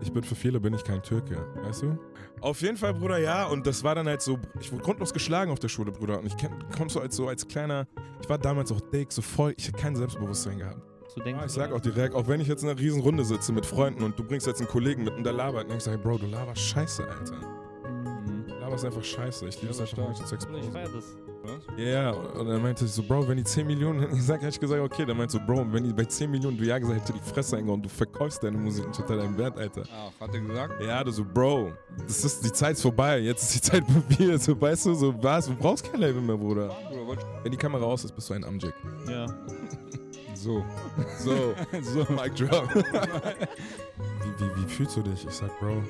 ich bin für viele bin ich kein Türke, weißt du? Auf jeden Fall, Bruder, ja. Und das war dann halt so, ich wurde grundlos geschlagen auf der Schule, Bruder. Und ich komm so als so als kleiner, ich war damals auch dick, so voll, ich hatte kein Selbstbewusstsein gehabt. So denkst ich sag auch direkt, auch wenn ich jetzt in einer riesen Runde sitze mit Freunden und du bringst jetzt einen Kollegen mit und der labert, und ich sage, Bro, du laberst scheiße, Alter. Mhm. Du laberst einfach scheiße. Ich liebe es einfach. Menschen zu Bruder, ich exposen. feier das. Was? Ja, ja, und dann meinte ich so, Bro, wenn die 10 Millionen hätten gesagt, hätte ich gesagt, okay, dann meinte so, Bro, wenn die bei 10 Millionen du ja gesagt hätte, die Fresse eingehauen und du verkaufst deine Musik nicht unter deinem Wert, Alter. Ach, hat er gesagt? Ja, du so, Bro, das ist, die Zeit ist vorbei, jetzt ist die Zeit mir, so, weißt du, so, was, du brauchst kein Label mehr, Bruder. Wenn die Kamera aus ist, bist du ein Amjek. Ja. So. So, so. Mic drop. wie, wie, wie fühlst du dich? Ich sag, Bro,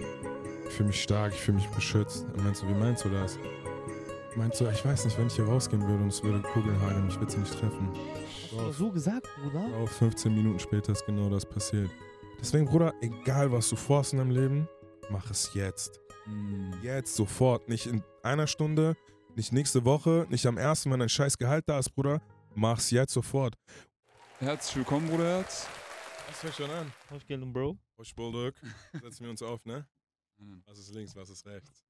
ich fühle mich stark, ich fühle mich beschützt. Und meinst du, wie meinst du das? Meinst du, ich weiß nicht, wenn ich hier rausgehen würde und es würde Kugeln hageln, mich würde sie nicht treffen. Hast du das so gesagt, Bruder? Bro, 15 Minuten später ist genau das passiert. Deswegen, Bruder, egal was du vorhast in deinem Leben, mach es jetzt. Mm. Jetzt, sofort. Nicht in einer Stunde, nicht nächste Woche, nicht am ersten, wenn dein scheiß Gehalt da ist, Bruder. Mach's jetzt sofort. Herzlich willkommen, Bruderherz. Was fängt schon an? Ich Geld, Bro? Hoş bulduk. Setzen wir uns auf, ne? Was ist links, was ist rechts?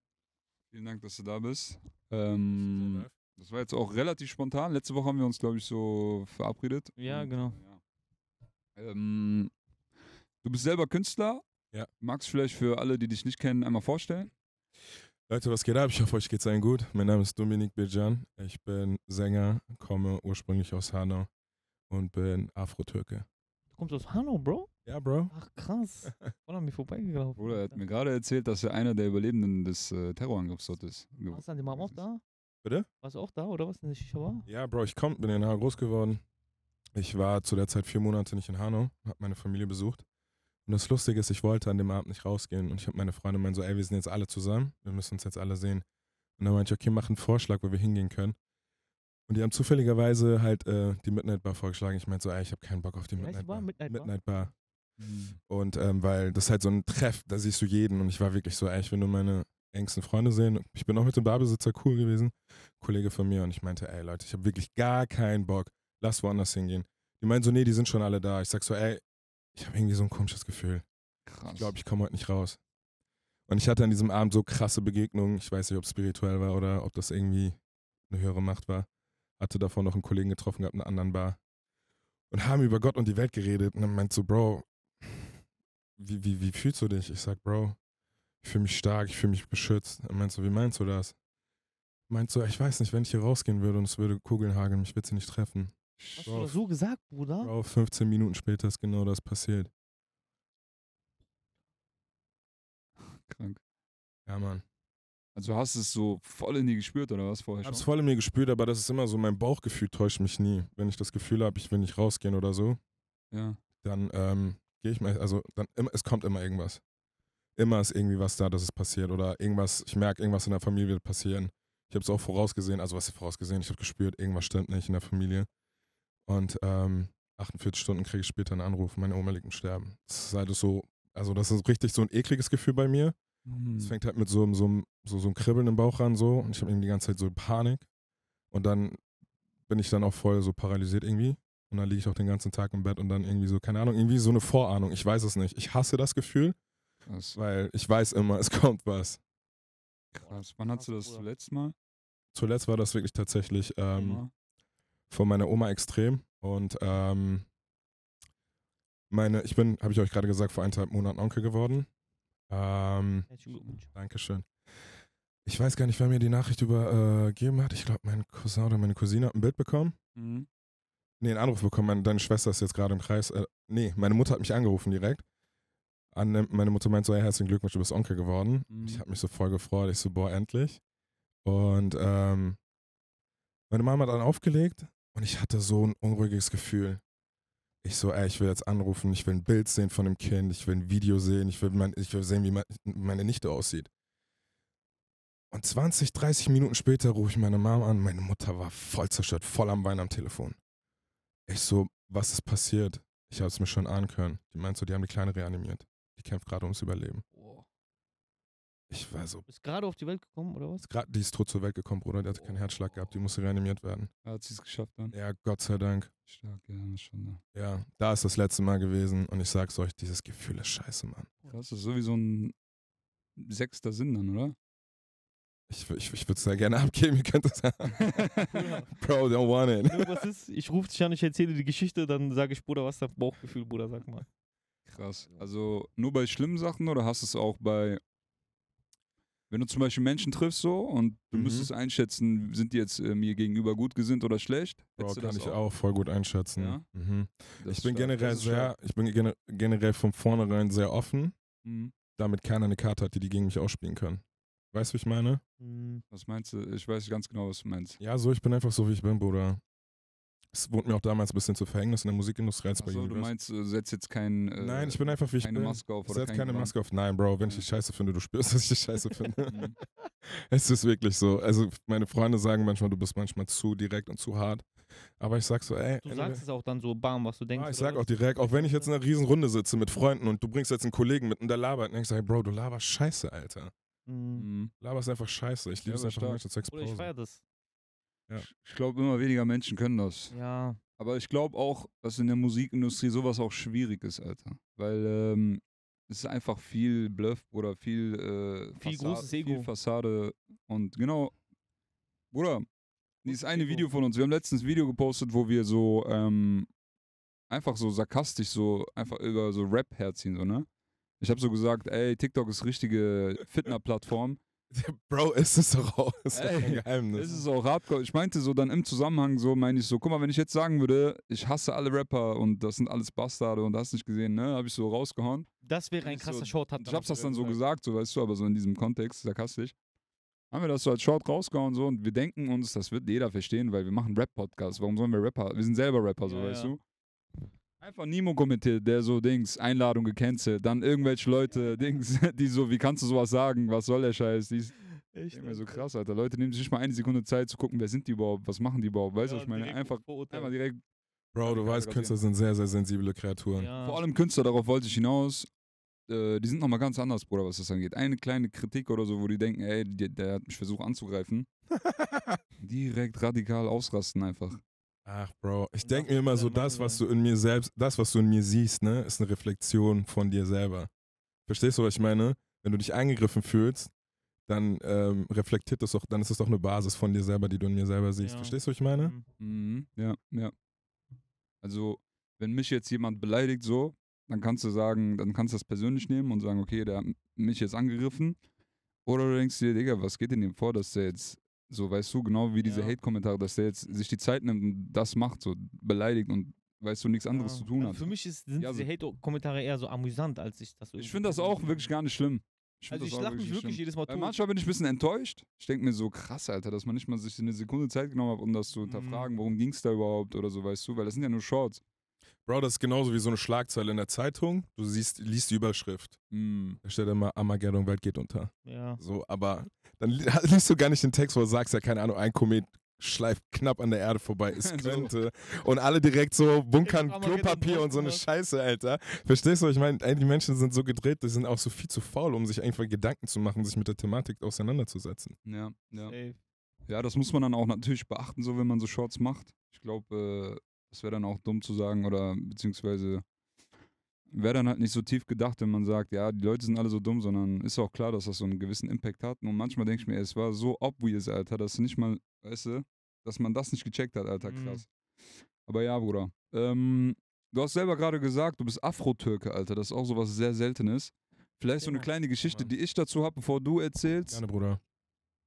Vielen Dank, dass du da bist. Ähm, das war jetzt auch relativ spontan. Letzte Woche haben wir uns, glaube ich, so verabredet. Ja, Und, genau. ja. Ähm, du bist selber Künstler. Ja. Magst du vielleicht für alle, die dich nicht kennen, einmal vorstellen? Leute, was geht ab? Ich hoffe, euch geht's allen gut. Mein Name ist Dominik Bircan. Ich bin Sänger, komme ursprünglich aus Hanau und bin Afro-Türke. Du kommst aus Hanau, Bro? Ja, Bro. Ach, krass. Voll an mir vorbeigelaufen. Bruder, er hat mir gerade erzählt, dass er einer der Überlebenden des äh, Terrorangriffs dort ist. Warst du an dem Abend auch da? Bitte? Warst du auch da, oder was? In der Shisha war? Ja, Bro, ich komm, bin in Hanau groß geworden. Ich war zu der Zeit vier Monate nicht in Hanau, habe meine Familie besucht. Und das Lustige ist, ich wollte an dem Abend nicht rausgehen. Und ich habe meine Freunde meinen so, ey, wir sind jetzt alle zusammen, wir müssen uns jetzt alle sehen. Und dann meinte ich, okay, mach einen Vorschlag, wo wir hingehen können. Und die haben zufälligerweise halt äh, die Midnight Bar vorgeschlagen. Ich meinte so, ey, ich habe keinen Bock auf die? Bar. Midnight Bar? Midnight Bar. Mhm. Und ähm, weil das halt so ein Treff, da siehst du jeden. Und ich war wirklich so, ey, ich will nur meine engsten Freunde sehen. Ich bin auch mit dem Barbesitzer cool gewesen, Kollege von mir. Und ich meinte, ey Leute, ich habe wirklich gar keinen Bock. Lass woanders hingehen. Die meinen so, nee, die sind schon alle da. Ich sag so, ey, ich habe irgendwie so ein komisches Gefühl. Krass. Ich glaube, ich komme heute nicht raus. Und ich hatte an diesem Abend so krasse Begegnungen. Ich weiß nicht, ob es spirituell war oder ob das irgendwie eine höhere Macht war. Hatte davor noch einen Kollegen getroffen gehabt in einer anderen Bar. Und haben über Gott und die Welt geredet. Und dann meint so, Bro, wie, wie, wie fühlst du dich? Ich sag, Bro, ich fühle mich stark, ich fühle mich beschützt. Er meint so, wie meinst du das? Meint so, ich weiß nicht, wenn ich hier rausgehen würde und es würde Kugeln hageln, mich würde sie nicht treffen. Hast du das so gesagt, Bruder? Bro, 15 Minuten später ist genau das passiert. Krank. Ja, Mann. Also hast du es so voll in dir gespürt oder was vorher Ich hab's schon? voll in mir gespürt, aber das ist immer so, mein Bauchgefühl täuscht mich nie. Wenn ich das Gefühl habe, ich will nicht rausgehen oder so, Ja. dann ähm, gehe ich mal, also dann immer, es kommt immer irgendwas. Immer ist irgendwie was da, dass es passiert oder irgendwas, ich merke, irgendwas in der Familie wird passieren. Ich habe es auch vorausgesehen, also was ist vorausgesehen? Ich habe gespürt, irgendwas stimmt nicht in der Familie. Und ähm, 48 Stunden kriege ich später einen Anruf, meine Oma liegt im Sterben. Das ist halt so, also das ist richtig so ein ekliges Gefühl bei mir. Mhm. Es fängt halt mit so, einem- so, einem- so, so einem Kribbeln im Bauch an so und ich habe irgendwie die ganze Zeit so Panik und dann bin ich dann auch voll so paralysiert irgendwie und dann liege ich auch den ganzen Tag im Bett und dann irgendwie so, keine Ahnung, irgendwie so eine Vorahnung, ich weiß es nicht. Ich hasse das Gefühl, Krass. weil ich weiß immer, es kommt was. Krass. Wann hast du das zuletzt mal? Zuletzt war das wirklich tatsächlich ähm, von meiner Oma extrem und ähm, meine, ich bin, habe ich euch gerade gesagt, vor eineinhalb Monaten Onkel geworden. Ähm. Dankeschön. Ich weiß gar nicht, wer mir die Nachricht übergeben hat. Ich glaube, mein Cousin oder meine Cousine hat ein Bild bekommen. Mhm. Nee, einen Anruf bekommen. Meine, deine Schwester ist jetzt gerade im Kreis. Äh, nee, meine Mutter hat mich angerufen direkt. An, meine Mutter meint so, hey, herzlichen Glückwunsch, du bist Onkel geworden. Mhm. Ich habe mich so voll gefreut. Ich so, boah, endlich. Und ähm, meine Mama hat dann aufgelegt und ich hatte so ein unruhiges Gefühl. Ich so, ey, ich will jetzt anrufen, ich will ein Bild sehen von dem Kind, ich will ein Video sehen, ich will, mein, ich will sehen, wie mein, meine Nichte aussieht. Und 20, 30 Minuten später rufe ich meine Mama an. Meine Mutter war voll zerstört, voll am Wein am Telefon. Ich so, was ist passiert? Ich habe es mir schon ahnen können. Die meint so, die haben die Kleine reanimiert. Die kämpft gerade ums Überleben. Boah. Ich war so, Ist gerade auf die Welt gekommen, oder was? ist grad, die ist tot zur Welt gekommen, Bruder. Die hatte keinen Herzschlag gehabt, die musste reanimiert werden. Hat sie es geschafft dann? Ja, Gott sei Dank. Stark, ja, das ist schon. Ne. Ja, da ist das letzte Mal gewesen und ich sag's euch, dieses Gefühl ist scheiße, Mann. Das ist so wie so ein sechster Sinn dann, oder? Ich, ich, ich würde es da gerne abgeben, ihr könnt es haben. Bro, don't want it. Nur was ist? Ich rufe dich an, ich erzähle die Geschichte, dann sage ich, Bruder, was ist dein Bauchgefühl, Bruder, sag mal. Krass. Also nur bei schlimmen Sachen oder hast du es auch bei, wenn du zum Beispiel Menschen triffst so und du Mhm. müsstest einschätzen, sind die jetzt äh, mir gegenüber gut gesinnt oder schlecht? Bro, kann das ich auch voll gut einschätzen. Ja? Mhm. Ich bin stark, generell sehr, ich bin gene- generell von vornherein sehr offen, Mhm. damit keiner eine Karte hat, die die gegen mich ausspielen kann. Weißt du, wie ich meine? Hm, Was meinst du? Ich weiß ganz genau, was du meinst. Ja, so, ich bin einfach so, wie ich bin, Bruder. Es wurde mir auch damals ein bisschen zu Verhängnis in der Musikindustrie als bei Achso, du meinst, du setzt jetzt kein, äh, Nein, ich bin einfach, wie ich keine bin. Maske auf Ich oder setz kein keine Gewand. Maske auf. Nein, Bro, wenn ich dich scheiße finde, du spürst, dass ich dich scheiße finde. Mhm. es ist wirklich so. Also, meine Freunde sagen manchmal, du bist manchmal zu direkt und zu hart. Aber ich sag so, ey. Du sagst es auch dann so, bam, was du denkst. Ah, ich oder sag was? auch direkt, auch wenn ich jetzt in einer riesen Runde sitze mit Freunden und du bringst jetzt einen Kollegen mit und der labert, und denkst du, hey Bro, du laberst scheiße, Alter. Hm. Mhm. Du laberst einfach scheiße. Ich liebe Ja, es einfach, stark. Zu Bruder, ich feier exposen. das. Ich glaube, immer weniger Menschen können das. Ja. Aber ich glaube auch, dass in der Musikindustrie sowas auch schwierig ist, Alter. Weil ähm, es ist einfach viel Bluff oder viel, äh, Viel Fassade, großes Ego. Viel Fassade. Und genau, Bruder, dieses eine Ego. Video von uns, wir haben letztens ein Video gepostet, wo wir so ähm, einfach so sarkastisch so einfach über so Rap herziehen, so, ne? Ich habe so gesagt, ey, TikTok ist richtige Fitner-Plattform. Bro, ist es doch auch. Ist doch Ey, kein Geheimnis. Es ist auch hardcore. Ich meinte so dann im Zusammenhang so, meine ich so, guck mal, wenn ich jetzt sagen würde, ich hasse alle Rapper und das sind alles Bastarde und hast nicht gesehen, ne, habe ich so rausgehauen. Das wäre ein Ich so- krasser Short. Hat Ich hab's das dann so gesagt, so weißt du, aber so in diesem Kontext, sarkastisch. Haben wir das so als Short rausgehauen so und wir denken uns, das wird jeder verstehen, weil wir machen Rap-Podcasts. Warum sollen wir Rapper? Wir sind selber Rapper, so Ja, weißt ja. du. Einfach Nimo kommentiert, der so Dings, Einladung gecancelt. Dann irgendwelche Leute, Dings, die so, wie kannst du sowas sagen? Was soll der Scheiß? Die ist Echt, immer so krass, Alter. Leute nehmen sich nicht mal eine Sekunde Zeit zu gucken, wer sind die überhaupt, was machen die überhaupt, weißt du, was ich meine? Einfach, einfach direkt Bro, du Ja, weißt. Künstler sind sehr, sehr sensible Kreaturen. Ja. Vor allem Künstler, darauf wollte ich hinaus. Äh, die sind nochmal ganz anders, Bruder, was das angeht. Eine kleine Kritik oder so, wo die denken, ey, der, der hat mich versucht anzugreifen. Direkt radikal ausrasten einfach. Ach, Bro, ich denke mir immer so, das, was du in mir selbst, das, was du in mir siehst, ne, ist eine Reflexion von dir selber. Verstehst du, was ich meine? Wenn du dich angegriffen fühlst, dann ähm, reflektiert das doch, dann ist es doch eine Basis von dir selber, die du in mir selber siehst. Ja. Verstehst du, was ich meine? Mhm. Mhm, ja, ja. Also, wenn mich jetzt jemand beleidigt so, dann kannst du sagen, dann kannst du das persönlich nehmen und sagen, okay, der hat mich jetzt angegriffen. Oder du denkst dir, Digga, was geht denn dem vor, dass der jetzt, so weißt du, genau wie diese Ja. Hate-Kommentare, dass der jetzt sich die Zeit nimmt und das macht, so beleidigt und weißt du, nichts anderes Ja. zu tun Also hat. Für mich ist, sind Ja, diese Hate-Kommentare eher so amüsant, als ich das Ich finde das auch wirklich gar nicht schlimm. find Also ich lache mich wirklich schlimm. jedes Mal Weil tot. manchmal bin ich ein bisschen enttäuscht. Ich denke mir so, krass, Alter, dass man nicht mal sich eine Sekunde Zeit genommen hat, um das zu Mhm. hinterfragen, worum ging es da überhaupt oder so, weißt du? Weil das sind ja nur Shorts. Bro, das ist genauso wie so eine Schlagzeile in der Zeitung. Du siehst, liest die Überschrift. Mm. Da steht immer Armageddon, Welt geht unter. Ja. So, aber dann li- liest du gar nicht den Text, wo du sagst, ja, keine Ahnung, ein Komet schleift knapp an der Erde vorbei. Es So. könnte. Und alle direkt so bunkern Klopapier und so eine Boston, Scheiße, Alter. Verstehst du? Ich meine, die Menschen sind so gedreht, die sind auch so viel zu faul, um sich einfach Gedanken zu machen, sich mit der Thematik auseinanderzusetzen. Ja, ja. Safe. Ja, das muss man dann auch natürlich beachten, so wenn man so Shorts macht. Ich glaube, es wäre dann auch dumm zu sagen oder beziehungsweise wäre dann halt nicht so tief gedacht, wenn man sagt, ja, die Leute sind alle so dumm, sondern ist auch klar, dass das so einen gewissen Impact hat. Und manchmal denke ich mir, ey, es war so obvious, Alter, dass nicht mal, weißt du, dass man das nicht gecheckt hat, Alter, Mhm. krass. Aber ja, Bruder. Ähm, du hast selber gerade gesagt, du bist Afro-Türke, Alter. Das ist auch sowas sehr Seltenes. Vielleicht so eine Thema. kleine Geschichte, Mann. die ich dazu habe, bevor du erzählst. Gerne, Bruder.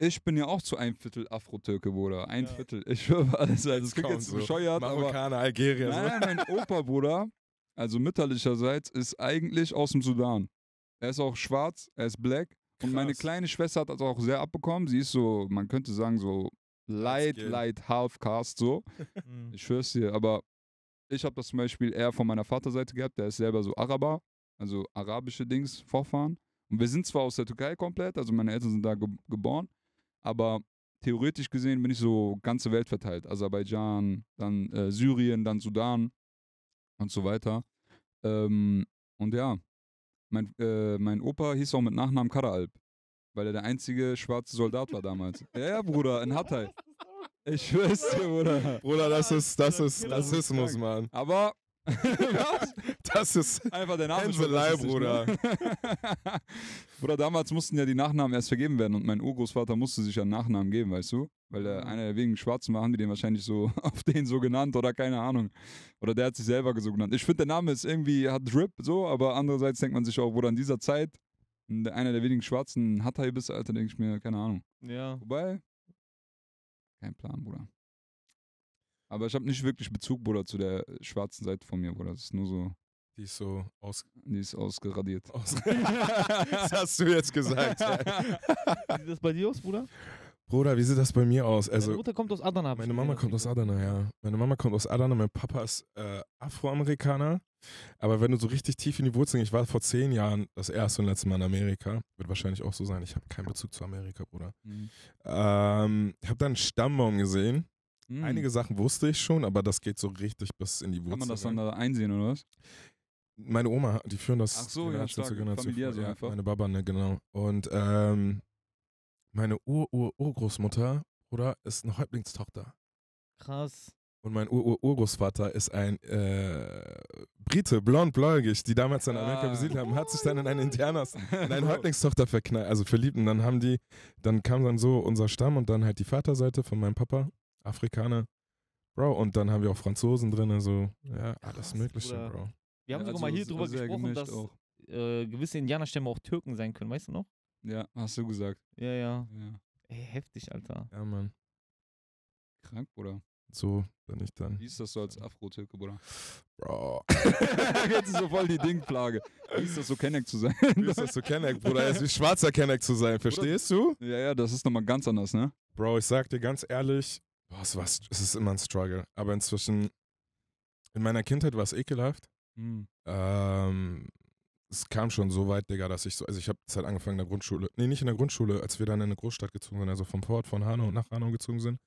Ich bin ja auch zu ein Viertel Afro-Türke, Bruder. Ein Ja. Viertel. Ich schwöre alles. Also, es klingt jetzt so. bescheuert, aber. Marokkaner, Algerier. Nein, nein, mein Opa, Bruder, also mütterlicherseits, ist eigentlich aus dem Sudan. Er ist auch schwarz, er ist black. Und meine Krass. kleine Schwester hat das auch sehr abbekommen. Sie ist so, man könnte sagen, so light, light, half cast, so. Mhm. Ich schwör's dir, aber ich habe das zum Beispiel eher von meiner Vaterseite gehabt. Der ist selber so Araber, also arabische Dings, Vorfahren. Und wir sind zwar aus der Türkei komplett, also meine Eltern sind da ge geboren, aber theoretisch gesehen bin ich so ganze Welt verteilt. Aserbaidschan, dann äh, Syrien, dann Sudan und so weiter. Ähm, und ja, mein, äh, mein Opa hieß auch mit Nachnamen Karaalp. weil er der einzige schwarze Soldat war damals. Ja, ja, Bruder, in Hatay. Ich schwör's dir, Bruder. Bruder, das ist, das ist Rassismus. Mann. Aber, was? Das ist Einfach der Name. Hänselei, Ne? Bruder, damals mussten ja die Nachnamen erst vergeben werden und mein Urgroßvater musste sich einen Nachnamen geben, weißt du? Weil er Mhm. einer der wenigen Schwarzen war, haben die den wahrscheinlich so auf den so genannt oder keine Ahnung. Oder der hat sich selber so genannt. Ich finde, der Name ist irgendwie, hat Drip so, aber andererseits denkt man sich auch, Bruder, in dieser Zeit, einer der wenigen Schwarzen Hatay bist, Alter, denke ich mir, keine Ahnung. Ja. Wobei, kein Plan, Bruder. Aber ich habe nicht wirklich Bezug, Bruder, zu der schwarzen Seite von mir, Bruder. Das ist nur so, die ist so aus. die ist ausgeradiert. aus das hast du jetzt gesagt. Wie sieht das bei dir aus, Bruder? Bruder, wie sieht das bei mir aus? Also, Mutter kommt aus Adana. meine Mama kommt aus Adana, ja. Meine Mama kommt aus Adana, mein Papa ist äh, Afroamerikaner. Aber wenn du so richtig tief in die Wurzeln, ich war vor zehn Jahren das erste und letzte Mal in Amerika. Wird wahrscheinlich auch so sein. Ich habe keinen Bezug zu Amerika, Bruder. Mhm. Ähm, ich habe da einen Stammbaum gesehen. Mhm. Einige Sachen wusste ich schon, aber das geht so richtig bis in die Wurzeln. Kann man das dann da einsehen, oder was? Meine Oma, die führen das Ach so, ja, Generation zu stark. Generation Familiär so ja, einfach. Meine Baba, ne, genau. Und ähm, meine Ur-Ur-Urgroßmutter, Bruder, ist eine Häuptlingstochter. Krass. Und mein Ur-Ur-Urgroßvater ist ein äh, Brite, blond-bläugig, die damals in Amerika Ah. besiedelt haben, hat sich dann in eine Indianers, in eine Häuptlingstochter verknallt, also verliebt. Und dann haben die, dann kam dann so unser Stamm und dann halt die Vaterseite von meinem Papa, Afrikaner. Bro, und dann haben wir auch Franzosen drin, also ja, alles Krass, Mögliche, Bruder. Bro. Wir haben Ja, sogar mal also hier drüber gesprochen, dass äh, gewisse Indianerstämme auch Türken sein können, weißt du noch? Ja, hast du gesagt. Ja, ja. Ja. Ey, heftig, Alter. Ja, Mann. Krank, Bruder. So bin ich dann. Wie ist das so als Afro-Türke, Bruder? Bro. Jetzt ist so voll die Dingplage. Wie ist das so, Kenneck zu sein? Wie ist das so Kenneck, Bruder? Es ist wie schwarzer Kenneck zu sein, verstehst du? ja, ja, das ist nochmal ganz anders, ne? Bro, ich sag dir ganz ehrlich, boah, es, war, es ist immer ein Struggle. Aber inzwischen, in meiner Kindheit war es ekelhaft. Mhm. Ähm, es kam schon so weit, Digga, dass ich so, also ich habe es halt angefangen in der Grundschule, nee, nicht in der Grundschule, als wir dann in eine Großstadt gezogen sind, also vom Port von Hanau nach Hanau gezogen sind.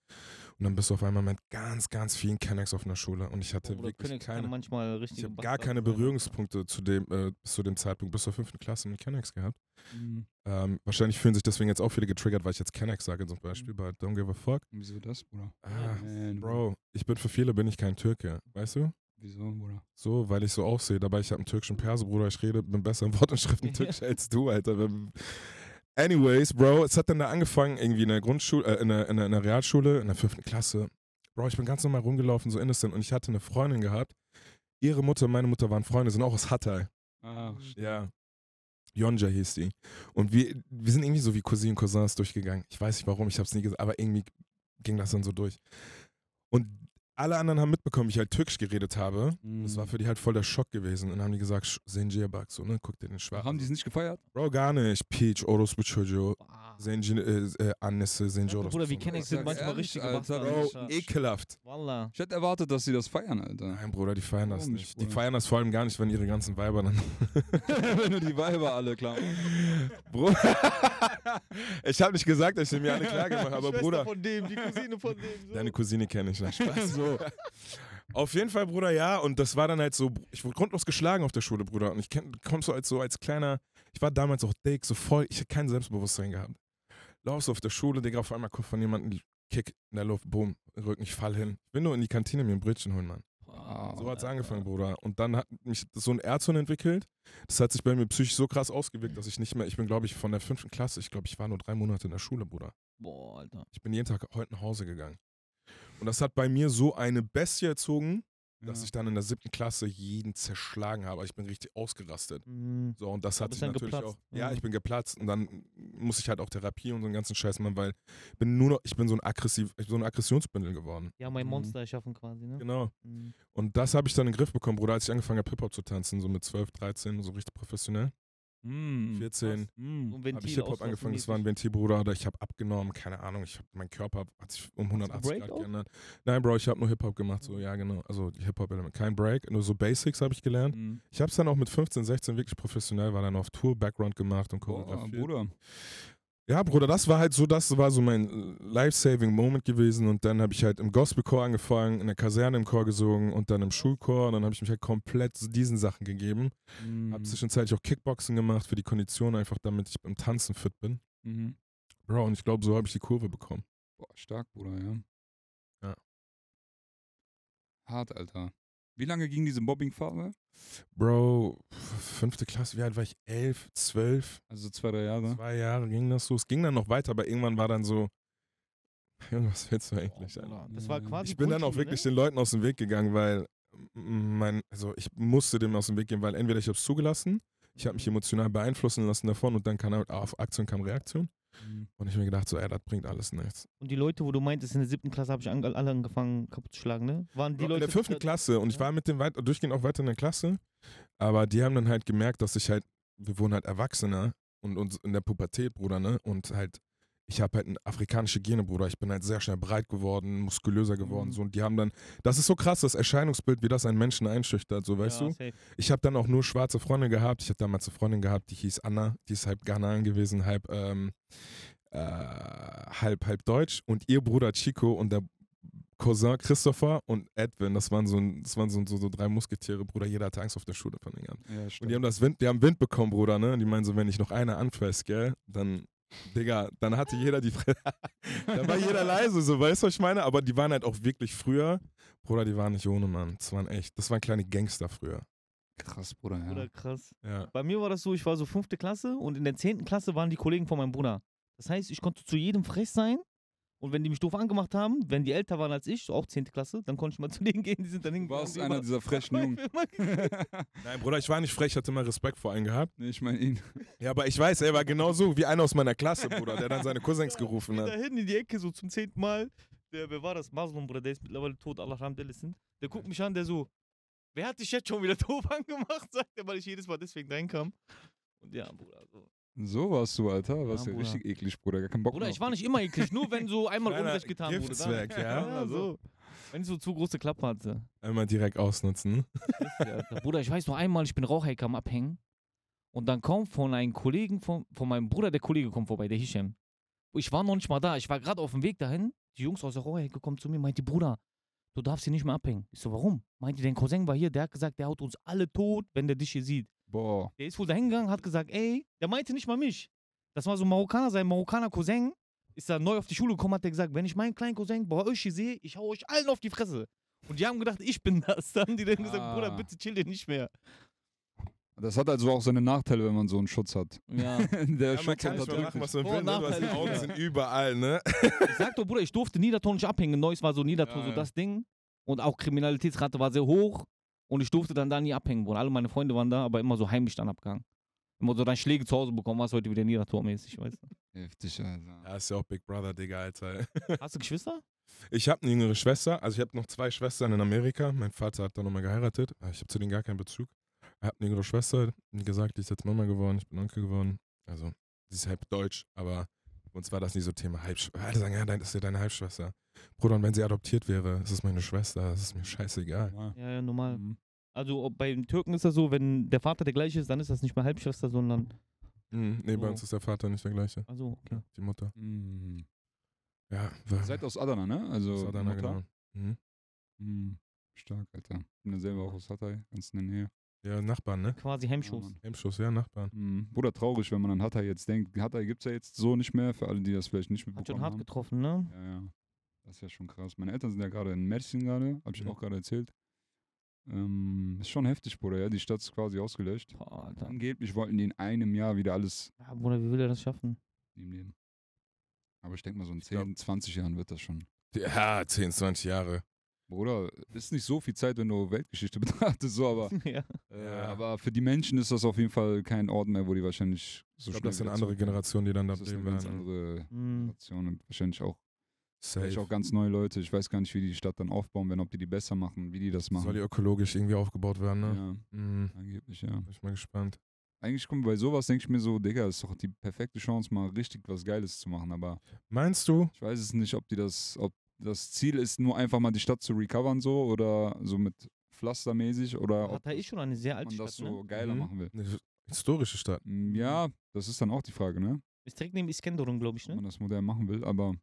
Und dann bist du auf einmal mit ganz, ganz vielen Kennex auf einer Schule und ich hatte Oder wirklich Königs kann keine, manchmal richtig. ich habe gar keine Berührungspunkte zu dem, äh, bis zu dem Zeitpunkt, bis zur fünften Klasse mit Kennex gehabt. Mhm. Ähm, wahrscheinlich fühlen sich deswegen jetzt auch viele getriggert, weil ich jetzt Kennex sage zum Beispiel bei Don't Give a Fuck. Wieso das, Bruder? Ah, Man, Bro, ich bin für viele bin ich kein Türke, weißt du? Wieso, Bruder? So, weil ich so aussehe. Dabei ich habe einen türkischen Perso, Bruder. Ich rede, bin besser im Wort und Schrift in Türkisch als du, Alter. Anyways, Bro, es hat dann da angefangen, irgendwie in der Grundschule, äh, in, der, in, der, in der Realschule, in der fünften Klasse. Bro, ich bin ganz normal rumgelaufen, so innocent. Und ich hatte eine Freundin gehabt. Ihre Mutter und meine Mutter waren Freunde, sind auch aus Hatay. Ah, Ja. Yonja hieß die. Und wir, wir sind irgendwie so wie Cousinen und Cousins durchgegangen. Ich weiß nicht warum, ich habe es nie gesagt, aber irgendwie ging das dann so durch. Und alle anderen haben mitbekommen, wie ich halt Türkisch geredet habe. Das Mhm. war für die halt voll der Schock gewesen. Und dann haben die gesagt, "Sch- Zenciye bak, so, ne? Guck dir den Ach, Schwarzen. haben die es nicht gefeiert? Bro, gar nicht. Peach, Orospu Çocuğu, Zenci, äh, äh, Annesi, Zenci, Orospu. Bruder, wie. Kennex Sag sind manchmal ehrlich, richtig Alter, gemacht. Bro, Alter. ekelhaft. Wallah. Ich hätte erwartet, dass sie das feiern, Alter. Nein, Bruder, die feiern das Warum nicht. nicht, Die Bruder? feiern das vor allem gar nicht, wenn ihre ganzen Weiber dann. Wenn du die Weiber alle klar Bro, ich habe nicht gesagt, dass ich mir alle klar gemacht habe, aber Bruder, von dem, die Cousine von dem. So. deine Cousine kenne ich. Na, Spaß. so. Auf jeden Fall, Bruder, ja. Und das war dann halt so, ich wurde grundlos geschlagen auf der Schule, Bruder. Und ich komme so als so als kleiner, ich war damals auch dick, so voll, ich hatte kein Selbstbewusstsein gehabt. Lauf so auf der Schule, Digga, auf einmal kommt von jemandem Kick in der Luft, boom, Rücken, ich fall hin. Ich bin nur in die Kantine mir ein Brötchen holen, Mann. Ah, So hat's Alter. angefangen, Bruder. Und dann hat mich so ein Erzhorn entwickelt. Das hat sich bei mir psychisch so krass ausgewirkt, dass ich nicht mehr, ich bin, glaube ich, von der fünften Klasse, ich glaube, ich war nur drei Monate in der Schule, Bruder. Boah, Alter. Ich bin jeden Tag heute nach Hause gegangen. Und das hat bei mir so eine Bestie erzogen, dass Ja. ich dann in der siebten Klasse jeden zerschlagen habe. Ich bin richtig ausgerastet. Mhm. So, und das Da hat sich natürlich geplatzt. auch. Ja, Mhm. ich bin geplatzt und dann muss ich halt auch Therapie und so einen ganzen Scheiß machen, weil ich bin nur noch, ich bin so ein aggressiv, ich bin so ein Aggressionsbündel geworden. Ja, mein Mhm. Monster erschaffen quasi, ne? Genau. Mhm. Und das habe ich dann in den Griff bekommen, Bruder, als ich angefangen habe, Hip-Hop zu tanzen, so mit 12, 13, so richtig professionell. Mm. 14 Mm. Habe ich Hip-Hop angefangen, das war ein Ventil, Bruder, oder ich habe abgenommen, keine Ahnung, ich hab, mein Körper hat sich um 180 Break Grad geändert. Nein, Bro, ich habe nur Hip-Hop gemacht, so, Mhm. ja, genau, also Hip-Hop-Element, kein Break, nur so Basics habe ich gelernt. Mm. Ich habe es dann auch mit 15, 16 wirklich professionell, war dann auf Tour, Background gemacht und Boah, choreografiert. Bruder. Ja, Bruder, das war halt so, das war so mein äh, life-saving Moment gewesen und dann habe ich halt im Gospelchor angefangen, in der Kaserne im Chor gesungen und dann im Schulchor und dann habe ich mich halt komplett diesen Sachen gegeben. Mm. Habe zwischenzeitlich auch Kickboxen gemacht für die Kondition, einfach damit ich beim Tanzen fit bin. Mhm. Bro, und ich glaube, so habe ich die Kurve bekommen. Boah, stark, Bruder, ja. Ja. Hart, Alter. Wie lange ging diese Mobbing-Phase? Bro, fünfte Klasse, wie alt war ich? Elf, zwölf, Also zwei, drei Jahre. zwei Jahre ging das so. Es ging dann noch weiter, aber irgendwann war dann so, was willst du Boah, eigentlich? Alter? Bruder, Das war quasi Ich bin dann auch wirklich ne? den Leuten aus dem Weg gegangen, weil mein, also ich musste dem aus dem Weg gehen, weil entweder ich habe es zugelassen, ich habe mich emotional beeinflussen lassen davon und dann kam halt auf Aktion kam Reaktion. Mhm. Und ich mir gedacht, so, ey, das bringt alles nichts. Und die Leute, wo du meintest, in der siebten Klasse habe ich alle angefangen kaputt zu schlagen, ne? Waren die in Leute. der fünften Klasse und ich Ja. war mit dem weit, durchgehend auch weiter in der Klasse, aber die haben dann halt gemerkt, dass ich halt, wir wurden halt Erwachsener und uns in der Pubertät, Bruder, ne? Und halt, ich habe halt eine afrikanische Gene, Bruder. Ich bin halt sehr schnell breit geworden, muskulöser geworden, Mhm. so. Und die haben dann, das ist so krass, das Erscheinungsbild, wie das einen Menschen einschüchtert, so, weißt ja, du? Safe. Ich habe dann auch nur schwarze Freunde gehabt. Ich habe damals eine Freundin gehabt, die hieß Anna. Die ist halb Ghanaen gewesen, halb, ähm, äh, halb, halb deutsch. Und ihr Bruder Chico und der Cousin Christopher und Edwin, das waren so, ein- das waren so, so, so drei Musketiere, Bruder. Jeder hatte Angst auf der Schule von den. Ja, Und die haben das Wind, die haben Wind bekommen, Bruder, ne? Und die meinen so, wenn ich noch einer anfasst, gell, dann, Digga, dann hatte jeder die Fre Dann war jeder leise, so, weißt du, was ich meine? Aber die waren halt auch wirklich früher, Bruder, die waren nicht ohne, Mann. Das waren echt, das waren kleine Gangster früher. Krass, Bruder, ja. Oder krass. Ja. Bei mir war das so, ich war so fünfte Klasse und in der zehnten Klasse waren die Kollegen von meinem Bruder. Das heißt, ich konnte zu jedem frech sein und wenn die mich doof angemacht haben, wenn die älter waren als ich, so auch zehnte Klasse, dann konnte ich mal zu denen gehen, die sind dann Du hingegangen. warst die einer immer- dieser frechen Jungen. Nein, Bruder, ich war nicht frech, ich hatte immer Respekt vor einen gehabt. nee, ich meine ihn. Ja, aber ich weiß, er war genauso wie einer aus meiner Klasse, Bruder, der dann seine Cousins gerufen hat. da hin in die Ecke, so zum zehnten Mal. Der, wer war das? Maslum, Bruder, der ist mittlerweile tot, Allah sind. Der guckt mich an, der so, wer hat dich jetzt schon wieder doof angemacht? Sagt er, weil ich jedes Mal deswegen reinkam. Und ja, Bruder, so. So warst du, Alter. Warst Ja, ja, richtig eklig, Bruder. Gar keinen Bock Bruder, mehr ich war nicht immer eklig, nur wenn so einmal Kleiner Unrecht getan wurde. Giftzwerg, dann- ja? ja, so. Wenn ich so zu große Klappe hatte. Einmal direkt ausnutzen. Alter. Bruder, ich weiß noch einmal, ich bin Rauchhacker am Abhängen. Und dann kommt von einem Kollegen, von, von meinem Bruder, der Kollege kommt vorbei, der Hisham. Ich war noch nicht mal da, ich war gerade auf dem Weg dahin. Die Jungs aus der Rauchhecke kommen zu mir, meinte, Bruder, du darfst hier nicht mehr abhängen. Ich so, warum? Meinte, dein Cousin war hier, der hat gesagt, der haut uns alle tot, wenn der dich hier sieht. Boah. Der ist wohl dahin gegangen, hat gesagt, ey, der meinte nicht mal mich. Das war so ein Marokkaner, sein Marokkaner Cousin ist da neu auf die Schule gekommen, hat der gesagt, wenn ich meinen kleinen Cousin bei euch hier sehe, ich hau euch allen auf die Fresse. Und die haben gedacht, ich bin das. Dann haben die dann gesagt, Ah. Bruder, bitte chill dir nicht mehr. Das hat also auch seine Nachteile, wenn man so einen Schutz hat. Ja. Der Ja, Schutz unterdrückt machen, was man will. Ne? Du hast die. Augen sind überall, ne? Ich sag doch, Bruder, ich durfte Niederton nicht abhängen. Neues war so Niederton, Ja, so ja. das Ding. Und auch Kriminalitätsrate war sehr hoch. Und ich durfte dann da nie abhängen, Bruder. Alle meine Freunde waren da, aber immer so heimlich dann abgegangen. Immer so dann Schläge zu Hause bekommen, was heute wieder Niedertormäßig, weißt du. Heftig, Alter. Ja, ist ja auch Big Brother, Digga, Alter. Hast du Geschwister? Ich habe eine jüngere Schwester, also ich habe noch zwei Schwestern in Amerika. Mein Vater hat da nochmal geheiratet. Ich habe zu denen gar keinen Bezug. Er hat eine jüngere Schwester, wie gesagt, die ist jetzt Mama geworden, ich bin Onkel geworden. Also, sie ist halb deutsch, aber uns war das nie so Thema Halbschwester. Alle sagen, ja, das ist ja deine Halbschwester. Bruder, und wenn sie adoptiert wäre, ist es meine Schwester, das ist mir scheißegal. Ja. Ja, normal. Mhm. Also bei den Türken ist das so, wenn der Vater der gleiche ist, dann ist das nicht mehr Halbschwester, sondern. Mhm, nee, bei So. uns ist der Vater nicht der gleiche. Also, okay. Die Mutter. Mhm. Ja, Ihr seid aus Adana, ne? Also aus Adana, Mutter? genau. Mhm. Mhm. Stark, Alter. Ich bin ja selber auch aus Hatay, ganz in der Nähe. Ja, Nachbarn, ne? Quasi Hemmschuss. Hemmschuss, ja, Nachbarn. Mhm. Bruder, traurig, wenn man an Hatay jetzt denkt. Hatay gibt es ja jetzt so nicht mehr, für alle, die das vielleicht nicht Hat schon mitbekommen hart haben. getroffen, ne? Ja, ja. Das ist ja schon krass. Meine Eltern sind ja gerade in Mersin gerade, habe ich Mhm. auch gerade erzählt. Ähm, ist schon heftig, Bruder, ja. Die Stadt ist quasi ausgelöscht. Boah, Alter. Angeblich wollten die in einem Jahr wieder alles Ja, Bruder, wie will er das schaffen? ihm nehmen. Aber ich denke mal, so in glaub- 10, 20 Jahren wird das schon. Ja, 10, 20 Jahre. Bruder, ist nicht so viel Zeit, wenn du Weltgeschichte betrachtest, so, aber, ja. äh, Ja. aber für die Menschen ist das auf jeden Fall kein Ort mehr, wo die wahrscheinlich so Ich schnell das sind andere. Generationen, die dann da Das leben werden. andere Hm. Generation und wahrscheinlich auch, vielleicht Safe. auch ganz neue Leute. Ich weiß gar nicht, wie die die Stadt dann aufbauen werden, ob die die besser machen, wie die das machen. Soll die ökologisch irgendwie aufgebaut werden, ne? ja, Mhm. angeblich, ja. Bin ich mal gespannt. Eigentlich kommt bei sowas, denke ich mir so, Digga, ist doch die perfekte Chance, mal richtig was Geiles zu machen. Aber Meinst du? ich weiß es nicht, ob die das, ob das Ziel ist, nur einfach mal die Stadt zu recovern so oder so mit Pflastermäßig oder ob Hatay ist schon eine sehr alte man das Stadt, so ne? geiler Mhm. machen will. Eine historische Stadt. Mm, Ja, das ist dann auch die Frage, ne? Ist direkt neben Iskenderun, glaube ich, Ob ne? man das modern machen will, aber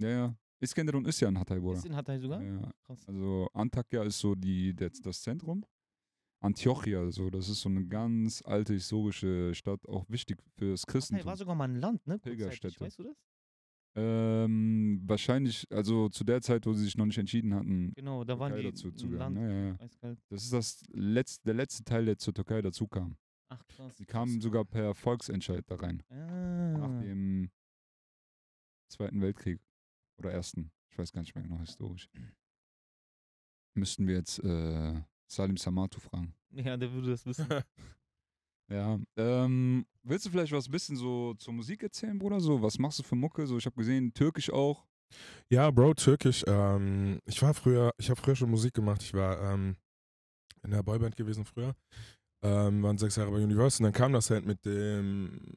ja, ja. Iskenderun ist ja ein Hatay, Bruder. Ist in Hatay sogar? Ja. Krass. Also Antakya ist so die, der, das Zentrum. Antiochia, so. Das ist so eine ganz alte historische Stadt, auch wichtig fürs Partei Christentum. war sogar mal ein Land, ne? kurzzeitig, Pilgerstätte. Weißt du das? Ähm, wahrscheinlich, also zu der Zeit, wo sie sich noch nicht entschieden hatten, Genau, da waren Türkei die dazu zu Land. Ja, ja. Eiskalt. Das ist das letzte, der letzte Teil, der zur Türkei dazu kam. Ach krass. Sie kamen sogar per Volksentscheid da rein. Ah. Nach dem Zweiten Weltkrieg. Oder Ersten. Ich weiß gar nicht mehr genau historisch. Müssten wir jetzt äh, Salim Samatu fragen. Ja, der würde das wissen. Ja, ähm, willst du vielleicht was bisschen so zur Musik erzählen, Bruder? So, was machst du für Mucke? So, ich habe gesehen, Türkisch auch. Ja, Bro, Türkisch. Ähm, ich war früher, ich habe früher schon Musik gemacht. Ich war ähm, in der Boyband gewesen früher. Ähm, waren sechs Jahre bei Universal. Und dann kam das halt mit dem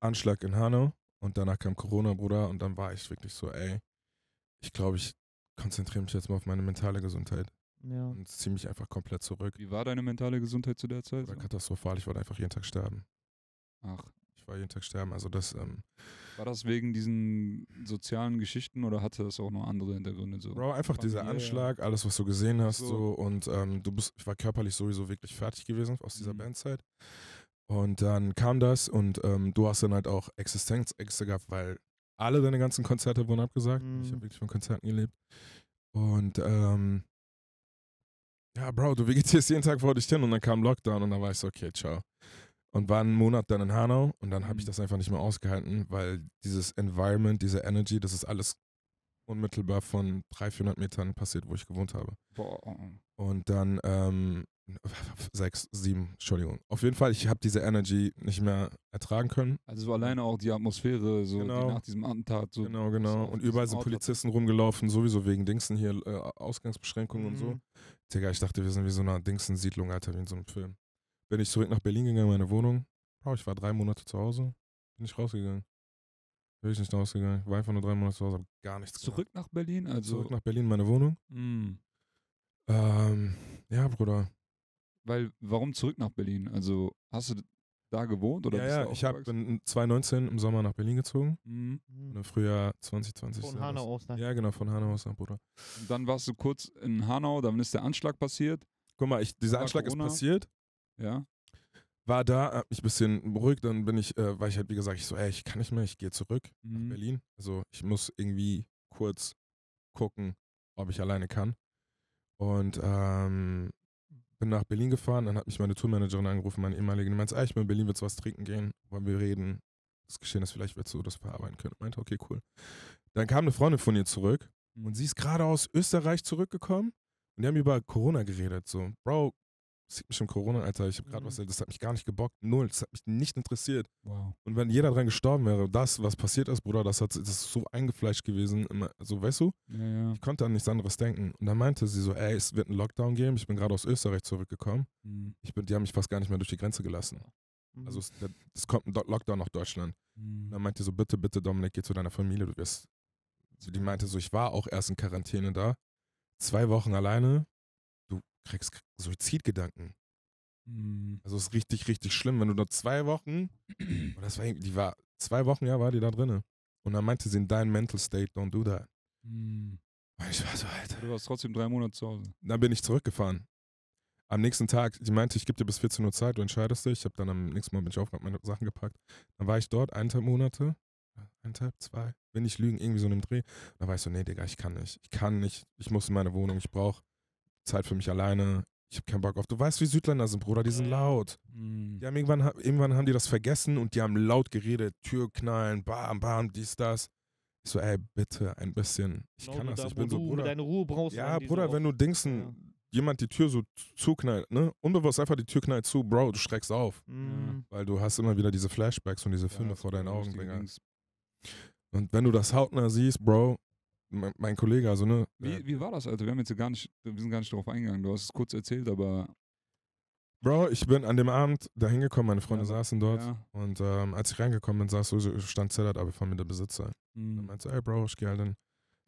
Anschlag in Hanau. Und danach kam Corona, Bruder. Und dann war ich wirklich so, ey, ich glaube, ich konzentriere mich jetzt mal auf meine mentale Gesundheit. Ja. Und ziehe mich einfach komplett zurück. Wie war deine mentale Gesundheit zu der Zeit? Oder katastrophal. Ich wollte einfach jeden Tag sterben. Ach, Ich war jeden Tag sterben. Also das, ähm, war das wegen diesen sozialen Geschichten oder hatte das auch noch andere Hintergründe? So? Bro, einfach dieser Familie. Anschlag, alles, was du gesehen hast, So. so, und ähm, du bist, ich war körperlich sowieso wirklich fertig gewesen aus dieser Mhm. Bandzeit. Und dann kam das und ähm, du hast dann halt auch Existenzängste gehabt, weil alle deine ganzen Konzerte wurden abgesagt. Ich Mhm. habe wirklich von Konzerten gelebt. Und ähm, ja, Bro, du vegetierst jeden Tag vor dich hin und dann kam Lockdown und dann war ich so, okay, ciao. Und war einen Monat dann in Hanau und dann habe ich Mhm. das einfach nicht mehr ausgehalten, weil dieses Environment, diese Energy, das ist alles unmittelbar von 300, 400 Metern passiert, wo ich gewohnt habe. Boah. Und dann ähm, sechs, sieben, Entschuldigung. Auf jeden Fall, ich habe diese Energy nicht mehr ertragen können. Also so alleine auch die Atmosphäre, so Genau. die nach diesem Attentat. So genau, genau. Und überall sind Polizisten rumgelaufen, sowieso wegen Dingsen hier, äh, Ausgangsbeschränkungen und so. Digga, ich dachte, wir sind wie so eine Dingsen-Siedlung, Alter, wie in so einem Film. Bin ich zurück nach Berlin gegangen, meine Wohnung. Bro, ich war drei Monate zu Hause. Bin nicht rausgegangen. Bin ich nicht rausgegangen. War einfach nur drei Monate zu Hause, hab gar nichts gemacht. Zurück nach Berlin, also. Zurück nach Berlin, meine Wohnung. Mm. Ähm, ja, Bruder. Weil, warum zurück nach Berlin? Also, hast du da gewohnt oder ja, bist ja, du ich bin 2019 im Sommer nach Berlin gezogen. Mhm. Und Im Frühjahr 2020. Von. Hanau aus dann. Ja, genau, von Hanau aus, Bruder. Und dann warst du kurz in Hanau, dann ist der Anschlag passiert. Guck mal, ich, dieser War Anschlag Corona? ist passiert. Ja. War da, hab mich ein bisschen beruhigt, dann bin ich, äh, weil ich halt, wie gesagt, ich so, ey, ich kann nicht mehr, ich gehe zurück nach Mhm. Berlin. Also ich muss irgendwie kurz gucken, ob ich alleine kann. Und ähm, bin nach Berlin gefahren, dann hat mich meine Tourmanagerin angerufen, meine ehemalige, die meinte, ey, ich bin in Berlin, willst du was trinken gehen? Wollen wir reden? Das Geschehen ist, vielleicht willst du das verarbeiten können. Ich meinte, okay, cool. Dann kam eine Freundin von ihr zurück Mhm. und sie ist gerade aus Österreich zurückgekommen und die haben über Corona geredet. So, Bro, sieht mich im Corona, Alter, ich habe gerade Mhm. was, das hat mich gar nicht gebockt, null, das hat mich nicht interessiert. Wow. Und wenn jeder dran gestorben wäre, das, was passiert ist, Bruder, das, hat, das ist so eingefleischt gewesen, immer, so, weißt du? Ja, ja. Ich konnte an nichts anderes denken. Und dann meinte sie so, ey, es wird einen Lockdown geben, ich bin gerade aus Österreich zurückgekommen. Mhm. Ich bin, die haben mich fast gar nicht mehr durch die Grenze gelassen. Mhm. Also es, es kommt ein Do- Lockdown nach Deutschland. Und dann meinte sie so, bitte, bitte, Dominik, geh zu deiner Familie, du wirst. Die meinte so, ich war auch erst in Quarantäne da. Zwei Wochen alleine, du kriegst Suizidgedanken. Mhm. Also es ist richtig, richtig schlimm, wenn du da zwei Wochen, und das war, irgendwie- die war, zwei Wochen, ja, war die da drinne. Und dann meinte sie, in deinem Mental State, don't do that. Mhm. Und ich war so, Alter. Du warst trotzdem drei Monate zu Hause. Dann bin ich zurückgefahren. Am nächsten Tag, die meinte, ich gebe dir bis 14 Uhr Zeit, du entscheidest dich. Ich habe dann am nächsten Mal bin ich aufgehört, meine Sachen gepackt. Dann war ich dort, eineinhalb Monate, eineinhalb, zwei, will nicht lügen, irgendwie so in einem Dreh. Dann war ich so, nee, Digga, ich kann nicht. Ich kann nicht. Ich muss in meine Wohnung, ich brauche Zeit für mich alleine. Ich habe keinen Bock auf. Du weißt, wie Südländer sind, Bruder, die sind Ja. laut. Mhm. Die haben irgendwann, irgendwann haben die das vergessen und die haben laut geredet, Tür knallen, bam, bam, dies, das. Ich so, ey, bitte, ein bisschen. Ich Genau kann das. da, Ich bin so, Bruder. deine Ruhe brauchst. Ja, Bruder, so wenn du Dingsen, Ja. jemand die Tür so zuknallt, ne? Unbewusst einfach die Tür knallt zu, Bro, du schreckst auf. Mhm. Weil du hast immer wieder diese Flashbacks und diese Ja, Filme das vor deinen Augen, Digga. Und wenn du das hautnah siehst, Bro, mein, mein Kollege, also ne? Wie, wie war das, Alter? Wir haben jetzt gar nicht, wir sind gar nicht darauf eingegangen. Du hast es kurz erzählt, aber Bro, ich bin an dem Abend da hingekommen, meine Freunde Ja, saßen dort. ja. Und ähm, als ich reingekommen bin, saß so, stand Zedat aber von mir der Besitzer. Mhm. Dann meinte, ey Bro, ich gehe halt hin.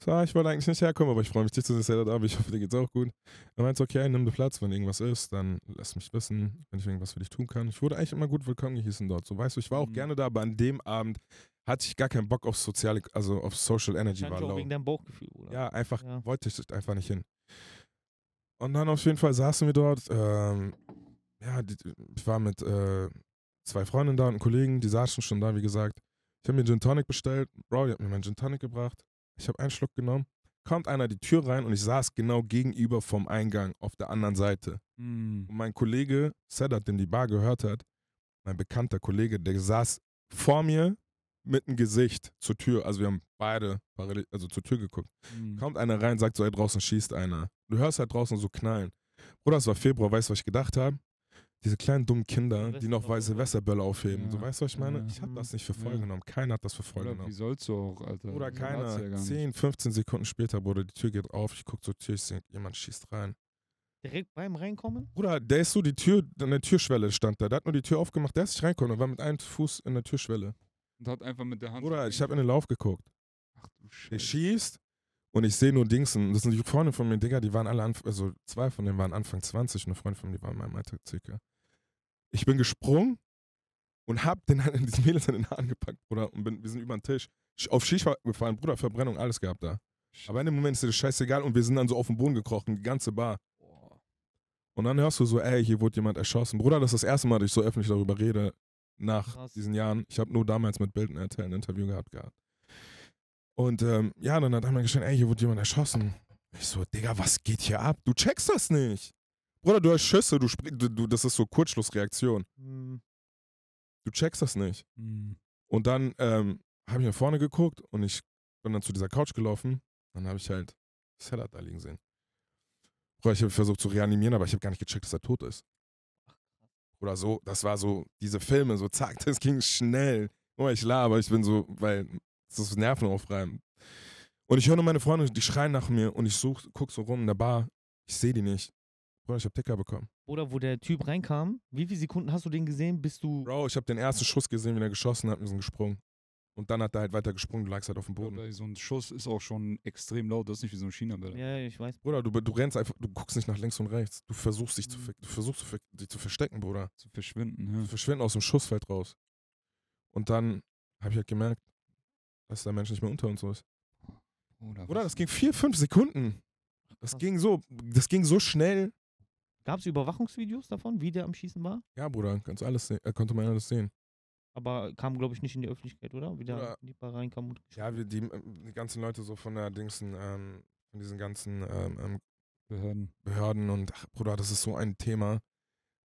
So, ah, ich wollte eigentlich nicht herkommen, aber ich freue mich, dich zu sehen, Zedat aber ich hoffe, dir geht's auch gut. Er meinte, okay, nimm dir Platz, wenn irgendwas ist, dann lass mich wissen, wenn ich irgendwas für dich tun kann. Ich wurde eigentlich immer gut willkommen gehießen dort. So, weißt du, ich war auch Mhm. gerne da, aber an dem Abend hatte ich gar keinen Bock auf soziale, also auf Social Energy war low. wegen deinem Bauchgefühl, oder? Ja, einfach Ja. wollte ich einfach nicht hin. Und dann auf jeden Fall saßen wir dort. Ähm, ja, die, ich war mit äh, zwei Freunden da und einem Kollegen, die saßen schon da, wie gesagt. Ich habe mir Gin Tonic bestellt. Bro, die hat mir meinen Gin Tonic gebracht. Ich habe einen Schluck genommen. Kommt einer die Tür rein und ich saß genau gegenüber vom Eingang auf der anderen Seite. Mm. Und mein Kollege, Sedat, dem die Bar gehört hat, mein bekannter Kollege, der saß vor mir mit dem Gesicht zur Tür. Also wir haben beide parallel, also zur Tür geguckt. Mm. Kommt einer rein, sagt so, ey, draußen schießt einer. Du hörst halt draußen so knallen. Bruder, es war Februar, weißt du, was ich gedacht habe? Diese kleinen dummen Kinder, die noch weiße Silvesterbölle aufheben. Ja. So, weißt du, was ich meine? Ja. Ich habe das nicht für voll Ja. genommen. Keiner hat das für voll Oder wie genommen. sollst du auch, Alter? Oder So keiner. gar nicht. 10, 15 Sekunden später, Bruder, die Tür geht auf. Ich guck zur Tür, ich sehe, jemand schießt rein. Direkt beim Reinkommen? Bruder, der ist so die Tür, an der Türschwelle stand da. Der hat nur die Tür aufgemacht, der ist nicht reingekommen. Er war mit einem Fuß in der Türschwelle. Und hat einfach mit der Hand. Bruder, ich habe in den Lauf geguckt. Ach du Scheiße. schießt und ich sehe nur Dingsen. Das sind die Freunde von mir, Digga, die waren alle, Anf also zwei von denen waren Anfang 20 und eine Freundin von mir war in meinem Alter circa. Ich bin gesprungen und hab den halt in diesen Mädels in den Haaren gepackt, Bruder, und bin, wir sind über den Tisch. Sch- Auf Shisha gefallen, Bruder, Verbrennung, alles gehabt da. Aber in dem Moment ist dir das scheißegal und wir sind dann so auf den Boden gekrochen, die ganze Bar. Und dann hörst du so, ey, hier wurde jemand erschossen. Bruder, das ist das erste Mal, dass ich so öffentlich darüber rede, nach Krass. diesen Jahren. Ich habe nur damals mit Bild RTL ein Interview gehabt gehabt. Und ähm, ja, dann hat einer geschrieben, ey, hier wurde jemand erschossen. Ich so, Digga, was geht hier ab? Du checkst das nicht. Bruder, du hast Schüsse, du, du, du das ist so Kurzschlussreaktion. Hm. Du checkst das nicht. Mm. Und dann ähm, habe ich nach vorne geguckt und ich bin dann zu dieser Couch gelaufen. Dann habe ich halt Sedat da liegen sehen. Bruder, ich habe versucht zu reanimieren, aber ich habe gar nicht gecheckt, dass er tot ist. Oder so, das war so, diese Filme, so zack, das ging schnell. Oh, ich laber, ich bin so, weil das ist nervenaufreibend. Und ich höre nur meine Freunde, die schreien nach mir und ich such, guck so rum in der Bar. Ich sehe die nicht. Bruder, ich habe Ticker bekommen. Oder wo der Typ reinkam, wie viele Sekunden hast du den gesehen, bis du. Bro, ich habe den ersten Schuss gesehen, wie er geschossen hat, wir sind gesprungen. Und dann hat er halt weiter gesprungen, du lagst halt auf dem Boden. Bei so ein Schuss ist auch schon extrem laut. Das ist nicht wie so ein China-Ball. Ja, ja, ich weiß. Bruder, du, du rennst einfach, du guckst nicht nach links und rechts. Du versuchst dich, zu, Mhm. du versuchst zu ver- dich zu verstecken, Bruder. Zu verschwinden, ja. verschwinden aus dem Schussfeld raus. Und dann habe ich halt gemerkt, dass der Mensch nicht mehr unter uns so ist. Oder Bruder, was? das ging vier, fünf Sekunden. Das ging so, das ging so schnell. Gab es Überwachungsvideos davon, wie der am Schießen war? Ja, Bruder, kannst alles sehen, äh, konnte man alles sehen. Aber kam, glaube ich, nicht in die Öffentlichkeit, oder? Wie der in die Bar reinkam und. Ja, wir, die, die ganzen Leute so von der Dingsen, ähm, von diesen ganzen ähm, ähm, Behörden. Behörden und ach, Bruder, das ist so ein Thema.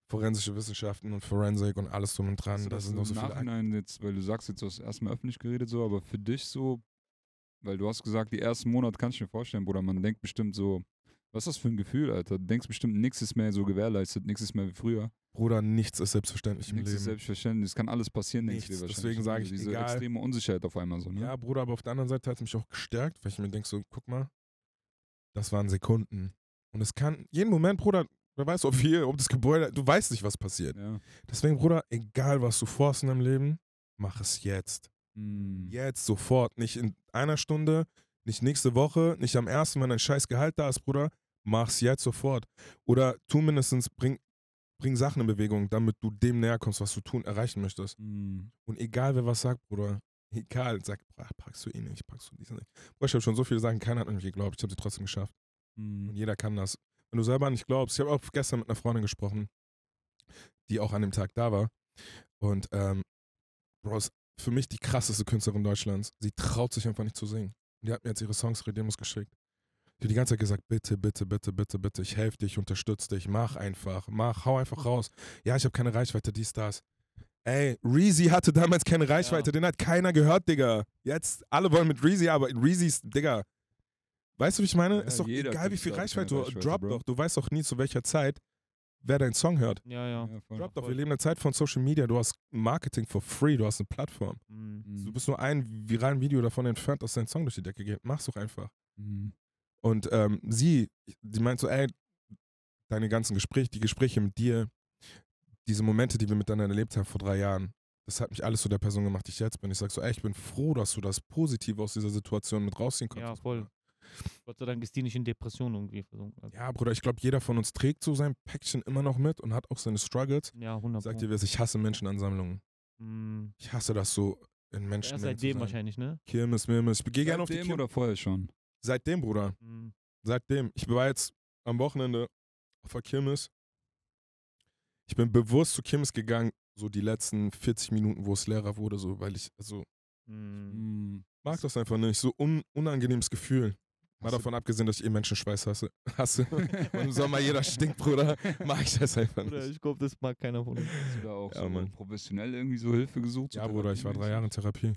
Forensische Wissenschaften und Forensik und alles drum und dran. du Da das sind noch so viele. Nachhinein jetzt, weil du sagst jetzt, du hast erstmal öffentlich geredet so, aber für dich so, weil du hast gesagt, die ersten Monate kannst du dir vorstellen, Bruder, man denkt bestimmt so, was ist das für ein Gefühl, Alter? Du denkst bestimmt, nichts ist mehr so gewährleistet, nichts ist mehr wie früher. Bruder, nichts ist selbstverständlich im Nichts ist Leben. selbstverständlich, es kann alles passieren, dir Nichts, wahrscheinlich. deswegen sage ich, Diese egal. extreme Unsicherheit auf einmal so, ne? Ja, Bruder, aber auf der anderen Seite hat es mich auch gestärkt, weil ich mir denke, so, guck mal, das waren Sekunden. Und es kann, jeden Moment, Bruder, wer weiß, ob hier, ob das Gebäude, du weißt nicht, was passiert. Ja. Deswegen, Bruder, egal was du vorhast in deinem Leben, mach es jetzt. Hm. Jetzt, sofort. Nicht in einer Stunde, nicht nächste Woche, nicht am ersten, wenn ein scheiß Gehalt da ist, Bruder. Mach's jetzt sofort. Oder tu mindestens, bring, bring Sachen in Bewegung, damit du dem näher kommst, was du tun, erreichen möchtest. Hm. Und egal, wer was sagt, Bruder, egal, sag, ach, packst du ihn nicht, packst du diesen nicht. Bruder, ich habe schon so viele Sachen, keiner hat an mich geglaubt, ich habe sie trotzdem geschafft. Und Hm. jeder kann das. Wenn du selber nicht glaubst, ich habe auch gestern mit einer Freundin gesprochen, die auch an dem Tag da war. Und ähm, Bro, ist für mich die krasseste Künstlerin Deutschlands. Sie traut sich einfach nicht zu singen. Und die hat mir jetzt ihre Songs Redemos geschickt. Die hat die ganze Zeit gesagt, bitte, bitte, bitte, bitte, bitte, ich helfe dich, unterstütze dich, mach einfach, mach, hau einfach raus. Ja, ich habe keine Reichweite, dies, das. Ey, Reezy hatte damals keine Reichweite, den hat keiner gehört, Digga. Jetzt, alle wollen mit Reezy, aber Reezy's, Digga. Weißt du, wie ich meine? Ja, ist doch egal, wie viel Reichweite du Reichweite, drop Bro. doch. Du weißt doch nie, zu welcher Zeit, wer deinen Song hört. Ja, ja. Ja. Drop doch, wir leben in einer Zeit von Social Media. Du hast Marketing for free, du hast eine Plattform. Mhm. Hm. Du bist nur ein viralen Video davon entfernt, dass dein Song durch die Decke geht. Mach's doch einfach. Hm. Und ähm, sie, die meint so, ey, deine ganzen Gespräche, die Gespräche mit dir, diese Momente, die wir miteinander erlebt haben vor drei Jahren, das hat mich alles zu der Person gemacht, die ich jetzt bin. Ich sag so, ey, ich bin froh, dass du das Positive aus dieser Situation mit rausziehen konntest. Ja, voll. Gott sei Dank ist die nicht in Depression irgendwie versunken. Ja, Bruder, ich glaube, jeder von uns trägt so sein Päckchen immer noch mit und hat auch seine Struggles. Ja, 100 Sag Pro. dir was, ich hasse Menschenansammlungen. Mhm. Ich hasse das so in Menschen. Erst seitdem wahrscheinlich, ne? Kirmes, Mirmes. Ich gehe gerne auf die Seitdem Kirmes. oder vorher schon? Seitdem, Bruder. Mhm. Seitdem. Ich war jetzt am Wochenende auf der Kirmes. ich bin bewusst zu Kims gegangen, so die letzten 40 Minuten, wo es leerer wurde, so, weil ich, also, Mhm. Hm. mag das einfach nicht. So un unangenehmes Gefühl. Mal davon abgesehen, dass ich eh Menschenschweiß hasse. hasse. Und im Sommer jeder stinkt, Bruder. Mag ich das einfach Bruder, nicht. ich glaube, das mag keiner von uns. Hast du da auch Ja, so professionell irgendwie so Hilfe gesucht? Ja, Bruder, ich war drei Jahre in? Therapie.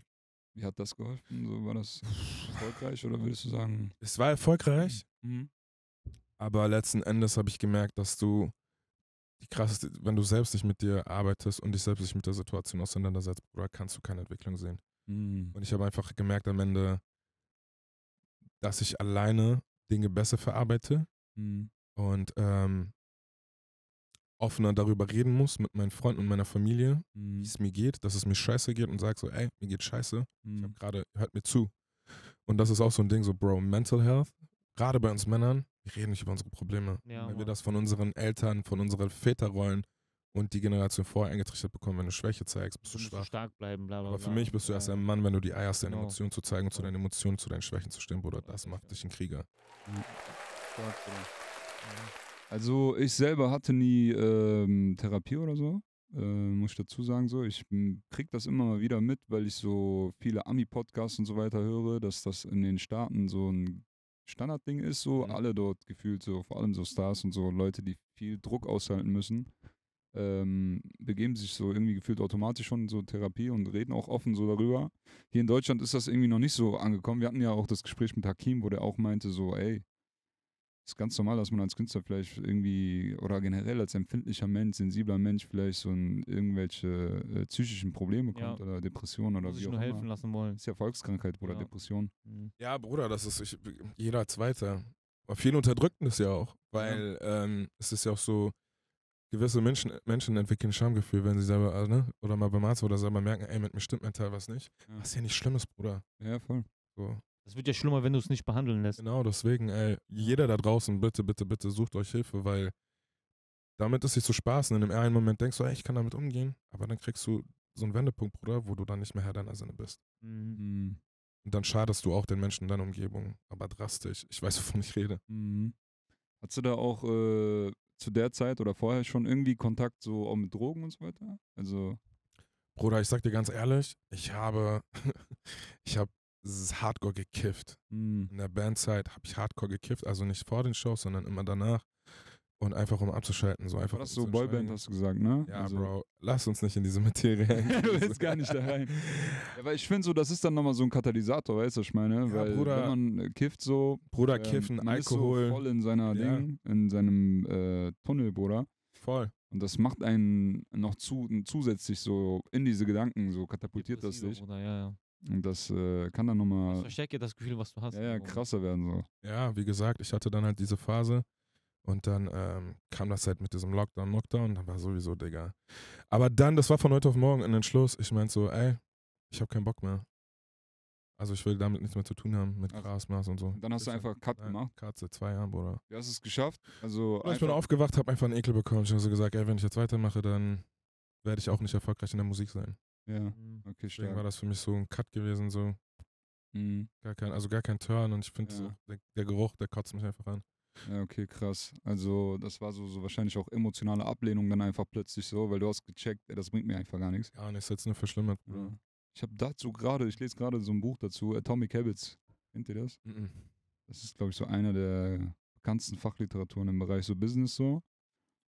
Wie hat das geholfen? So, war das erfolgreich oder würdest du sagen? Es war erfolgreich, Mhm. aber letzten Endes habe ich gemerkt, dass du die krasseste, wenn du selbst nicht mit dir arbeitest und dich selbst nicht mit der Situation auseinandersetzt, Bruder, kannst du keine Entwicklung sehen. Mhm. Und ich habe einfach gemerkt am Ende, dass ich alleine Dinge besser verarbeite Mhm. und ähm, offener darüber reden muss mit meinen Freunden und meiner Familie, wie Mhm. es mir geht, dass es mir scheiße geht und sag so, ey, mir geht scheiße. Ich Mhm. habe gerade, hört mir zu. Und das ist auch so ein Ding, so, Bro, Mental Health, gerade bei uns Männern, wir reden nicht über unsere Probleme. Ja, weil wir Mann. das von unseren Eltern, von unseren Väterrollen und die Generation vorher eingetrichtert bekommen. Wenn du Schwäche zeigst, bist Du du schwach. stark bleiben, bla bla Aber für bla. mich bist du erst Ja, ein Mann, wenn du die Eier hast, deine Genau. Emotionen zu zeigen und zu deinen Emotionen, zu deinen Schwächen zu stehen, Bruder. Das Ja, macht ja. dich ein Krieger. stark, Bruder. Also ich selber hatte nie ähm, Therapie oder so, äh, muss ich dazu sagen so. Ich m, krieg das immer mal wieder mit, weil ich so viele Ami-Podcasts und so weiter höre, dass das in den Staaten so ein Standardding ist, so Mhm. alle dort gefühlt so, vor allem so Stars und so Leute, die viel Druck aushalten müssen, ähm, begeben sich so irgendwie gefühlt automatisch schon so Therapie und reden auch offen so darüber. Hier in Deutschland ist das irgendwie noch nicht so angekommen. Wir hatten ja auch das Gespräch mit Hakim, wo der auch meinte so, ey, ist ganz normal, dass man als Künstler vielleicht irgendwie oder generell als empfindlicher Mensch, sensibler Mensch vielleicht so in irgendwelche äh, psychischen Probleme Ja. kommt oder Depressionen oder Muss wie sich auch nur immer. helfen lassen wollen. ist ja Volkskrankheit oder Ja. Depression. Mhm. Ja, Bruder, das ist ich, jeder Zweite. Aber viele unterdrücken das ja auch, weil ähm, es ist ja auch so, gewisse Menschen, Menschen entwickeln Schamgefühl, wenn sie selber, äh, ne, oder mal beim Arzt oder selber merken, ey, mit mir stimmt mental was nicht. Ja. Was ja nicht Schlimmes, Bruder. Ja, voll. So. Das wird ja schlimmer, wenn du es nicht behandeln lässt. Genau, deswegen, ey, jeder da draußen, bitte, bitte, bitte sucht euch Hilfe, weil damit ist nicht so Spaß. Und in dem einen Moment denkst du, ey, ich kann damit umgehen, aber dann kriegst du so einen Wendepunkt, Bruder, wo du dann nicht mehr Herr deiner Sinne bist. Mhm. Mhm. Und dann schadest du auch den Menschen in deiner Umgebung, aber drastisch. Ich weiß, wovon ich rede. Mhm. Hattest du da auch äh, zu der Zeit oder vorher schon irgendwie Kontakt so auch mit Drogen und so weiter? Also, Bruder, ich sag dir ganz ehrlich, ich habe, ich habe hardcore gekifft. mh, In der Bandzeit habe ich hardcore gekifft, also nicht vor den Shows, sondern immer danach. Und einfach um abzuschalten, so einfach. war das so Boyband, hast du gesagt, ne? Ja, also, Bro, lass uns nicht in diese Materie hängen. du willst gar nicht da rein. Ja, weil ich finde so, das ist dann nochmal so ein Katalysator, weißt du, was ich meine? Ja, weil Bruder. wenn man äh, kifft so, Bruder, ähm, kiffen, man Alkohol. ist so voll in seiner Ja. Ding, in seinem äh, Tunnel, Bruder. voll. Und das macht einen noch zu, zusätzlich so in diese Gedanken, so katapultiert das Depressiver, dich. Bruder, ja, ja. Und das äh, kann dann Das nochmal verstärkt ja das Gefühl, was du hast. ja, ja, krasser werden. So. Ja, wie gesagt, ich hatte dann halt diese Phase und dann ähm, kam das halt mit diesem Lockdown, Lockdown, dann war sowieso, Digga. Aber dann, das war von heute auf morgen ein Entschluss. Ich meinte so, ey, ich habe keinen Bock mehr. Also ich will damit nichts mehr zu tun haben, mit Ach. Grasmaß und so. Und dann hast du einfach Cut Nein, gemacht. Cut seit zwei Jahren, Bruder. Du hast es geschafft. Also Ich bin aufgewacht, habe einfach einen Ekel bekommen. Ich habe so gesagt, ey, wenn ich jetzt weitermache, dann werde ich auch nicht erfolgreich in der Musik sein. Ja, Mhm. okay, Deswegen war stark. das für mich so ein Cut gewesen, so Mhm. gar kein, also gar kein Turn und ich finde Ja. der, der Geruch, der kotzt mich einfach an. Ja, okay, krass. Also das war so, so wahrscheinlich auch emotionale Ablehnung dann einfach plötzlich so, weil du hast gecheckt, ey, das bringt mir einfach gar nichts. Gar nichts, jetzt nur verschlimmert, Bruder. Ja. Ich habe dazu gerade, ich lese gerade so ein Buch dazu, Atomic Habits. Kennt ihr das? Mhm. Das ist, glaube ich, so einer der bekanntesten Fachliteraturen im Bereich so Business so.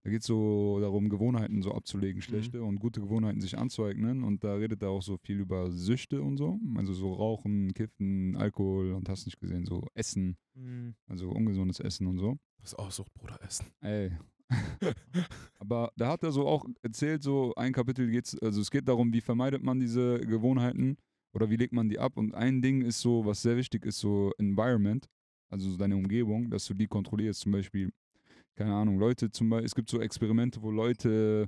Da geht es so darum, Gewohnheiten so abzulegen, schlechte und gute Gewohnheiten sich anzueignen. Und da redet er auch so viel über Süchte und so. Also so Rauchen, Kiffen, Alkohol und hast nicht gesehen, so Essen, Mhm. also ungesundes Essen und so. Das ist auch Sucht, Bruder, Essen. Ey. Aber da hat er so auch erzählt, so ein Kapitel geht's, also es geht darum, wie vermeidet man diese Gewohnheiten oder wie legt man die ab. Und ein Ding ist so, was sehr wichtig ist, so Environment, also so deine Umgebung, dass du die kontrollierst. Zum Beispiel, keine Ahnung, Leute zum Beispiel, es gibt so Experimente, wo Leute,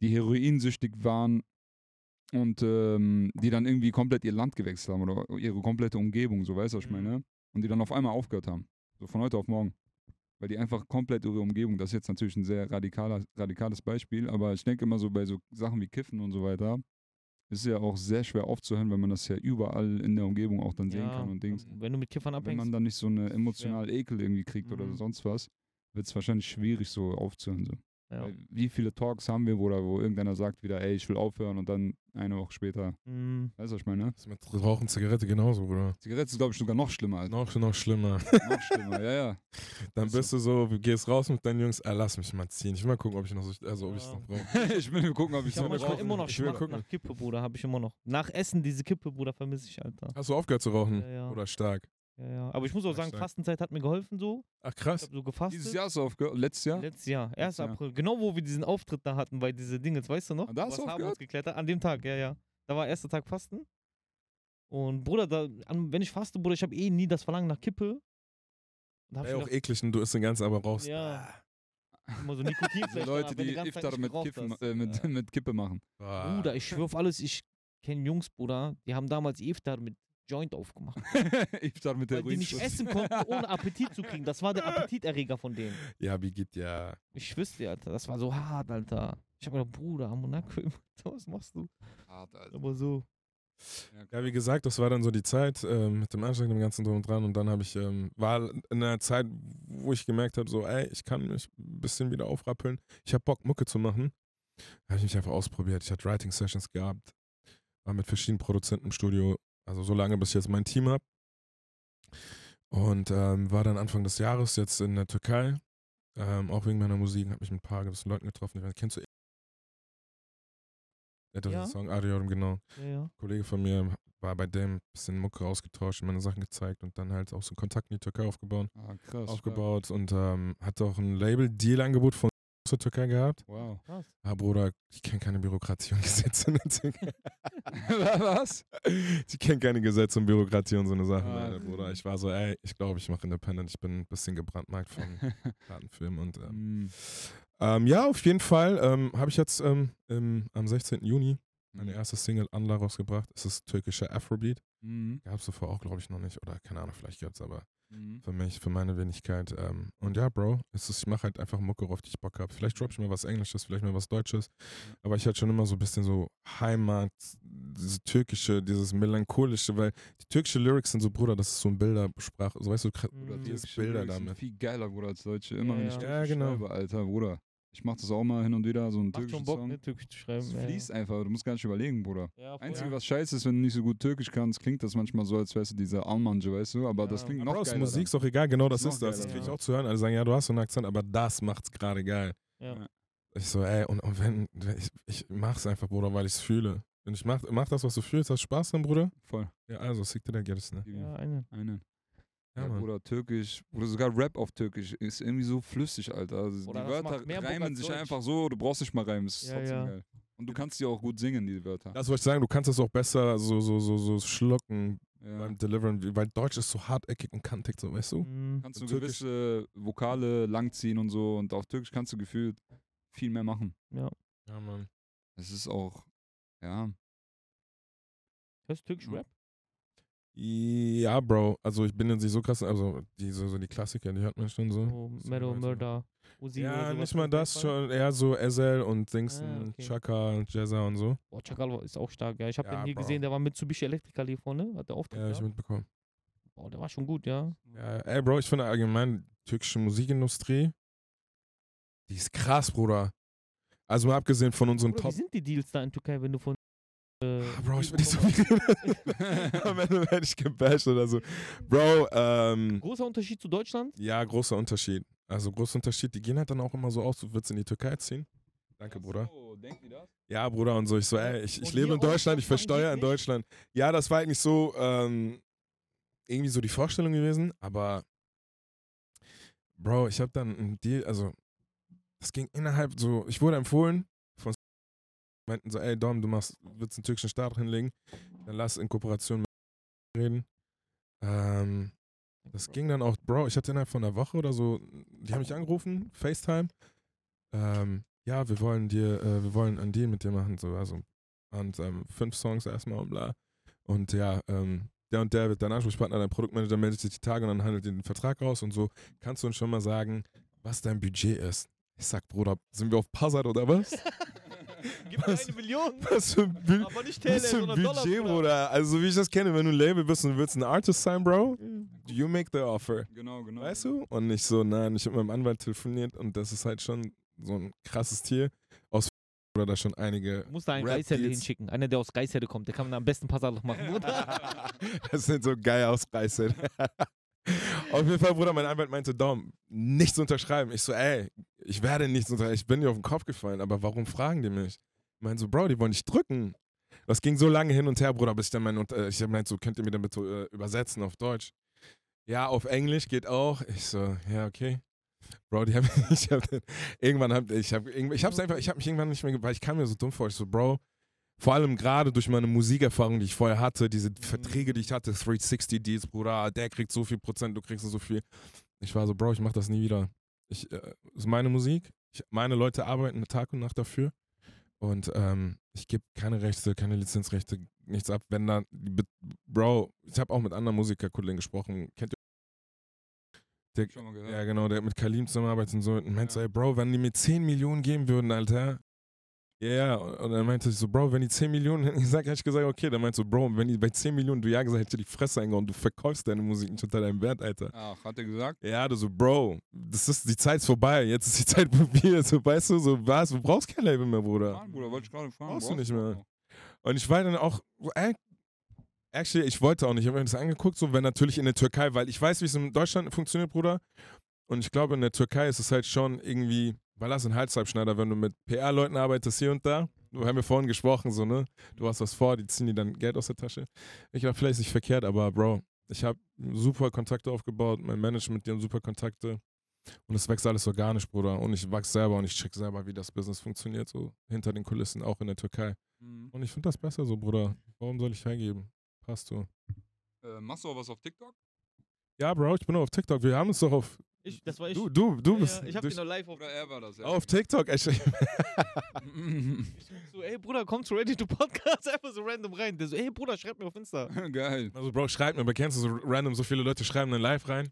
die heroinsüchtig waren und ähm, die dann irgendwie komplett ihr Land gewechselt haben oder ihre komplette Umgebung, so weißt du, was ich Mhm. meine? Und die dann auf einmal aufgehört haben. So von heute auf morgen weil die einfach komplett ihre Umgebung, das ist jetzt natürlich ein sehr radikaler, radikales Beispiel, aber ich denke immer so bei so Sachen wie Kiffen und so weiter, ist ja auch sehr schwer aufzuhören, wenn man das ja überall in der Umgebung auch dann sehen Ja, kann und Dings. Wenn du mit Kiffern Wenn abhängst. man dann nicht so eine emotional Ekel irgendwie kriegt oder Mhm. sonst was, wird es wahrscheinlich schwierig so aufzuhören. So. Ja. Wie viele Talks haben wir, Bruder, wo irgendeiner sagt wieder, ey, ich will aufhören und dann eine Woche später, Mhm. weißt du, was ich meine? Das ist mit Rauchen Zigarette genauso, Bruder. Zigarette ist, glaube ich, sogar noch schlimmer. Alter. Noch, noch schlimmer. noch schlimmer, ja, ja. Dann bist du so, du gehst raus mit deinen Jungs, ah, lass mich mal ziehen. Ich will mal gucken, ob ich noch so, also ob ich Ja. noch brauche. ich will nur gucken, ob ich Ich manchmal rauchen. immer noch Ich will gucken. nach Kippe, Bruder, habe ich immer noch. Nach Essen diese Kippe, Bruder, vermisse ich, Alter. Hast du aufgehört zu rauchen? Ja, ja. Oder stark? Ja, ja. Aber ich muss auch Ja, sagen. Fastenzeit hat mir geholfen so. Ach Ich krass. habe so gefastet. Dieses Jahr hast du aufgehört, letztes Jahr? Letztes Jahr, 1. Letztes Jahr. April. Genau wo wir diesen Auftritt da hatten bei diese Dinge, weißt du noch? Ah, da hast Was du haben uns geklettert? An dem Tag, ja, ja. Da war erster Tag Fasten. Und Bruder, da, wenn ich faste, Bruder, ich habe eh nie das Verlangen nach Kippe. Und hab Wäre ich auch gedacht, eklig und du isst den ganzen aber raus. Ja. immer so Nikotin Also Leute, die Iftar mit, Kiffen, äh, mit, Ja. mit Kippe machen. Bruder, ich schwör auf alles, ich kenne Jungs, Bruder, die haben damals Iftar mit Joint aufgemacht. Iftar mit der Weil die nicht essen konnten, ohne Appetit zu kriegen. Das war der Appetiterreger von denen. Ja, wie geht ja. Ich dir, Alter. Das war so hart, Alter. Ich hab gedacht, Bruder, Monaco, was machst du? Hart, Alter. Aber so. Ja, wie gesagt, das war dann so die Zeit ähm, mit dem Anstrengen, dem ganzen Drum und Dran. Und dann habe ich, ähm, war in einer Zeit, wo ich gemerkt habe, so, ey, ich kann mich ein bisschen wieder aufrappeln. Ich habe Bock, Mucke zu machen. Habe ich mich einfach ausprobiert. Ich hatte Writing-Sessions gehabt, war mit verschiedenen Produzenten im Studio. Also so lange, bis ich jetzt mein Team habe. Und ähm, war dann Anfang des Jahres jetzt in der Türkei. Ähm, auch wegen meiner Musik, habe mit ein paar gewissen Leuten getroffen. Die- Kennst du Ja. den Song Ariodum, genau. Ja, ja. Ein Kollege von mir war bei dem ein bisschen Mucke ausgetauscht, meine Sachen gezeigt und dann halt auch so einen Kontakt in die Türkei aufgebaut, Ah, krass. aufgebaut und ähm, hat auch ein Label-Deal-Angebot von zur Türkei gehabt. Wow. Krass. Ah, Bruder, ich kenne keine Bürokratie und Gesetze in der Türkei. Was? Ich kenne keine Gesetze und Bürokratie und so eine Sachen, Ah. Alter, Bruder. Ich war so, ey, ich glaube, ich mache Independent. Ich bin ein bisschen gebrandmarkt von Kartenfilmen und ähm, Mm. ähm, ja, auf jeden Fall ähm, habe ich jetzt ähm, im, am 16. Juni meine Mhm. erste Single Anla rausgebracht. Es ist türkischer Afrobeat. Mhm. Gab es zuvor auch, glaube ich, noch nicht. Oder keine Ahnung, vielleicht gab es aber Mhm. für mich, für meine Wenigkeit. Ähm, und ja, Bro, es ist, ich mache halt einfach Mucke, auf die ich Bock habe. Vielleicht droppe ich mir was Englisches, vielleicht mal was Deutsches. Aber ich hatte schon immer so ein bisschen so Heimat, diese türkische, dieses melancholische, weil die türkische Lyrics sind so, Bruder, das ist so ein Bildersprache. So weißt du, Bruder, Mhm. dieses Bilder Lyrics sind damit. viel geiler, Bruder, als deutsche. Immer Ja, wenn ich Ja, genau. schreibe, Alter, Bruder. Ich mach das auch mal hin und wieder, so einen Macht schon türkischen Bock, Song. ne, Türkisch zu schreiben. Es ja, fließt einfach, du musst gar nicht überlegen, Bruder. Ja, voll. Einzige, was scheiße ist, wenn du nicht so gut Türkisch kannst, klingt das manchmal so, als wärst du dieser Almanje, weißt du? Aber das Ja. klingt Ja, noch Bro, ist geiler. Musik dann. ist doch egal, genau das Ist noch ist das. Das geiler, kriege ich ja. auch zu hören. Alle sagen, ja, du hast so einen Akzent, aber das macht's gerade geil. Ja. Ich so, ey, und, und wenn, ich, ich mach's einfach, Bruder, weil ich's fühle. Und ich mach, mach das, was du fühlst, hast Spaß dran, Bruder? Voll. Ja, also, sick dir der ne? Ihm Ja, eine. einen. Ja. Bruder, Türkisch, oder sogar Rap auf Türkisch ist irgendwie so flüssig, Alter. Also Oder die Wörter reimen sich Deutsch. einfach so, du brauchst nicht mal reimen, ist Ja, trotzdem ja. geil. Und du kannst die auch gut singen, die Wörter. Das wollte ich sagen, du kannst das auch besser so, so, so, so schlucken Ja. beim Deliveren, weil Deutsch ist so harteckig und kantig, so, weißt du? Mhm. Kannst du Türkisch- gewisse Vokale langziehen und so und auf Türkisch kannst du gefühlt viel mehr machen. Ja. Ja, Mann. Es ist auch, ja, Hörst du Türkisch. Rap? Ja, Bro, also ich bin jetzt nicht so krass, also die, so, die Klassiker, die hört man schon so. So Meadow Leute. Murder, Uzi ja, nicht mal das, schon eher so Ezel und Dingsten, Ah, okay. Chaka und Jazza und so. Boah, Chakal ist auch stark, ja. Ich habe Ja, den hier Bro. gesehen, der war Mitsubishi Electrical hier vorne, hat der Auftritt Ja, ich gehabt. mitbekommen. Boah, der war schon gut, ja. Ja, ey, Bro, ich finde allgemein die türkische Musikindustrie, die ist krass, Bruder. Also mal abgesehen von unseren Bruder, Top. wie sind die Deals da in Türkei, wenn du von Bro, ich nicht so viel reden. Am Ende werde ich gebasht oder so. Bro, ähm? Großer Unterschied zu Deutschland? ja, großer Unterschied. Also großer Unterschied. Die gehen halt dann auch immer so aus, du willst in die Türkei ziehen. Danke, Bruder. So, denkt ihr das? Ja, Bruder, und so. Ich so, ey, ich, ich lebe in Deutschland, ich versteuere in? Deutschland. Ja, das war eigentlich so, ähm, irgendwie so die Vorstellung gewesen, aber Bro, ich habe dann einen Deal, also das ging innerhalb so, ich wurde empfohlen meinten so, ey Dom, du machst, willst einen türkischen Staat hinlegen, dann lass in Kooperation mit reden. Ähm, das ging dann auch, Bro, ich hatte innerhalb von einer Woche oder so, die haben mich angerufen, FaceTime. Ähm, ja, wir wollen dir, äh, wir wollen einen Deal mit dir machen, so, also. Und ähm, fünf Songs erstmal und bla. Und ja, ähm, der und der wird dein Ansprechpartner, dein Produktmanager meldet sich die Tage und dann handelt den Vertrag aus und so. Kannst du uns schon mal sagen, was dein Budget ist? Ich sag, Bruder, sind wir auf Passat oder was? Gib mir Was? eine Million, Was für ein, Bu aber nicht was für ein Budget, Bruder? Also, wie ich das kenne, wenn du ein Label bist und du willst ein Artist sein, Bro, you make the offer. Genau, genau. Weißt du? Und nicht so, nein, ich habe mit meinem Anwalt telefoniert und das ist halt schon so ein krasses Tier. Aus oder da schon einige. Muss da einen Deals. hinschicken. Einer, der aus Geisherde kommt. Der kann am besten Passat machen, Bruder. das sind so geil Ausreißer. Auf jeden Fall, Bruder, mein Anwalt meinte, Dom, nichts unterschreiben. Ich so, ey, ich werde nichts unterschreiben. Ich bin dir auf den Kopf gefallen, aber warum fragen die mich? Ich meine so, Bro, die wollen dich drücken. Das ging so lange hin und her, Bruder, bis ich dann mein, äh, ich hab meint so, könnt ihr mir dann bitte äh, übersetzen auf Deutsch? Ja, auf Englisch geht auch. Ich so, ja, okay. Bro, die haben, ich hab, irgendwann hab, ich hab, ich hab's einfach, ich hab mich irgendwann nicht mehr, weil ich kam mir so dumm vor. Ich so, Bro, vor allem gerade durch meine Musikerfahrung, die ich vorher hatte, diese Verträge, die ich hatte, 360 Deals, Bruder, der kriegt so viel Prozent, du kriegst so viel. Ich war so, Bro, ich mach das nie wieder. Ich, äh, ist meine Musik, ich, meine Leute arbeiten Tag und Nacht dafür und ähm, ich gebe keine Rechte, keine Lizenzrechte, nichts ab. Wenn da, die Be- Bro, ich habe auch mit anderen Musikerkollegen gesprochen, kennt ihr? Der, Schon mal gehört. ja, genau, der mit Kalim zusammenarbeitet und so. Und meinte so, ey, Bro, wenn die mir 10 Millionen geben würden, Alter. Ja, ja. Und dann meinte ich so, Bro, wenn die 10 Millionen hätten gesagt, hätte ich gesagt, okay. Dann meinte so, Bro, wenn die bei 10 Millionen du ja gesagt hättest, die Fresse eingehauen. Du verkaufst deine Musik nicht unter deinem Wert, Alter. Ach, hat er gesagt? Ja, du so, Bro, das ist, die Zeit ist vorbei. Jetzt ist die Zeit probiert. So, weißt du, so, was? Du brauchst kein Label mehr, Bruder. Mann, Bruder, wollte ich gerade fragen. Brauchst du nicht mehr. Und ich war dann auch, äh, actually, ich wollte auch nicht, ich habe mir das angeguckt, so wenn natürlich in der Türkei, weil ich weiß, wie es in Deutschland funktioniert, Bruder. Und ich glaube, in der Türkei ist es halt schon irgendwie, weil das ein Halsabschneider, wenn du mit PR-Leuten arbeitest hier und da. Wir haben ja vorhin gesprochen, so, ne? Du hast was vor, die ziehen dir dann Geld aus der Tasche. Ich glaube, vielleicht ist nicht verkehrt, aber Bro, ich habe super Kontakte aufgebaut, mein Management, die haben super Kontakte. Und es wächst alles organisch, Bruder. Und ich wachse selber und ich check selber, wie das Business funktioniert, so hinter den Kulissen, auch in der Türkei. Mhm. Und ich finde das besser so, Bruder. Warum soll ich hergeben? Passt so. Äh, machst du auch was auf TikTok? Ja, Bro, ich bin auf TikTok. Wir haben uns doch auf. Ich, das war ich. Du, du, du Ja, bist. ja, ich hab durch, ihn noch live auf. Oder er war das, ja. auf TikTok. Ich, So, ey Bruder, komm zu Ready to Podcast. Einfach so random rein. Der so, ey Bruder, schreib mir auf Insta. Geil. also, Bro, schreib mir, aber kennst du so random, so viele Leute schreiben dann live rein.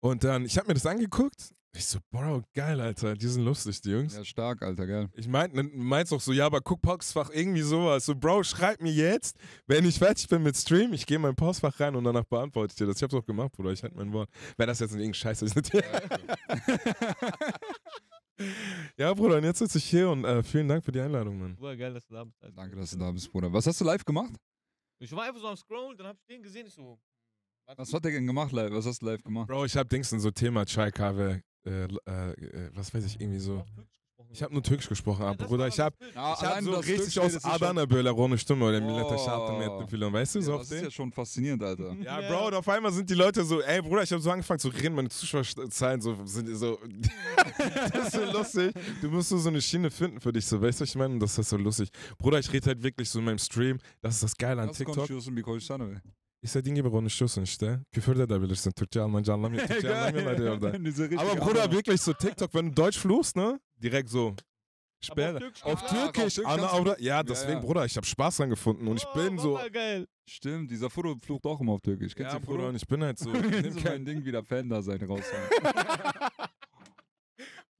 Und dann, ich habe mir das angeguckt. Ich so, Bro, geil, Alter. Die sind lustig, die Jungs. Ja, stark, Alter, geil. Ich mein, meinst auch so, ja, aber guck Postfach irgendwie sowas. So, Bro, schreib mir jetzt, wenn ich fertig bin mit Stream, ich gehe in mein Postfach rein und danach beantworte ich dir das. Ich hab's auch gemacht, Bruder. Ich halte mein Wort. Wenn das jetzt nicht irgendein Scheiße ist. ja, Bruder, und jetzt sitze ich hier und äh, vielen Dank für die Einladung, Mann. Bruder, geil, dass du da bist. Alter. Danke, dass du da bist, Bruder. Was hast du live gemacht? Ich war einfach so am Scrollen, dann hab ich den gesehen, ich so. Was hat der denn gemacht live? Was hast du live gemacht? Bro, ich hab Dings in so Thema Chai Kahve, äh, äh, äh, was weiß ich, irgendwie so. Ich habe nur Türkisch gesprochen, aber Bruder, ich hab, Ah, ich hab so richtig aus Adana böyle konuştum oder millete Oh. Schatten mit vielen, weißt du, so Ja, das ist ja schon faszinierend, Alter. Ja. Bro, und auf einmal sind die Leute so, ey Bruder, ich habe so angefangen zu reden, meine Zuschauerzahlen so, sind so, das ist so lustig. Du musst so, so eine Schiene finden für dich, so, weißt du, was ich meine? Und Das ist so lustig. Bruder, ich rede halt wirklich so in meinem Stream, das ist das Geile an TikTok. İstediğin gibi konuşuyorsun işte. Küfür de edebilirsin. Türkçe, Almanca anlamıyor. Türkçe anlamıyorlar ya orada. Aber Bruder, wirklich so TikTok, wenn du Deutsch fluchst, ne? Direkt so. Sperre. Türkisch- Auf Ah, auf Türkisch. Türkisch? Ja, deswegen, ja. Bruder, ich habe Spaß dran gefunden und ich Oh, bin war so. geil. Stimmt, dieser Furo flucht auch immer auf Türkisch. Kennst Ja, du Bruder, und ich bin halt so. Ich nimm so kein- mein Ding wieder Fan da sein raus.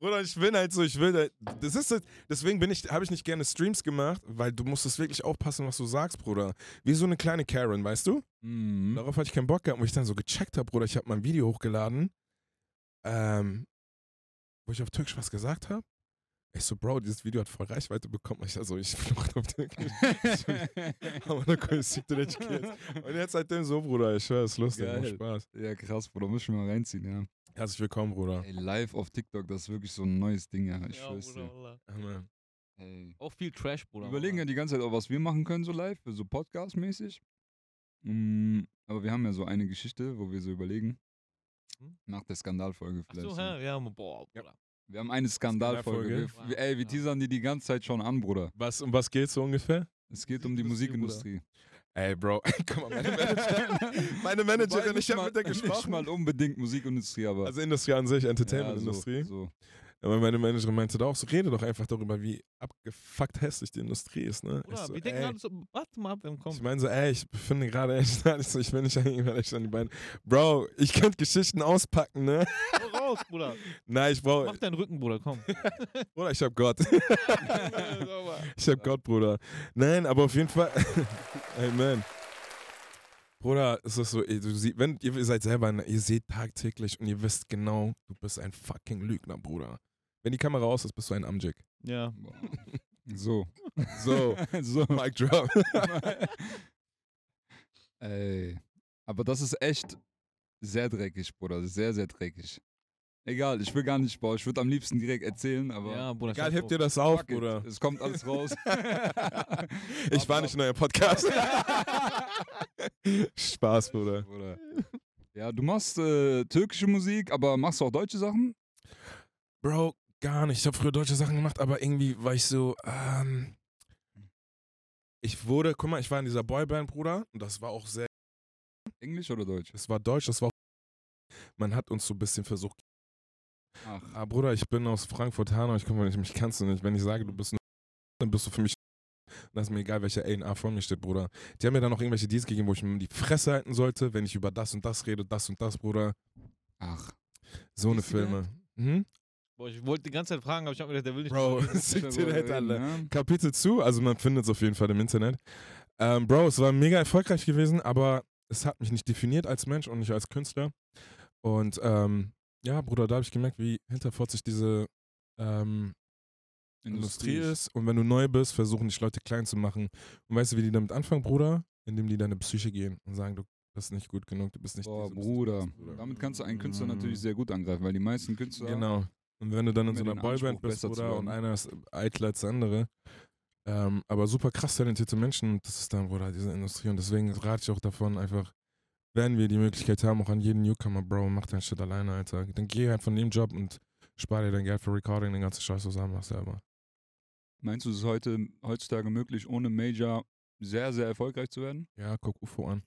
Bruder, ich bin halt so, ich will halt, das ist halt, deswegen bin ich, habe ich nicht gerne Streams gemacht, weil du musst es wirklich aufpassen, was du sagst, Bruder. Wie so eine kleine Karen, weißt du? mhm. Darauf hatte ich keinen Bock gehabt, wo ich dann so gecheckt habe, Bruder, ich habe mein Video hochgeladen, ähm, wo ich auf Türkisch was gesagt habe. Ich so, Bro, dieses Video hat voll Reichweite bekommen. Ich also, ich fluche auf Türkisch. Aber da du nicht Und jetzt seitdem so, Bruder, ich schwör, es ist lustig, macht. Spaß. ja, krass, Bruder. Muss ich mal reinziehen, ja. Herzlich willkommen, Bruder. Ey, live auf TikTok, das ist wirklich so ein neues Ding, ja. Ich Ja, schwör's Bruder, dir. Ja. Ey. Auch viel Trash, Bruder. Wir überlegen ja die ganze Zeit auch, was wir machen können, so live, so Podcast-mäßig. Mm, aber wir haben ja so eine Geschichte, wo wir so überlegen. Hm? Nach der Skandalfolge Ach vielleicht. so, so. hä? Ja, boah, Bruder. Wir haben eine Skandalfolge. Wir, Skandalfolge? wir, ey, wir Ja. teasern die die ganze Zeit schon an, Bruder. Was, um was geht's so ungefähr? Es geht um die Musikindustrie, Musikindustrie. Ey, Bro, guck mal, meine Managerin, meine Managerin ich habe mit der Nicht gesprochen. mal unbedingt Musikindustrie, aber. Also Industrie an sich, ja, Entertainment-Industrie. So, so. Aber meine Managerin meinte da auch so, rede doch einfach darüber, wie abgefuckt hässlich die Industrie ist, ne? Ich Bruder, so, wir denken alle so, warte mal ab, Ich kommt. meine so, ey, ich befinde gerade echt, ich, so, ich will nicht echt an die Beine. Bro, ich könnte Geschichten auspacken, ne? Raus, Bruder. Nein, ich brauche, Mach deinen Rücken, Bruder, komm. Bruder, ich hab Gott. ich hab Gott, Bruder. Nein, aber auf jeden Fall, Amen. Bruder, es ist so, ey, du sie, wenn ihr, seid selber, ne, ihr seht tagtäglich und ihr wisst genau, du bist ein fucking Lügner, Bruder. Wenn die Kamera aus ist, bist du ein Amjik. Ja. So. So, so. Mic drop. Ey. Aber das ist echt sehr dreckig, Bruder. Sehr, sehr dreckig. Egal, ich will gar nicht, boah, ich würde am liebsten direkt erzählen, aber. Ja, Bruder. Egal, scheiß heb drauf. dir das auf, fuck it, Bruder. Es kommt alles raus. Ich war nicht in eurem Podcast. Spaß, Bruder. Ja, du machst äh, türkische Musik, aber machst du auch deutsche Sachen? Bro, gar nicht. Ich habe früher deutsche Sachen gemacht, aber irgendwie war ich so, ähm, ich wurde, guck mal, ich war in dieser Boyband, Bruder, und das war auch sehr, Englisch oder Deutsch? das war deutsch, das war auch, man hat uns so ein bisschen versucht. Ach, Ah, Bruder, ich bin aus Frankfurt, Hanau, ich komme nicht, mich kannst du nicht. Wenn ich sage, du bist ein dann bist du für mich dann ist mir egal, welcher A und A vor mir steht, Bruder. Die haben mir dann noch irgendwelche Deals gegeben, wo ich mir die Fresse halten sollte, wenn ich über das und das rede, das und das, Bruder. ach. So eine Filme. Mhm. Boah, ich wollte die ganze Zeit fragen, aber ich hab mir gedacht, der will nicht. Bro, dir Bruder, das, Alter. ne? Kapitel zu, also man findet es auf jeden Fall im Internet. Ähm, Bro, es war mega erfolgreich gewesen, aber es hat mich nicht definiert als Mensch und nicht als Künstler. Und ähm, ja, Bruder, da habe ich gemerkt, wie hinterfotzig diese ähm, Industrie ist. Und wenn du neu bist, versuchen dich Leute klein zu machen. Und weißt du, wie die damit anfangen, Bruder? Indem die deine Psyche gehen und sagen, du bist nicht gut genug, du bist nicht Boah, du bist Bruder. Bruder. Damit kannst du einen Künstler Mhm. natürlich sehr gut angreifen, weil die meisten Künstler. Genau. Und wenn du dann in so einer Boyband bist, Bruder, und einer ist eitler als der andere, ähm, aber super krass talentierte Menschen, das ist dann, Bruder, diese Industrie. Und deswegen rate ich auch davon, einfach, wenn wir die Möglichkeit haben, auch an jeden Newcomer, Bro, mach dein Shit alleine, Alter. Dann geh halt von dem Job und spar dir dein Geld für Recording, den ganzen Scheiß zusammen, mach selber. Meinst du, es ist heute, heutzutage möglich, ohne Major sehr, sehr erfolgreich zu werden? Ja, guck UFO an.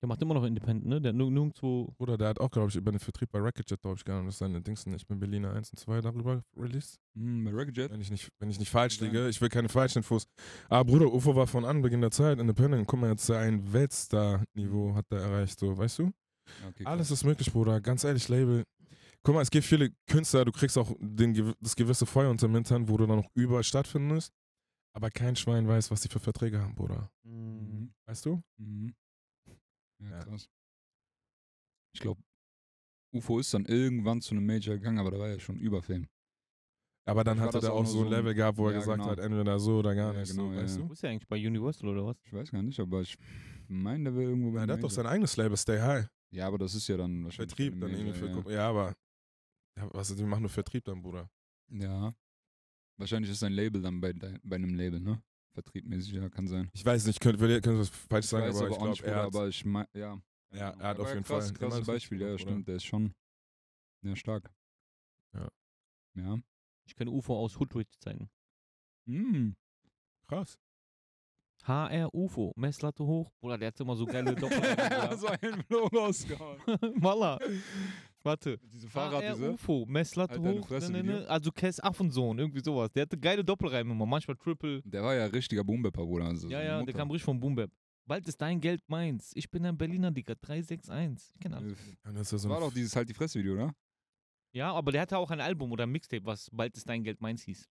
Der macht immer noch Independent, ne? Der hat nirg- nirgendwo. Bruder, der hat auch, glaube ich, über den Vertrieb bei Racketjet, glaube ich, gegangen. Das ist seine Dings, ich bin Berliner 1 und 2 darüber released. Hm, bei Record Jet? Wenn ich nicht, wenn ich nicht falsch Ja. liege, ich will keine falschen Infos. Aber Bruder, UFO war von Anbeginn der Zeit independent. Guck mal, jetzt ein Weltstar-Niveau hat er erreicht, so, weißt du? Okay, Alles ist möglich, Bruder. Ganz ehrlich, Label. Guck mal, es gibt viele Künstler, du kriegst auch den, das gewisse Feuer unter dem Hintern, wo du dann auch überall stattfindest. Aber kein Schwein weiß, was die für Verträge haben, Bruder. Mhm. Weißt du? Mhm. Ja, Ja. krass. Ich glaube, UFO ist dann irgendwann zu einem Major gegangen, aber da war ja schon Überfilm. Aber dann hatte der auch so ein Level gehabt, wo er Ja, gesagt genau. hat, entweder so oder gar Ja, nicht. genau, so, ja, weißt ja. du? Ist der eigentlich bei Universal oder was? Ich weiß gar nicht, aber ich meine, der wäre irgendwo bei Ja, der hat doch sein eigenes Label, Stay High. Ja, aber das ist ja dann wahrscheinlich Vertrieb dann irgendwie für. Major, Ja, aber. Ja, was, die machen nur Vertrieb dann, Bruder. ja. ja. Wahrscheinlich ist sein Label dann bei, bei einem Label, ne? Vertriebmäßig, ja, kann sein. Ich weiß nicht, könnt, könnt ihr was falsch Ich sagen, weiß aber aber ich glaube, er hat, aber ich meine, ja. Ja, er hat Aber auf jeden krass, Fall- Krasses Beispiel, ja, stimmt, der ist schon ja, stark. Ja. Ja. Ich kann UFO aus Hoodrich zeigen. Mm. krass. HR UFO, Messlatte hoch. Bruder, der hat immer so geile Doppel. so ein Flow rausgehauen. Malla. Warte. Diese Fahrrad, HR diese. UFO, Messlatte Halt deine hoch. Fresse, ne, ne, ne. Also Kess Affensohn, irgendwie sowas. Der hatte geile Doppelreime immer, manchmal Triple. Der war ja richtiger Boombepper, Bruder. Also Ja, ja, der Mutter. kam richtig vom Boombap. Bald ist dein Geld meins. Ich bin ein Berliner, Digga. 361. Ich kenn alles. Das ja Das so war doch dieses halt die Fresse-Video, oder? Ja, aber der hatte auch ein Album oder ein Mixtape, was Bald ist dein Geld meins hieß.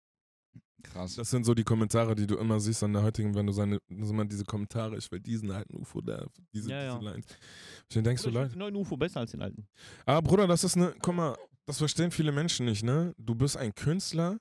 Krass. Das sind so die Kommentare, die du immer siehst an der heutigen, wenn du seine, so mal diese Kommentare, ich will diesen alten UFO da, diese, Ja, ja. diese Lines. Und dann denkst du, ich Leute. den neuen UFO besser als den alten. Aber Bruder, das ist eine, guck mal, das verstehen viele Menschen nicht, ne? Du bist ein Künstler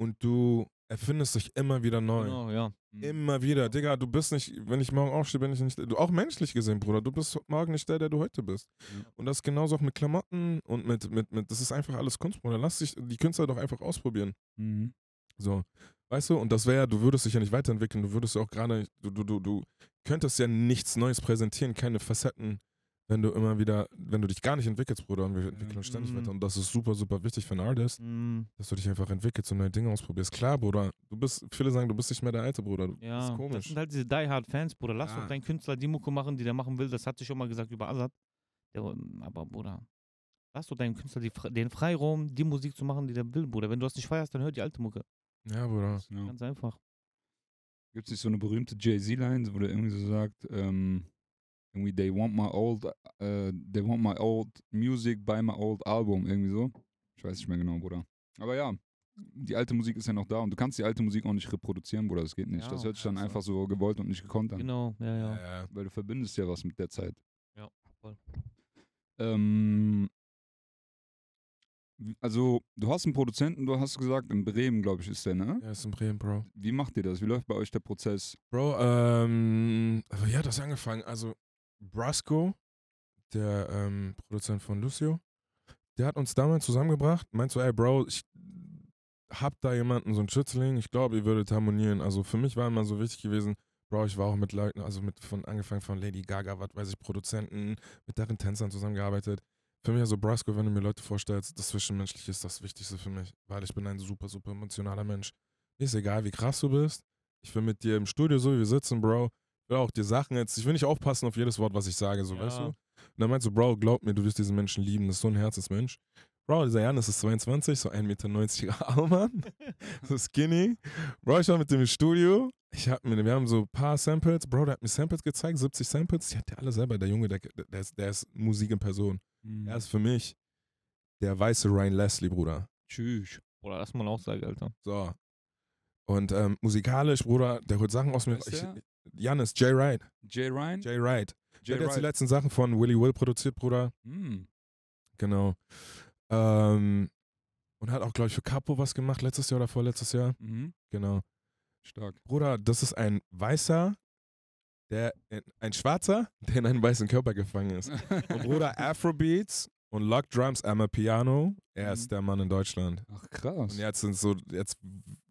und du erfindest dich immer wieder neu. Genau, ja. Mhm. Immer wieder. Digga, du bist nicht, wenn ich morgen aufstehe, bin ich nicht, du auch menschlich gesehen, Bruder, du bist morgen nicht der, der du heute bist. Ja. Und das ist genauso auch mit Klamotten und mit, mit, mit, das ist einfach alles Kunst, Bruder. Lass dich die Künstler doch einfach ausprobieren. Mhm. So. Weißt du, und das wäre ja, du würdest dich ja nicht weiterentwickeln, du würdest ja auch gerade, du, du, du, du könntest ja nichts Neues präsentieren, keine Facetten, wenn du immer wieder, wenn du dich gar nicht entwickelst, Bruder, und wir entwickeln uns ständig Mhm. weiter. Und das ist super, super wichtig für einen Artist, Mm, dass du dich einfach entwickelst und neue Dinge ausprobierst. Klar, Bruder, du bist, viele sagen, du bist nicht mehr der alte Bruder. Du ja, das komisch. sind halt diese Die Hard Fans, Bruder. Lass Ja. doch deinen Künstler die Mucke machen, die der machen will. Das hat sich schon mal gesagt über Azad. Der, aber, Bruder, lass doch deinen Künstler die, den Freiraum, die Musik zu machen, die der will, Bruder. Wenn du das nicht feierst, dann hör die alte Mucke. Ja, Bruder. Ja. Ganz einfach. Gibt es nicht so eine berühmte Jay-Z-Line, wo der irgendwie so sagt, ähm, irgendwie, they want my old, äh, they want my old music by my old album, irgendwie so. Ich weiß nicht mehr genau, Bruder. Aber ja, die alte Musik ist ja noch da und du kannst die alte Musik auch nicht reproduzieren, Bruder, das geht nicht. Ja, das hört sich dann also. einfach so gewollt und nicht gekonnt an. Genau, ja, ja. ja. Weil du verbindest ja was mit der Zeit. Ja, voll. Ähm, Also, du hast einen Produzenten, du hast gesagt, in Bremen, glaube ich, ist der, ne? Ja, ist in Bremen, Bro. Wie macht ihr das? Wie läuft bei euch der Prozess? Bro, ähm, aber ja, das hat angefangen. Also, Brasco, der ähm, Produzent von Lucio, der hat uns damals zusammengebracht. Meint so, ey, Bro, ich hab da jemanden, so einen Schützling, ich glaube, ihr würdet harmonieren. Also, für mich war immer so wichtig gewesen, Bro, ich war auch mit Leuten, also mit von angefangen von Lady Gaga, was weiß ich, Produzenten, mit deren Tänzern zusammengearbeitet. Für mich also Brasco, wenn du mir Leute vorstellst, das Zwischenmenschliche ist das Wichtigste für mich, weil ich bin ein super, super emotionaler Mensch. Mir ist egal, wie krass du bist. Ich will mit dir im Studio, so wie wir sitzen, Bro, ich will auch dir Sachen jetzt, ich will nicht aufpassen auf jedes Wort, was ich sage, so, Ja. weißt du? Und dann meinst du, Bro, glaub mir, du wirst diesen Menschen lieben, das ist so ein Herzensmensch. Bro, dieser Janis ist 22, so 1,90 Meter Armmann, so skinny. Bro, ich war mit dem im Studio, ich hab mir, wir haben so ein paar Samples, Bro, der hat mir Samples gezeigt, 70 Samples, die hat der alle selber, der Junge, der, der, ist, der ist Musik in Person. Mhm. Er ist für mich der weiße Ryan Leslie, Bruder. Tschüss. Oder lass mal auch sagen, Alter. So. Und ähm, musikalisch, Bruder, der holt Sachen aus mir. Ich, der? Janis, Jay Wright. Jay Ryan? Jay Wright. Der Jay hat jetzt die letzten Sachen von Willy Will produziert, Bruder. Mhm. Genau. Ähm, und hat auch, glaube ich, für Capo was gemacht, letztes Jahr oder vorletztes Jahr. Mhm. Genau. Stark. Bruder, das ist ein Weißer, der, in, ein Schwarzer, der in einen weißen Körper gefangen ist. Und Bruder, Afrobeats und Lock Drums, Piano, er ist Mhm. der Mann in Deutschland. Ach krass. Und jetzt sind so, jetzt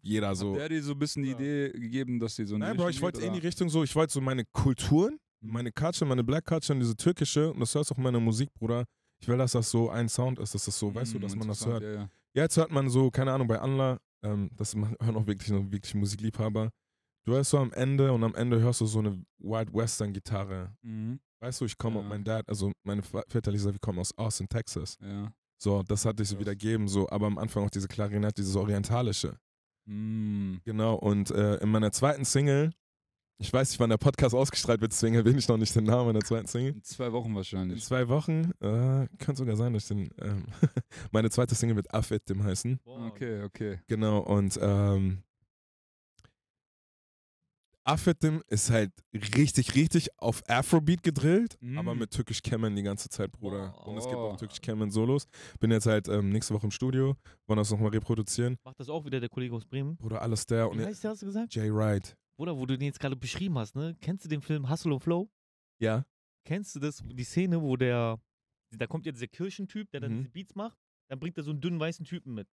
jeder so. Hat der dir so ein bisschen die Ja. Idee gegeben, dass die so eine Nein, Bro, ich wollte in die Richtung so, ich wollte so meine Kulturen, meine Culture, meine Black Culture und diese türkische, und das hörst auch in meiner Musik, Bruder. Ich will, dass das so ein Sound ist, dass das so, weißt du, dass man das hört. Ja, ja. Jetzt hört man so, keine Ahnung, bei Anla, ähm, das hören auch wirklich noch wirklich Musikliebhaber. Du hörst so am Ende und am Ende hörst du so eine Wild Western Gitarre. Mhm. Weißt du, ich komme, Ja. mein Dad, also meine väterliche Seite, wir kommen aus Austin, Texas. ja. So, das hatte ich so Krass. wieder gegeben, so, aber am Anfang auch diese Klarinette, dieses Orientalische. Mhm. Genau, und äh, in meiner zweiten Single, ich weiß nicht, wann der Podcast ausgestrahlt wird, deswegen erwähne ich noch nicht den Namen meiner zweiten Single. In zwei Wochen In wahrscheinlich. zwei Wochen, äh, könnte sogar sein, dass ich den, ähm, meine zweite Single wird Affit, dem heißen. Okay, okay. Genau, und ähm, Affetim ist halt richtig, richtig auf Afrobeat gedrillt, Mm. aber mit türkisch Kemen die ganze Zeit, Bruder. Wow. Und es gibt Oh. auch türkisch Kemen Solos. Bin jetzt halt ähm, nächste Woche im Studio, wollen das nochmal reproduzieren. Macht das auch wieder der Kollege aus Bremen? Bruder, alles der und Wie heißt der, hast du gesagt? Jay Wright. Bruder, wo du den jetzt gerade beschrieben hast, ne? Kennst du den Film Hustle and Flow? Ja. Kennst du das, die Szene, wo der, da kommt jetzt der Kirchentyp, der dann Mhm. diese Beats macht, dann bringt er so einen dünnen weißen Typen mit.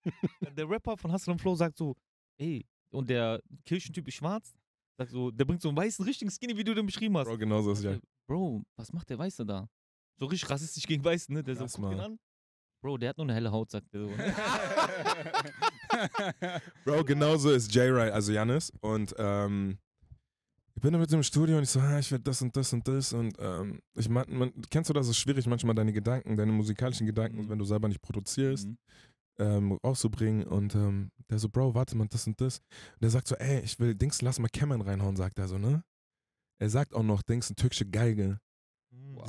der Rapper von Hustle and Flow sagt so, ey, und der Kirchentyp ist schwarz, sagt so, der bringt so einen weißen, richtigen Skinny, wie du den beschrieben hast. Bro, genau so ist ja. Bro, was macht der Weiße da? So richtig rassistisch gegen Weißen, ne? Der so, Lass guckt ihn mal. an. Bro, der hat nur eine helle Haut, sagt er so. Ne? Bro, genau so ist Wright, also Janis. Und ähm, ich bin da mit dem Studio und ich so, ah, ich will das und das und das. Und ähm, ich mein, man, kennst du das, es ist schwierig manchmal deine Gedanken, deine musikalischen Gedanken, Mhm. wenn du selber nicht produzierst. Mhm. Ähm, rauszubringen und ähm, der so, Bro, warte mal, das und das. Und der sagt so, ey, ich will Dings, lass mal Cameron reinhauen, sagt er so, ne? Er sagt auch noch, Dings, eine türkische Geige.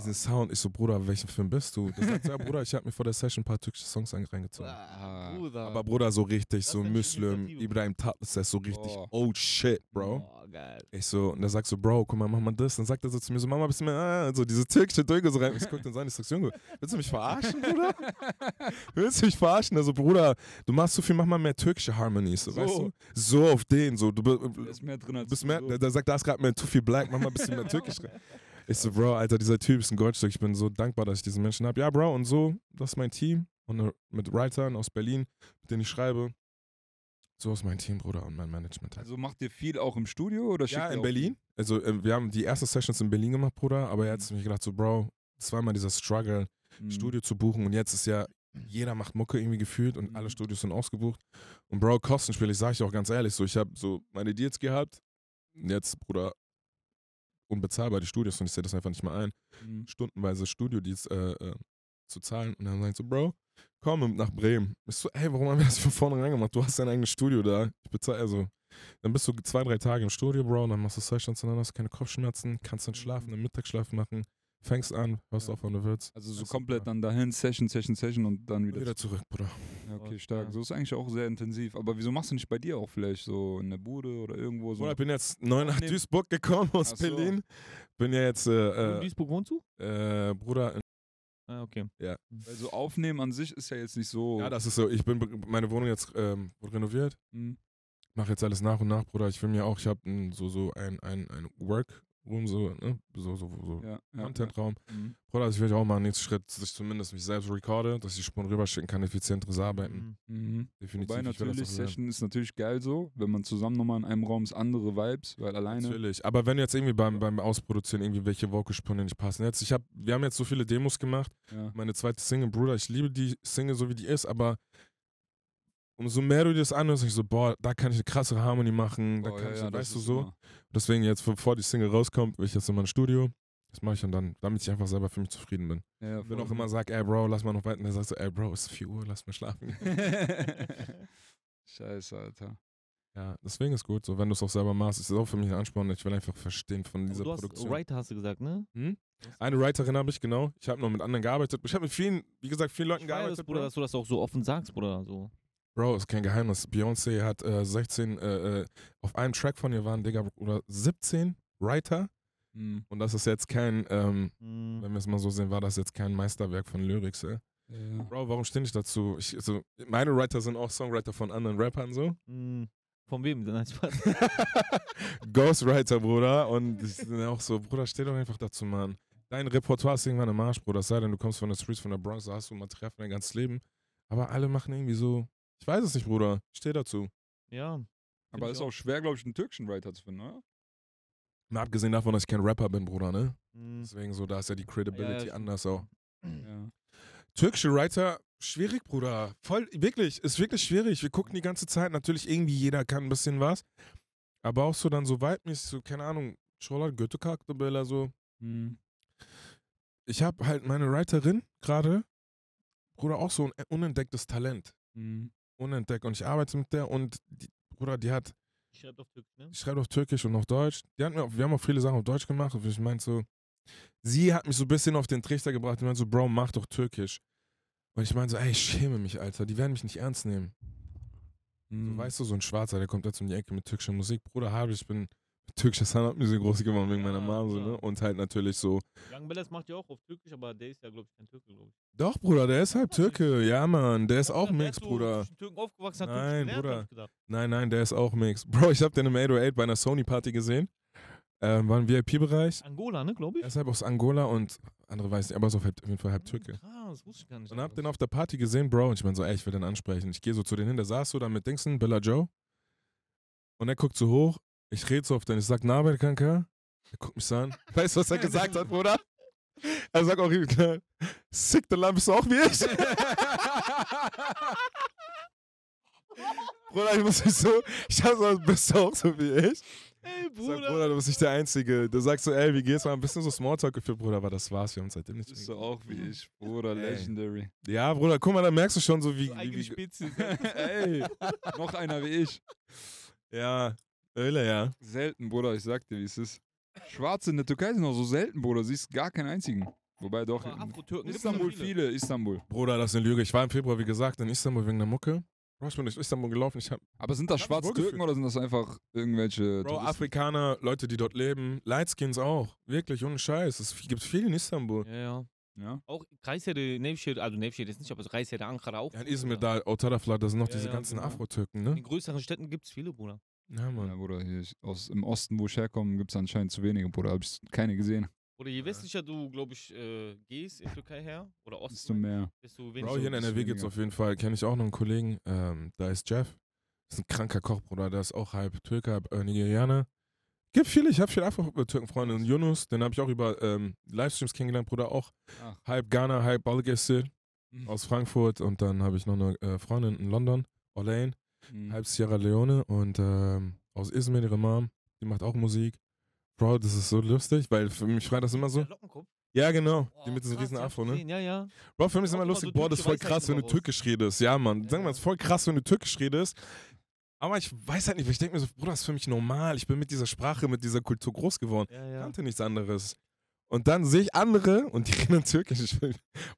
Diesen Sound. Ich so, Bruder, welchen Film bist du? Der sagt so, ja, Bruder, ich habe mir vor der Session ein paar türkische Songs reingezogen. Ah, Bruder. Aber Bruder, so richtig, Das so Muslim. Ibrahim Tatlis, der ist so richtig, Oh. oh shit, Bro. Oh, geil. Ich so, und der sagt so, Bro, guck mal, mach mal das. Dann sagt er so zu mir so, mach mal ein bisschen mehr, ah, so diese türkische Drücke so rein. Ich guck dann so an, ich sag, Junge, willst du mich verarschen, Bruder? Willst du mich verarschen? Also, Bruder, du machst so viel, mach mal mehr türkische Harmonies, so, So. weißt du? So auf den, so, du Da bi- ist mehr drin als bist mehr, so. der, der sagt, da ist gerade mehr too viel Black, mach mal ein bisschen mehr türkisch rein. Ich so, Bro, Alter, dieser Typ ist ein Goldstück. Ich bin so dankbar, dass ich diesen Menschen habe. Ja, Bro, und so, das ist mein Team. Und äh, mit Writern aus Berlin, mit denen ich schreibe. So ist mein Team, Bruder, und mein Management. halt. Also macht ihr viel auch im Studio oder Ja, in Berlin. Also ähm, wir haben die ersten Sessions in Berlin gemacht, Bruder, aber Mhm. jetzt habe ich gedacht so, Bro, es war immer dieser Struggle, Mhm. Studio zu buchen und jetzt ist ja, jeder macht Mucke irgendwie gefühlt und alle Mhm. Studios sind ausgebucht. Und Bro, Kostenspiel, ich sage ich auch ganz ehrlich, so ich habe so meine Deals gehabt, und jetzt, Bruder, unbezahlbar die Studios und ich sehe das einfach nicht mehr ein, Mhm. stundenweise Studio-Deals äh, äh, zu zahlen und dann sagen so, Bro, komm nach Bremen. Ich so, ey, warum haben wir das von vornherein gemacht? Du hast dein eigenes Studio da. Ich bezahle, also, dann bist du zwei, drei Tage im Studio, Bro, dann machst du Sessions und dann hast du keine Kopfschmerzen, kannst dann schlafen, einen Mittagsschlaf machen, fängst an, hörst Ja. auf, wann du willst. Also so Das komplett dann dahin, Session, Session, Session und dann wieder. Wieder zurück, Bruder. Ja, okay, Ja. stark. So ist eigentlich auch sehr intensiv. Aber wieso machst du nicht bei dir auch vielleicht so in der Bude oder irgendwo so? Bruder, ich bin jetzt neu nach Nee. Duisburg gekommen aus so. Berlin. Bin ja jetzt, in äh, Duisburg wohnst du? äh, äh, Bruder, in Ah, okay. Also aufnehmen an sich ist ja jetzt nicht so. Ja, das ist so. Ich bin meine Wohnung jetzt ähm, wurde renoviert. Hm, Mache jetzt alles nach und nach, Bruder. Ich will mir auch, ich habe so so ein ein ein Workroom so ne so so so ja, Contentraum. Ja. Hm. Bruder, also ich will auch mal nächsten Schritt, dass ich zumindest mich selbst recorde, dass ich die Spuren rüberschicken kann, effizienteres Arbeiten. Mhm. Mhm. Definitiv. Wobei natürlich. Session ist natürlich geil so, wenn man zusammen nochmal in einem Raum ist, andere Vibes, weil alleine. Natürlich. Aber wenn jetzt irgendwie beim, beim Ausproduzieren irgendwie welche Vocalspuren nicht passen. Jetzt, ich hab, wir haben jetzt so viele Demos gemacht. Ja. Meine zweite Single, Bruder, ich liebe die Single so wie die ist, aber umso mehr du dir das anhörst, ich so, boah, da kann ich eine krassere Harmonie machen, da Oh, kann ja, ich, ja, weißt du so. immer- Deswegen jetzt, bevor die Single rauskommt, will ich jetzt in mein Studio. Das mache ich und dann, damit ich einfach selber für mich zufrieden bin. Ja, Ich voll. auch immer sag, ey Bro, lass mal noch weiter. Und der sagt so, ey Bro, es ist 4 Uhr, lass mal schlafen. Scheiße, Alter. ja, deswegen ist gut. So, wenn du es auch selber machst, ist es auch für mich ein Ansporn. Ich will einfach verstehen von dieser du hast Produktion. Writer hast du gesagt, ne? Hm? Eine Writerin habe ich, genau. Ich habe noch mit anderen gearbeitet. Ich habe mit vielen, wie gesagt, vielen Leuten Ich das, gearbeitet. Bruder, Bro. dass du das auch so offen sagst, Bruder. So. Bro, ist kein Geheimnis. Beyoncé hat äh, 16, äh, äh, auf einem Track von ihr waren, Digga, oder 17 Writer. Hm. Und das ist jetzt kein, ähm, Mhm. wenn wir es mal so sehen, war das jetzt kein Meisterwerk von Lyrics, ey. Ja. Bro, warum stehe ich dazu? Ich, also, meine Writer sind auch Songwriter von anderen Rappern so. Mhm. Von wem? Spaß. Ghostwriter, Bruder. Und ich bin auch so, Bruder, steh doch einfach dazu, Mann. Dein Repertoire ist irgendwann im Arsch, Bruder. Es sei denn, du kommst von der Streets, von der Bronx, da hast du Material für dein ganzes Leben. Aber alle machen irgendwie so, ich weiß es nicht, Bruder. Ich steh dazu. ja. Aber ich ist auch schwer, glaube ich, einen türkischen Writer zu finden, oder? Mal abgesehen davon, dass ich kein Rapper bin, Bruder, ne? Mhm. Deswegen so, da ist ja die Credibility stimmt. anders auch. Ja. Türkische Writer, schwierig, Bruder. Voll, wirklich, ist wirklich schwierig. Wir gucken die ganze Zeit, natürlich irgendwie jeder kann ein bisschen was. Aber auch so dann so vibemäßig, so, keine Ahnung, Scholar, Göttekak, Bella, so. Hm. Ich habe halt meine Writerin gerade, Bruder, auch so ein unentdecktes Talent. Hm. Unentdeckt. Und ich arbeite mit der und, die, Bruder, die hat, Ich schreibe auf Türkisch, ne? die schreibt auf Türkisch und auf Deutsch. Die hat mir auch, wir haben auch viele Sachen auf Deutsch gemacht. Und ich meinte so, sie hat mich so ein bisschen auf den Trichter gebracht. Die meinte so, Bro, mach doch Türkisch. Und ich meinte so, ey, ich schäme mich, Alter. Die werden mich nicht ernst nehmen. So, Hm. weißt du, so ein Schwarzer, der kommt jetzt um die Ecke mit türkischer Musik. Bruder, habe ich bin mit türkischer Standardmusik groß geworden wegen meiner Mom. So, ne? Und halt natürlich so, Young Bellas macht ja auch auf Türkisch, aber der ist ja, glaube ich, kein Türke, glaube ich. doch, Bruder, der ist halb Türke. Ja, Mann, der ist auch Mix, Bruder. Türken aufgewachsen, hat Nein, Bruder. Nein, nein, der ist auch Mix. Bro, ich habe den im 808 bei einer Sony-Party gesehen. Ähm, war im VIP-Bereich. Angola, ne, glaube ich? Er ist halb aus Angola und andere weiß nicht, aber ist auf jeden Fall halb Türke. Krass, wusste ich gar nicht. Und hab den auf der Party gesehen, Bro, und ich bin so, ey, ich will den ansprechen. Ich gehe so zu denen hin, der saß so da mit Dingsen, Bella Joe. Und er guckt so hoch, ich rede so auf den, ich sag, Nabel Kanka. Er guckt mich so an. Weißt du, was er gesagt hat, Bruder? Er sagt auch, äh, sick, der bist du auch wie ich. Bruder, ich muss nicht so, ich hab so, bist du auch so wie ich? Ey, Ich sag, Bruder, du bist nicht der Einzige. Du sagst so, ey, wie geht's? Mal ein bisschen so Smalltalk geführt, Bruder, aber das war's. Wir haben seitdem nicht Bist mehr du auch wie ich, Bruder, Ey. legendary. Ja, Bruder, guck mal, da merkst du schon so, wie. So wie, wie Spezies. Ey, noch einer wie ich. ja, Öle, ja. Selten, Bruder, ich sag dir, wie es ist. Schwarze in der Türkei sind auch so selten, Bruder. Siehst gar keinen einzigen. Wobei doch. In Afro-Türken Istanbul viele. viele, Istanbul. Bruder, das ist eine Lüge. Ich war im Februar, wie gesagt, in Istanbul wegen der Mucke. Bro, ich bin durch Istanbul gelaufen. Ich hab, Aber sind das schwarze. Türken oder sind das einfach irgendwelche. Bro, Touristen? Afrikaner, Leute, die dort leben, Lightskins auch. Wirklich, ohne Scheiß. Es gibt viel in Istanbul. Ja, ja. Ja. Auch Kayseri, Nevşehir, also Nevşehir ist nicht, aber Kayseri, Ankara auch. Ja, in Izmir, da, Otadafla, da sind noch Ja, diese ja, ganzen genau. Afro-Türken, In ne? größeren Städten gibt es viele, Bruder. Ja, Ja, Mann. Bruder, hier aus, im Osten, wo ich herkomme, gibt es anscheinend zu wenige, Bruder. Hab ich keine gesehen. Oder je westlicher du, glaube ich, äh, gehst in Türkei her, oder Osten, Desto mehr. desto weniger. Bro, hier in NRW gibt's weniger. auf jeden Fall, kenne ich auch noch einen Kollegen, ähm, da ist Jeff. Das ist ein kranker Koch, Bruder. Der ist auch halb Türke, halb äh, Nigerianer. Gibt viele, ich habe viele Afro-Türken-Freunde. Und Yunus, den habe ich auch über ähm, Livestreams kennengelernt, Bruder, auch Ach. halb Ghana, halb Balıkesir Mhm. aus Frankfurt. Und dann habe ich noch eine äh, Freundin in London, Olaine, Mhm. halb Sierra Leone und ähm, aus Izmir, ihre Mom, die macht auch Musik. Bro, das ist so lustig, weil für mich schreit das immer so. Ja, genau, Boah, die mit diesem riesen ich Afro, ne? Ja, ja. Bro, für mich ist immer lustig, boah, das ist voll krass, wenn du türkisch redest. Ja, Mann. Ja, Sag mal, ja. es ist voll krass, wenn du türkisch redest. Aber ich weiß halt nicht, weil ich denke mir so, Bruder, das ist für mich normal. Ich bin mit dieser Sprache, mit dieser Kultur groß geworden. Ja, Ich ja. kannte nichts anderes. Und dann sehe ich andere und die reden türkisch. Ich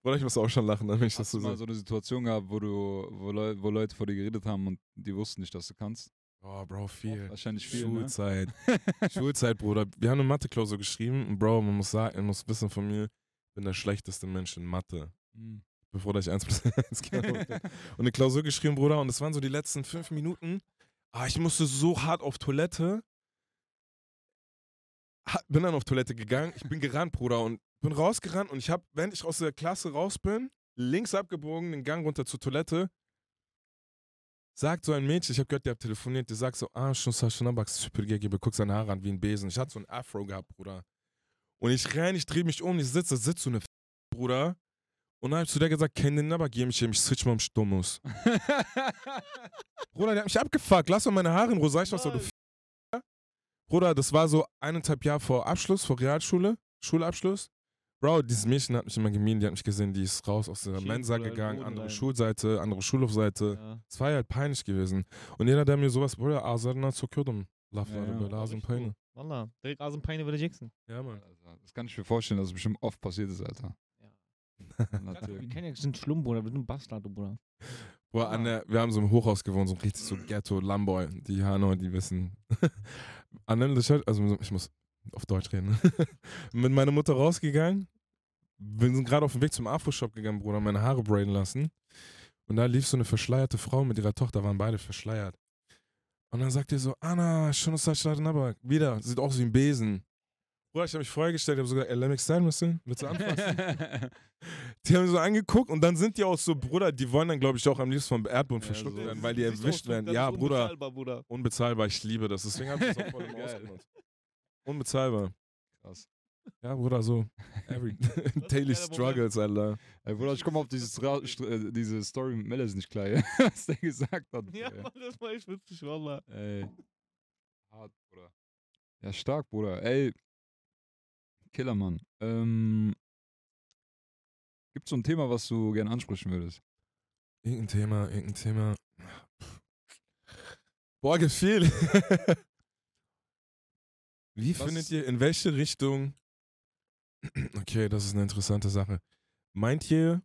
Bruder, ich muss auch schon lachen, wenn ich das Hast so du mal sehe. so eine Situation gehabt, wo, du, wo, Leu wo Leute vor dir geredet haben und die wussten nicht, dass du kannst? Oh, Bro, viel. Wahrscheinlich viel, ne? Schulzeit. Schulzeit, Bruder. Wir haben eine Mathe-Klausur geschrieben und Bro, man muss sagen, man muss wissen von mir, bin der schlechteste Mensch in Mathe. Mhm. Bevor ich 1 plus 1 gemacht habe. Und eine Klausur geschrieben, Bruder. Und das waren so die letzten fünf Minuten. Ah, ich musste so hart auf Toilette. Bin dann auf Toilette gegangen. Ich bin gerannt, Bruder. Und bin rausgerannt. Und ich habe, während ich aus der Klasse raus bin, links abgebogen, den Gang runter zur Toilette. Sagt so ein Mädchen, ich habe gehört, der hat telefoniert, die sagt so, ah, schon schon bak süpürge gibi, guck seine Haare an wie ein Besen. Ich hatte so ein Afro gehabt, Bruder. Und ich renn, ich drehe mich um, ich sitze, sitzt so eine F Bruder. Und dann hab ich zu der gesagt, kenn den aber, geh mich, ich switch mal um Stummus. Bruder, der hat mich abgefuckt, lass doch meine Haare in Ruhe, sag ich was, du F Bruder, das war so eineinhalb Jahre vor Abschluss, vor Realschule, Schulabschluss. Bro, dieses Mädchen hat mich immer gemieden, die hat mich gesehen, die ist raus aus der Schief, Mensa Bruder, gegangen, andere rein. Schulseite, andere Schulhofseite. Ja. Es war halt peinlich gewesen. Und jeder, der mir sowas, Bruder, Azarna zu kürdem, lafta, Ja, ja. ja, Lasen Peine. Wallah, direkt aus dem Peine würde Jackson. Ja, Mann. Das kann ich mir vorstellen, dass es bestimmt oft passiert ist, Alter. Wir Natürlich. kennen ja sind schlimm, Bruder. Wir sind Bastarde, Bruder. Boah, an der, wir haben so im Hochhaus gewohnt, so richtig so Ghetto, Lamboy. Die Hanau, die wissen. Stadt, also ich muss auf Deutsch reden. Mit meiner Mutter rausgegangen. Wir sind gerade auf dem Weg zum Afro-Shop gegangen, Bruder, meine Haare braiden lassen. Und da lief so eine verschleierte Frau mit ihrer Tochter, waren beide verschleiert. Und dann sagt ihr so, Anna, das aber wieder, sieht aus wie ein Besen. Bruder, ich habe mich vorgestellt, ich habe sogar LMX sein müssen. Willst du anfassen? Die haben so angeguckt und dann sind die auch so, Bruder, die wollen dann, glaube ich, auch am liebsten vom Erdboden Ja, verschluckt so. werden, weil die erwischt werden. Ja, Bruder, unbezahlbar, ich liebe das. Deswegen habe ich das auch voll ausgemacht. Unbezahlbar. Krass. Ja, Bruder, so. Every daily struggles, Alter. Ey, Bruder, ich komme auf dieses äh, diese Story mit Mellis nicht klar, ja, was der gesagt hat. Ja. Mann, das war echt witzig, Wallah. Ey. Hart, Bruder. Ja, stark, Bruder. Ey. Killermann. Ähm. Gibt so ein Thema, was du gerne ansprechen würdest? Irgendein Thema, irgendein Thema. Boah, gefiel. Wie Was- findet ihr, in welche Richtung? Okay, das ist eine interessante Sache. Meint ihr,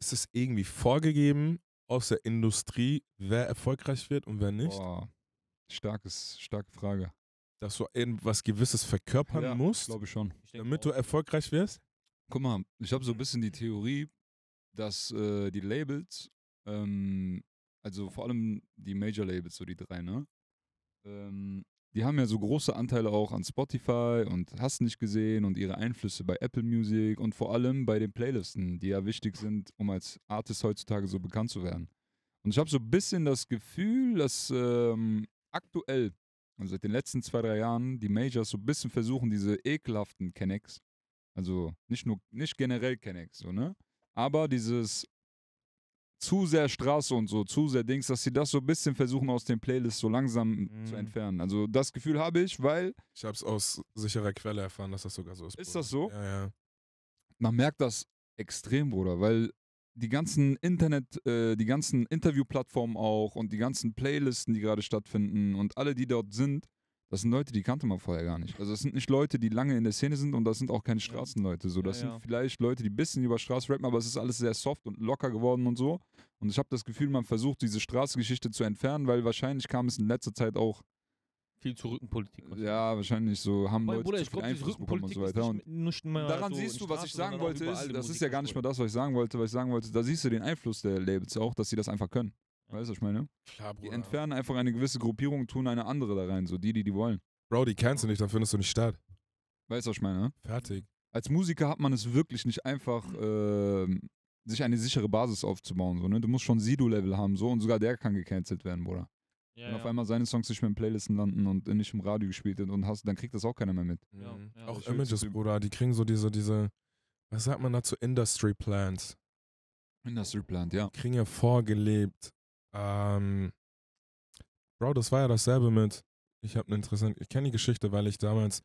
ist es irgendwie vorgegeben aus der Industrie, wer erfolgreich wird und wer nicht? Boah. Starkes, starke Frage. Dass du irgendwas Gewisses verkörpern Ja, musst, Glaube ich schon. Damit du auch. erfolgreich wirst? Guck mal, ich habe so ein bisschen die Theorie, dass äh, die Labels, ähm, also vor allem die Major-Labels, so die drei, ne? Ähm, die haben ja so große Anteile auch an Spotify und hast nicht gesehen und ihre Einflüsse bei Apple Music und vor allem bei den Playlisten, die ja wichtig sind, um als Artist heutzutage so bekannt zu werden. Und ich habe so ein bisschen das Gefühl, dass ähm, aktuell, also seit den letzten zwei, drei Jahren, die Majors so ein bisschen versuchen, diese ekelhaften Kennex, also nicht nur, nicht generell Kennex, so, ne? Aber dieses zu sehr Straße und so, zu sehr Dings, dass sie das so ein bisschen versuchen aus den Playlists so langsam zu Mhm. entfernen. Also das Gefühl habe ich, weil Ich habe es aus sicherer Quelle erfahren, dass das sogar so ist. Ist Bruder. das so? Ja, ja. man merkt das extrem, Bruder, weil die ganzen Internet, äh, die ganzen Interviewplattformen auch und die ganzen Playlisten, die gerade stattfinden und alle, die dort sind, das sind Leute, die kannte man vorher gar nicht. Also das sind nicht Leute, die lange in der Szene sind und das sind auch keine Straßenleute. So, Ja, das ja. sind vielleicht Leute, die ein bisschen über Straße rappen, aber es ist alles sehr soft und locker geworden und so. Und ich habe das Gefühl, man versucht, diese Straßengeschichte zu entfernen, weil wahrscheinlich kam es in letzter Zeit auch, Viel zu Rückenpolitik. ja, wahrscheinlich so, haben Weil, Leute Bruder, zu viel diese Einfluss bekommen und so weiter. nicht, Und nicht mehr Daran so siehst du, was ich sagen wollte, ist, das ist ja gar nicht mal das, was ich sagen wollte. Was ich sagen wollte, da siehst du den Einfluss der Labels auch, dass sie das einfach können. Ja. Weißt du, was ich meine? Klar, Die Bruder. entfernen einfach eine gewisse Gruppierung, tun eine andere da rein, so die, die die wollen. Bro, die kennst du nicht, dann findest du nicht statt. Weißt du, was ich meine? Fertig. Als Musiker hat man es wirklich nicht einfach, ähm, sich eine sichere Basis aufzubauen. So, ne? Du musst schon Sido-Level haben, so, und sogar der kann gecancelt werden, Bruder. Ja, Wenn ja. auf einmal seine Songs nicht mehr in Playlisten landen und nicht im Radio gespielt wird und hast, dann kriegt das auch keiner mehr mit. Ja, Mhm. ja. Auch Images, üb- Bruder, die kriegen so diese, diese, was sagt man dazu, Industry Plans. Industry Plant, ja. Die kriegen ja vorgelebt. Ähm, Bro, das war ja dasselbe mit, ich habe eine interessante, ich kenne die Geschichte, weil ich damals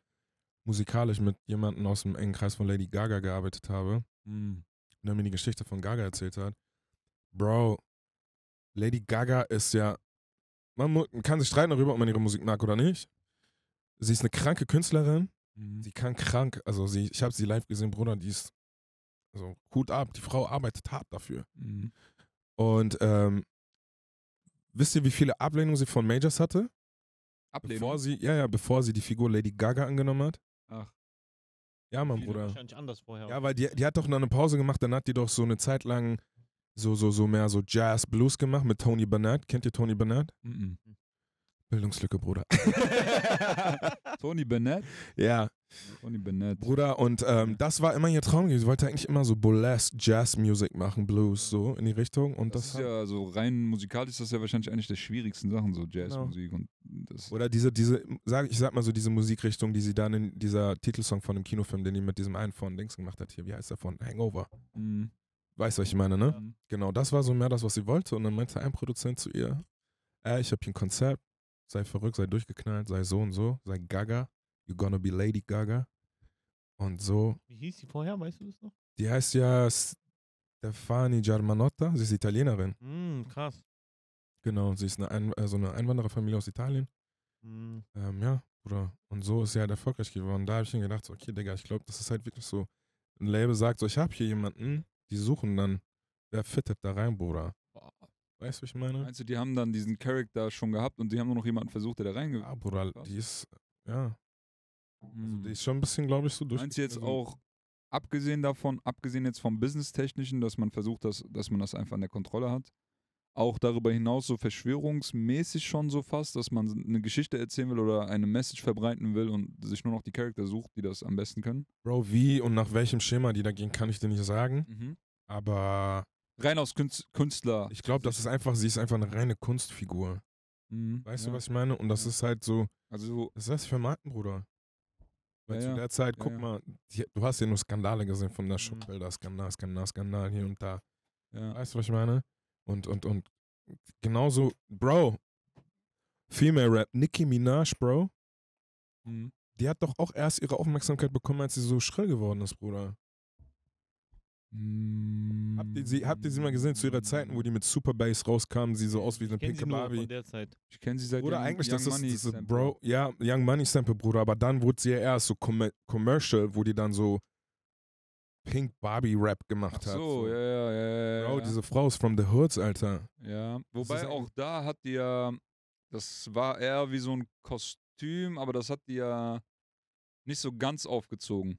musikalisch mit jemandem aus dem engen Kreis von Lady Gaga gearbeitet habe. Mhm. und er mir die Geschichte von Gaga erzählt hat. Bro, Lady Gaga ist ja, man kann sich streiten darüber, ob man ihre Musik mag oder nicht. Sie ist eine kranke Künstlerin. Mhm. Sie kann krank, also sie, ich habe sie live gesehen, Bruder, die ist, also Hut ab, die Frau arbeitet hart dafür. Mhm. Und ähm, wisst ihr, wie viele Ablehnungen sie von Majors hatte? Ablehnung. Bevor sie, ja, ja, bevor sie die Figur Lady Gaga angenommen hat. Ach. Ja, Viele Bruder. Wahrscheinlich anders vorher. Ja, weil die, die hat doch noch eine Pause gemacht, dann hat die doch so eine Zeit lang so, so, so mehr so Jazz, Blues gemacht mit Tony Burnett. Kennt ihr Tony Burnett? Mhm. Bildungslücke, Bruder. Tony Bennett? ja, Tony Bennett. Bruder. Und ähm, das war immer ihr Traum. Sie wollte eigentlich immer so Burlesque, Jazz-Music machen, Blues, so in die Richtung. Und Das, das, ist ja so rein musikalisch ist das ja wahrscheinlich eine der schwierigsten Sachen, so Jazzmusik und das. Oder diese, diese, sag, ich sag mal so, diese Musikrichtung, die sie dann in dieser Titelsong von dem Kinofilm, den die mit diesem einen von Dings gemacht hat, hier, wie heißt der von? Hangover. Mhm. Weißt du, was ich meine, ne? Mhm. Genau, das war so mehr das, was sie wollte. Und dann meinte ein Produzent zu ihr, äh, ich habe hier ein Konzept, sei verrückt, sei durchgeknallt, sei so und so, sei Gaga, you gonna be Lady Gaga. Und so, Wie hieß die vorher, weißt du das noch? die heißt ja Stefani Germanotta, sie ist Italienerin. Hm, krass. Genau, sie ist eine, ein, so eine Einwandererfamilie aus Italien. Hm. Ähm, ja, Bruder. Und so ist sie halt erfolgreich geworden. Da habe ich mir gedacht, so, okay, Digga, ich glaube, das ist halt wirklich so. Ein Label sagt so, ich habe hier jemanden, die suchen dann, wer fittet da rein, Bruder. Weißt du, was ich meine? Meinst du, die haben dann diesen Charakter schon gehabt und die haben nur noch jemanden versucht, der da reinge... Ja, Bruder, die ist, ja, also Mhm. die ist schon ein bisschen, glaube ich, so durch. Meinst du jetzt auch, abgesehen davon, abgesehen jetzt vom Business-Technischen, dass man versucht, dass, dass man das einfach in der Kontrolle hat, auch darüber hinaus so verschwörungsmäßig schon so fast, dass man eine Geschichte erzählen will oder eine Message verbreiten will und sich nur noch die Charakter sucht, die das am besten können? Bro, wie und nach welchem Schema die da gehen, kann ich dir nicht sagen. Mhm. Aber Rein aus Künst Künstler. ich glaube, das ist einfach, sie ist einfach eine reine Kunstfigur. Mhm. Weißt ja. du, was ich meine? Und das Ja. ist halt so, Also, das ist das für Marken, Bruder. Weil Ja, zu der Zeit, guck mal, die, du hast ja nur Skandale gesehen von der Mhm. Schutzbilder, Skandal, Skandal, Skandal hier und da. Weißt du, was ich meine? Und, und, und genauso, Bro, Female Rap, Nicki Minaj, Bro, Mhm. die hat doch auch erst ihre Aufmerksamkeit bekommen, als sie so schrill geworden ist, Bruder. Habt ihr sie, habt ihr sie mal gesehen zu ihrer Zeiten, wo die mit Super Bass rauskamen, sie so aus wie eine pinke sie nur Barbie? von der Zeit. Ich kenne sie seit Oder eigentlich, Young das ist, Money das ist. Bro, ja, Young Money Sample, Bruder, aber dann wurde sie ja erst so commer Commercial, wo die dann so Pink Barbie Rap gemacht Ach hat. so, ja, ja, ja, ja. Bro, diese Frau ist from the Hoods, Alter. Ja, wobei auch da hat die ja, das war eher wie so ein Kostüm, aber das hat die ja nicht so ganz aufgezogen.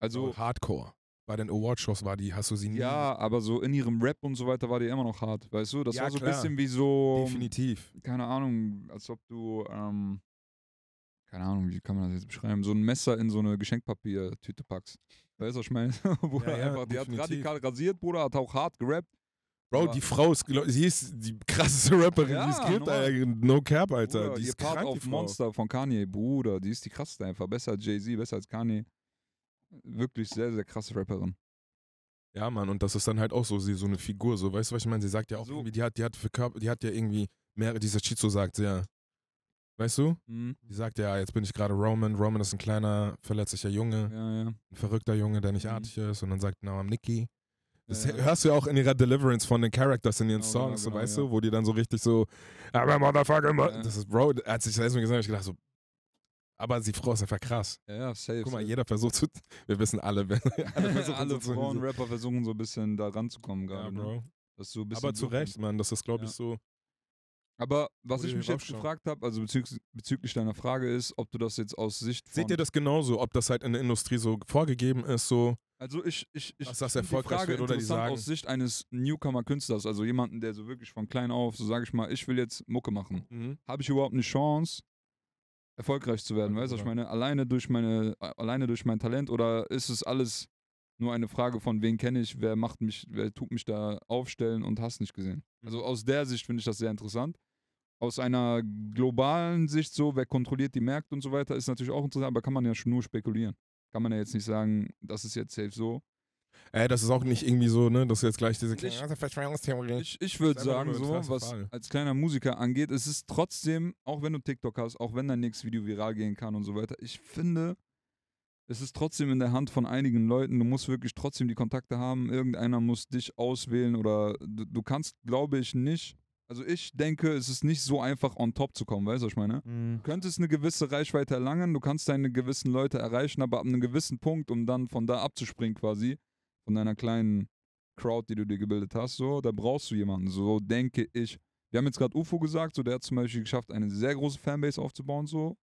Also, So Hardcore. Bei den Awardshows war die, hast du sie nie? ja, aber so in ihrem Rap und so weiter war die immer noch hart, weißt du? Das Ja, war so ein bisschen wie so, Definitiv. keine Ahnung, als ob du, ähm, keine Ahnung, wie kann man das jetzt beschreiben, so ein Messer in so eine Geschenkpapiertüte packst. Weißt du, was ich meine? Bruder, Ja, ja, einfach, die hat radikal rasiert, Bruder, hat auch hart gerappt. Bro, die Frau ist, sie ist die krasseste Rapperin, die es Ja, gibt. Alter. No cap, Alter. Bruder, die ist Part krank, auf. Monster von Kanye, Bruder, die ist die krasseste einfach. Besser als Jay-Z, besser als Kanye. Wirklich sehr, sehr krasse Rapperin. Ja, Mann, und das ist dann halt auch so, sie so eine Figur, so, weißt du, was ich meine? Sie sagt ja auch So. irgendwie, die hat, die hat für Körper, die hat ja irgendwie mehrere, dieser Chizo sagt ja. Weißt du? Mhm. Die sagt ja, jetzt bin ich gerade Roman. Roman ist ein kleiner, verletzlicher Junge, Ja, ja. ein verrückter Junge, der nicht Mhm. artig ist. Und dann sagt, now I'm Nicky. Das Ja, ja. hörst du ja auch in ihrer Deliverance von den Characters in ihren Genau, genau, Songs, so, genau, weißt ja. du, wo die dann so richtig so, I'm a motherfucker, mo-" Ja. das ist, Bro, als ich das erstmal habe, hab ich gedacht so, aber die Frau ist einfach krass. Ja, ja, safe. Guck mal, safe. jeder versucht zu, wir wissen alle, wer- alle versuchen Alle so zu- Frauen-Rapper versuchen so ein bisschen da ranzukommen Ja, gerade. ne? Bro. Bisschen Aber zu Recht, Mann, das ist, glaube ich, Ja. so, Aber was ich mich jetzt gefragt habe, also bezüglich, bezüglich deiner Frage ist, ob du das jetzt aus Sicht von... seht ihr das genauso, ob das halt in der Industrie so vorgegeben ist, so, Also ich, ich, ich Dass das find die erfolgreich Frage wird oder die interessant sagen- aus Sicht eines Newcomer-Künstlers, also jemanden, der so wirklich von klein auf, so sage ich mal, ich will jetzt Mucke machen. Habe ich überhaupt eine Chance, erfolgreich zu werden? Ja, weißt du, ich meine? Alleine durch meine, alleine durch mein Talent oder ist es alles nur eine Frage von wen kenne ich, wer macht mich, wer tut mich da aufstellen und hast nicht gesehen? Also Mhm. aus der Sicht finde ich das sehr interessant. Aus einer globalen Sicht so, wer kontrolliert die Märkte und so weiter, ist natürlich auch interessant, aber kann man ja schon nur spekulieren. Kann man ja jetzt nicht sagen, das ist jetzt safe so. Ey, das ist auch nicht irgendwie so, ne, dass jetzt gleich diese Verschwörungstheorie. Ich, ich würde sagen, so, was als kleiner Musiker angeht, es ist trotzdem, auch wenn du TikTok hast, auch wenn dein nächstes Video viral gehen kann und so weiter, ich finde, es ist trotzdem in der Hand von einigen Leuten. Du musst wirklich trotzdem die Kontakte haben. Irgendeiner muss dich auswählen oder du, du kannst, glaube ich, nicht. Also ich denke, es ist nicht so einfach on top zu kommen, weißt du, was ich meine? Mhm. Du könntest eine gewisse Reichweite erlangen, du kannst deine gewissen Leute erreichen, aber ab einem gewissen Punkt, um dann von da abzuspringen quasi, von deiner kleinen Crowd, die du dir gebildet hast, so, da brauchst du jemanden, so denke ich. Wir haben jetzt gerade UFO gesagt, so, der hat zum Beispiel geschafft, eine sehr große Fanbase aufzubauen, so.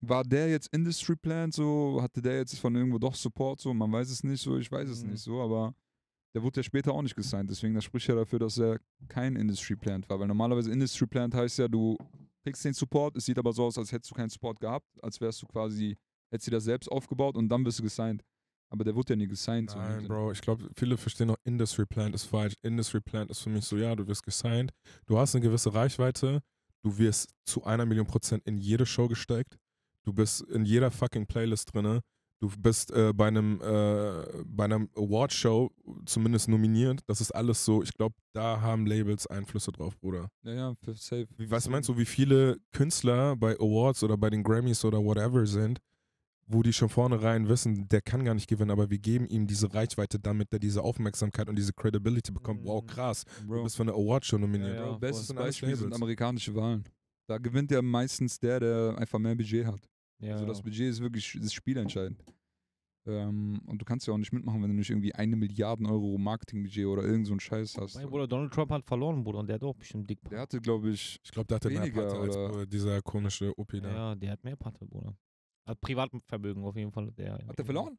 war der jetzt Industry Plant so? Hatte der jetzt von irgendwo doch Support so? Man weiß es nicht so, ich weiß es Mhm. nicht so, aber der wurde ja später auch nicht gesigned. Deswegen, das spricht ja dafür, dass er kein Industry Plant war. Weil normalerweise Industry Plant heißt ja, du kriegst den Support, es sieht aber so aus, als hättest du keinen Support gehabt, als wärst du quasi, hättest du das selbst aufgebaut und dann bist du gesigned. Aber der wurde ja nie gesigned. so Nein, Sinne. Bro, ich glaube, viele verstehen noch, Industry Plant ist falsch. Industry Plant ist für mich so, ja, du wirst gesigned, du hast eine gewisse Reichweite, du wirst zu einer Million Prozent in jede Show gesteckt, du bist in jeder fucking Playlist drinne, du bist äh, bei einem äh, bei einem Award-Show zumindest nominiert. Das ist alles so, ich glaube, da haben Labels Einflüsse drauf, Bruder. Ja, ja, für safe. Wie, was meinst du, wie viele Künstler bei Awards oder bei den Grammys oder whatever sind, wo die schon vornherein wissen, der kann gar nicht gewinnen, aber wir geben ihm diese Reichweite, damit er diese Aufmerksamkeit und diese Credibility bekommt. Wow, Mhm. krass, du Bro, bist für eine Awardshow nominiert. Ja, ja, bestes Beispiel sind amerikanische Wahlen. Da gewinnt ja meistens der, der einfach mehr Budget hat. Ja, Also das Budget ist wirklich das spielentscheidend. Ähm, und du kannst ja auch nicht mitmachen, wenn du nicht irgendwie eine Milliarden Euro Marketingbudget oder irgend so einen Scheiß hast. Mein Bruder Donald Trump hat verloren, Bruder, und der hat auch bestimmt dick. Der hatte, glaube ich, Ich glaube, der hatte mehr Weniger, Patte als oder? dieser komische OP da. Ja, der hat mehr Patte, Bruder. Hat Privatvermögen auf jeden Fall. Der, hat er verloren?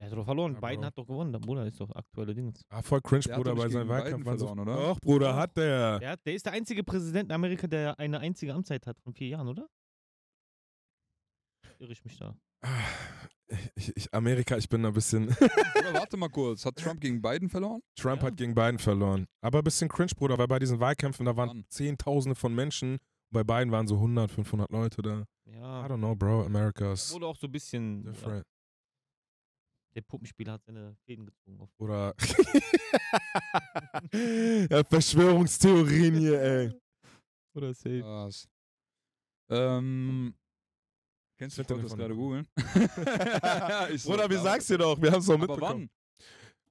Der hat doch verloren. Ja, Biden hat doch gewonnen. Der Bruder ist doch aktuelle Dings. Ah, voll cringe, Der Bruder, bei seinem Wahlkampf. Verloren, oder? Doch, Bruder, hat der. Der, hat, der ist der einzige Präsident in Amerika, der eine einzige Amtszeit hat von vier Jahren, oder? Irre ich mich da. Ich, ich, Amerika, ich bin ein bisschen. Oder warte mal kurz, hat Trump gegen Biden verloren? Trump Ja. hat gegen Biden verloren. Aber ein bisschen cringe, Bruder, weil bei diesen Wahlkämpfen, da waren Mann. Zehntausende von Menschen. Bei Biden waren so 100, 500 Leute da. I Ja. don't know, Bro. America's Wurde auch so ein bisschen. Ja, different. der Puppenspieler hat seine Fäden gezogen. Auf. Oder. ja, Verschwörungstheorien hier, ey. Oder safe. Was? Ähm. Kennst du, ich das gerade googeln. Bruder, wie aber- sagst du doch? Wir haben es doch Aber mitbekommen. wann?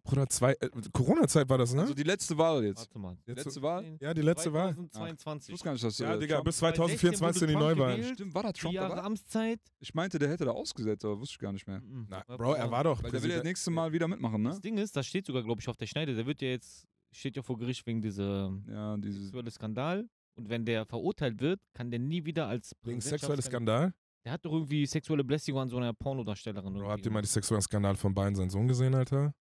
Bruder, zwei. Äh, Corona-Zeit war das, ne? Also die letzte Wahl jetzt. Warte mal. Jetzt Letzte Wahl? Ja, die letzte Wahl. 2022. Ich wusste gar nicht, dass Ja, äh, Digga, Trump, bis 2016 2024 sind die gewählt. Stimmt, war da Trump Jahre dabei? Amtszeit. Ich meinte, der hätte da ausgesetzt, aber wusste ich gar nicht mehr. Mhm. Na, Bro, er war doch Weil der will ja Präsident. nächstes Mal wieder mitmachen, ne? Das Ding ist, das steht sogar, glaube ich, auf der Schneide. Der wird ja jetzt, steht ja vor Gericht wegen dieser Ja, dieses. sexuelle Skandal. Und wenn der verurteilt wird, kann der nie wieder als Wegen sexuelles Skandal? Der hat doch irgendwie sexuelle Belästigung an so einer Pornodarstellerin. Bro, habt ihr mal die gemacht. sexuellen Skandal von Biden seinen Sohn gesehen, Alter?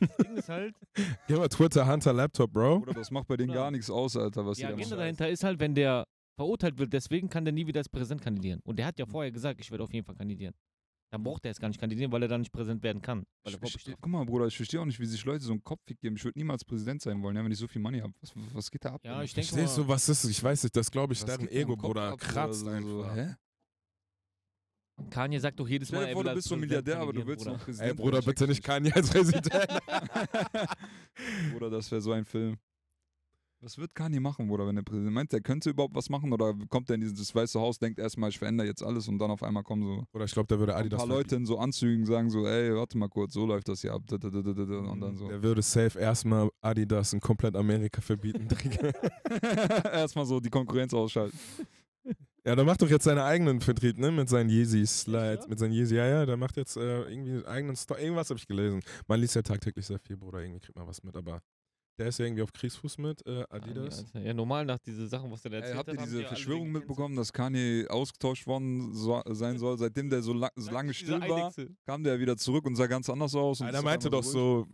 Das Ding ist halt, Geh mal Twitter, Hunter, Laptop, Bro. Oder das macht bei denen Oder- gar nichts aus, Alter, was die die da Agenda dahinter ist halt, wenn der verurteilt wird, deswegen kann der nie wieder als Präsident kandidieren. Und der hat Hm. ja vorher gesagt, ich werde auf jeden Fall kandidieren. Dann braucht er jetzt gar nicht kandidieren, weil er dann nicht Präsident werden kann. Weil Ich, ich, guck mal, Bruder, ich verstehe auch nicht, wie sich Leute so einen Kopf geben. Ich würde niemals Präsident sein wollen, ja, wenn ich so viel Money habe. Was, was geht da ab? Ja, ich denke Verstehst du, was ist? Ich weiß nicht, das glaube ich, deren im Ego, Bruder, kratzt So, so, einfach. hä? Kanye sagt doch jedes Mal, er will du bist so ein Präsident Milliardär, aber du willst Bruder. noch Präsident Ey, Bruder, bitte Ich nicht Kanye als Präsident. Bruder, das wäre so ein Film. Was wird Kanye machen, Bruder, wenn der Präsident meint, der könnte überhaupt was machen oder kommt er in dieses Weiße Haus, denkt erstmal, ich verändere jetzt alles und dann auf einmal kommen so Oder ich glaube, da würde ein Adidas paar Leute in so Anzügen sagen so, ey, warte mal kurz, so läuft das hier ab. Und dann so. Der würde safe erstmal Adidas in komplett Amerika verbieten. Digga. Erstmal so die Konkurrenz ausschalten. Ja, der macht doch jetzt seinen eigenen Vertrieb, ne? Mit seinen Yeezy-Slides. ja? Mit seinen Yeezy, ja, ja, der macht jetzt äh, irgendwie einen eigenen Store. Irgendwas habe ich gelesen. Man liest ja tagtäglich sehr viel, Bruder. Irgendwie kriegt man was mit, aber der ist ja irgendwie auf Kriegsfuß mit äh, Adidas. Alter. Ja, normal nach diesen Sachen, was der da Ey, erzählt habt ihr hat. haben diese die ja alle Verschwörung mitbekommen, dass Kanye ausgetauscht worden so, sein soll, seitdem der so, la so lange Diese still war? Kam der wieder zurück und sah ganz anders aus. Und Einer meinte doch so,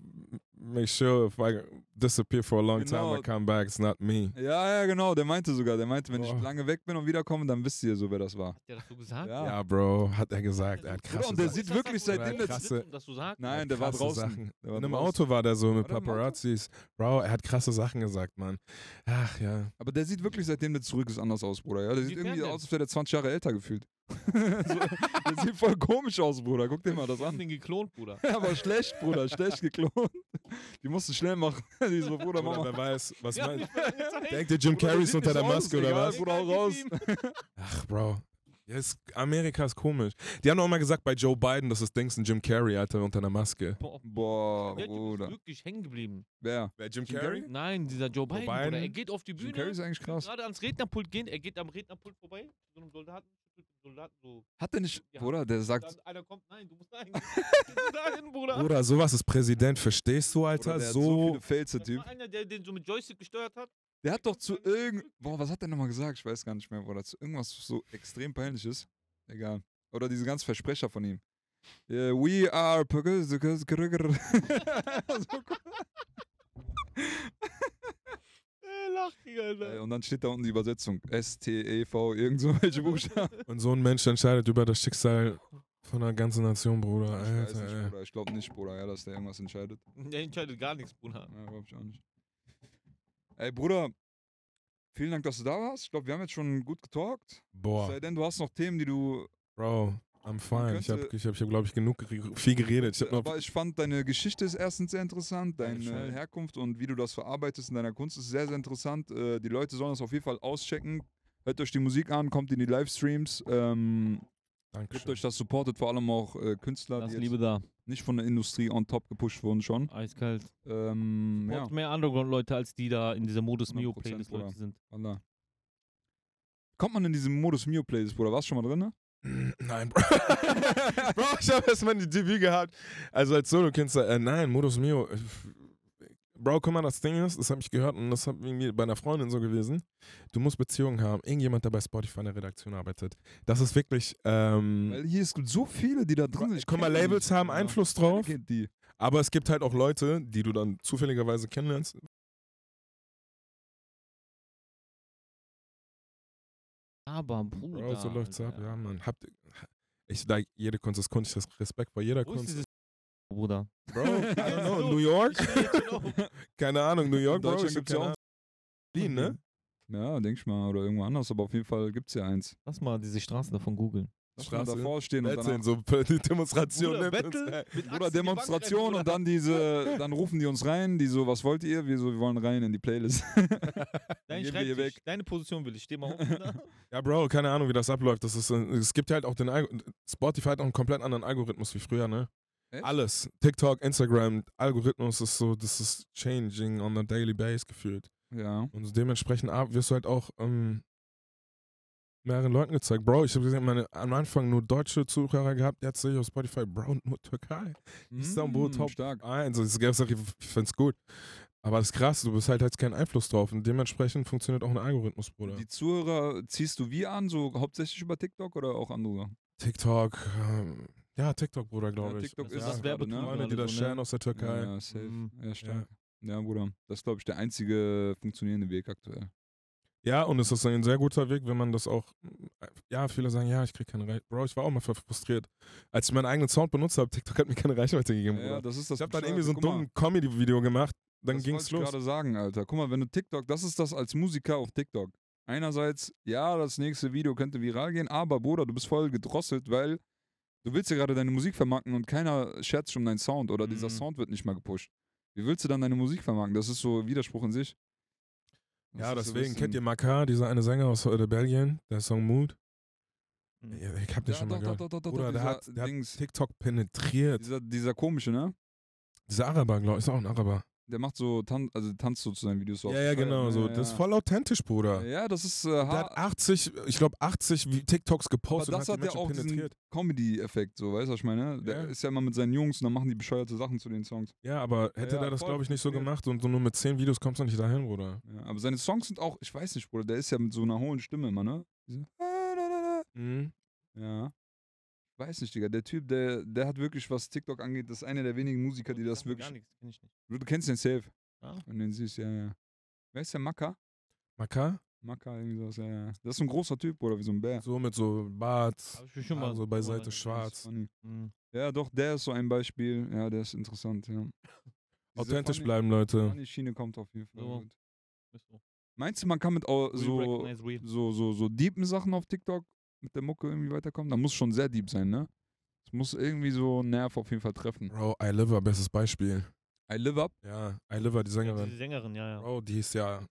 make sure if I disappear for a long time, I Genau. come back, it's not me. Ja, ja, genau, der meinte sogar, der meinte, wenn Boah. ich lange weg bin und wiederkomme, dann wisst ihr so, wer das war. Hat der das so gesagt? Ja. Ja, Bro, hat er gesagt. Er hat Bruder, krasse und der Sachen. sieht wirklich seitdem der sitzt und das so sagt? Nein, Er der war krasse draußen. Sachen. Der war In einem. Auto war der so mit? Paparazzis. Bro, er hat krasse Sachen gesagt, Mann. Ach ja. Aber der sieht wirklich, seitdem der zurück ist, anders aus, Bruder. Ja, der Wie sieht sieht irgendwie denn? aus, als wäre der 20 Jahre älter gefühlt. so, der sieht voll komisch aus, Bruder. Guck dir mal das an. den geklont, Bruder. Ja, aber schlecht, Bruder, schlecht geklont. Die mussten schnell machen. Die so, Bruder, mal. wer weiß, was Ja, meint. Denkt ihr, Jim Bruder, der Carrey ist unter der so aus, Maske oder egal, was? Bruder, hau raus. Ach, Bro. Ja, ist, Amerika ist komisch. Die haben auch mal gesagt bei Joe Biden, das ist Dings ein Jim Carrey, Alter, unter einer Maske. Boah, Boah, der Typ ist Bruder. wirklich hängen geblieben. Wer? Wer, Jim Jim Carrey? Nein, dieser Joe Biden, Biden? Bruder. Er geht auf die Jim Bühne, Carrey ist eigentlich krass. gerade ans Rednerpult gehen, er geht am Rednerpult vorbei, zu so einem Soldaten, Soldaten so. Hat der nicht, Ja. Bruder, der sagt, Dann einer kommt, nein, du musst dahin. du dahin, Bruder. Bruder, sowas ist Präsident, verstehst du, Alter? Bruder, der hat so so. viele Das Typ. war einer, der den so mit Joystick gesteuert hat. Der hat doch zu irgend. Boah, was hat der nochmal gesagt? Ich weiß gar nicht mehr, Bruder. Zu irgendwas so extrem peinliches. Egal. Oder diese ganzen Versprecher von ihm. Yeah, we are. Lach, Und dann steht da unten die Übersetzung. S-T-E-V, irgend so welche Buchstaben. Und so ein Mensch entscheidet über das Schicksal von einer ganzen Nation, Bruder. Ich weiß Alter, nicht, ey. Bruder. Ich glaube nicht, Bruder, ja, dass der irgendwas entscheidet. Der entscheidet gar nichts, Bruder. Ja, glaub ich auch nicht. Ey, Bruder, vielen Dank, dass du da warst. Ich glaube, wir haben jetzt schon gut getalkt. Boah, Sei denn, du hast noch Themen, die du. Bro, I'm fine. Ich habe, könnte- ich hab, ich hab, glaube ich, genug viel geredet. Ich Aber ich fand deine Geschichte ist erstens sehr interessant, deine. Herkunft und wie du das verarbeitest in deiner Kunst ist sehr, sehr interessant. Äh, die Leute sollen das auf jeden Fall auschecken. Hört euch die Musik an, kommt in die Livestreams. Ähm, gebt Dankeschön. euch das, supportet vor allem auch äh, Künstler, Lass die Liebe da. nicht von der Industrie on top gepusht wurden schon. Eiskalt. Ähm, ja, Ja. Mehr Underground-Leute, als die da in dieser Modus 100%, Mio-Playlist Bruder. Leute sind. Allah. Kommt man in diesem Modus Mio Playlist, Bruder? Warst du schon mal drin? Nein, Bro. Bro, ich habe erst mal die Debüt gehabt. Also als Solo-Künstler, äh, nein, Modus Mio. äh, Bro, guck mal, das Ding ist, das habe ich gehört und das hat irgendwie bei einer Freundin so gewesen. Du musst Beziehungen haben. Irgendjemand, der bei Spotify in der Redaktion arbeitet. Das ist wirklich, ähm, Weil hier es gibt so viele, die da drin sind. ich guck mal, Labels haben. Einfluss drauf, aber es gibt halt auch Leute, die du dann zufälligerweise kennenlernst. Aber, Bruder. Bro, so läuft's ab, Alter. ja, man. Habt, ich like, jede Kunst ist Kunst, ich habe Respekt vor jeder Wo ist Kunst. dieses Bruder? Bro, I don't know, New York? Keine Ahnung, New York, Bro. Deutschland ich gibt's ja auch Berlin, ne? Ja, denk ich mal. Oder irgendwo anders, aber auf jeden Fall gibt es ja eins. Lass mal diese Straßen davon googeln. Straße. davor stehen und Erzählen, danach, so die Demonstration. Bruder, Battle Bruder, Wand Demonstration rennen, und dann diese, dann rufen die uns rein, die so, was wollt ihr? Wir so, wir wollen rein in die Playlist. Dein weg. deine Position will ich. Steh mal Bruder. Ja, Bro, keine Ahnung, wie das abläuft. Das ist, äh, es gibt halt auch den Algo Spotify hat auch einen komplett anderen Algorithmus wie früher, ne? Echt? Alles. TikTok, Instagram, Algorithmus ist so, das ist changing on a daily base gefühlt. ja. Und dementsprechend ab- wirst du halt auch ähm, mehreren Leuten gezeigt. Bro, ich habe gesehen, meine, am Anfang nur deutsche Zuhörer gehabt, jetzt sehe ich auf Spotify, Bro, nur Türkei. Istanbul, Mm, top Stark. eins. Also, das ich ich find's gut. Aber das ist krass, du bist halt jetzt keinen Einfluss drauf und dementsprechend funktioniert auch ein Algorithmus, Bruder. Die Zuhörer ziehst du wie an, so hauptsächlich über TikTok oder auch andere? TikTok, ähm, ja, TikTok, Bruder, glaube Ja, ich. TikTok Das ist es Werbetool, gerade, ne? Freunde, die das so, ne? aus der Türkei. Ja, ja, safe. Mhm. Ja, stark. Ja, Bruder. Das ist, glaube ich, der einzige funktionierende Weg aktuell. Ja, und es ist ein sehr guter Weg, wenn man das auch, ja, viele sagen, ja, ich krieg keine Reichweite. Bro, ich war auch mal frustriert. Als ich meinen eigenen Sound benutzt habe, TikTok hat mir keine Reichweite gegeben, Ja, das ist das ich habe dann irgendwie so ein dummes Comedy-Video gemacht, dann das ging's wollte ich los. gerade sagen, Alter. Guck mal, wenn du TikTok, das ist das als Musiker auf TikTok. Einerseits, ja, das nächste Video könnte viral gehen, aber Bruder, du bist voll gedrosselt, weil du willst ja gerade deine Musik vermarkten und keiner scherzt schon deinen Sound oder dieser Mhm. Sound wird nicht mal gepusht. Wie willst du dann deine Musik vermarkten? Das ist so Widerspruch in sich. Ja, deswegen, kennt ihr Makar, dieser eine Sänger aus äh, Belgien, der Song Mood? Ja, ich hab den schon mal gehört. Bruder, der hat, TikTok penetriert. dieser, dieser komische, ne? Dieser Araber, glaube ich, ist auch ein Araber. Der macht so, Tan also tanzt so zu seinen Videos so. ja, ja, genau, ne? so. Ja, Das ist ja. voll authentisch, Bruder. Ja, das ist äh, Der hat 80, ich glaube 80 wie- TikToks Aber gepostet und das hat hat die ja auch diesen penetriert. Comedy-Effekt, so, weißt du, was ich meine? Der Ja. ist ja immer mit seinen Jungs und dann machen die bescheuerte Sachen zu den Songs. Ja, aber hätte Ja, der das, glaube ich, nicht so gemacht und so nur mit 10 Videos kommst du nicht dahin, Bruder. Ja, aber seine Songs sind auch, ich weiß nicht, Bruder, der ist ja mit so einer hohen Stimme immer, ne? Diese- Mhm. Ja. Weiß nicht, Digga. Der Typ, der, der hat wirklich, was TikTok angeht, das ist einer der wenigen Musiker, die das wirklich. Gar nichts, kenn ich nicht. Du, du kennst den Safe. Ja. Wenn du den siehst, ja, ja. Wer ist der Maka? Maka? Maka, irgendwie sowas, ja, ja. Das ist so ein großer Typ, Bruder, wie so ein Bär. So mit so Bart, Hab ich schon mal so beiseite ist schwarz. Mhm. Ja, doch, der ist so ein Beispiel. Ja, der ist interessant, ja. Authentisch funny- bleiben, Leute. Funny Schiene kommt auf jeden Fall. So. Meinst du, man kann mit so, so, so, so deepen Sachen auf TikTok mit der Mucke irgendwie weiterkommen? Da muss schon sehr deep sein, ne? Es muss irgendwie so einen Nerv auf jeden Fall treffen. Bro, I Live, bestes Beispiel. I live up. Ja, I Live, die Ja, Sängerin. diese Sängerin, ja, ja. Bro, die ist ja,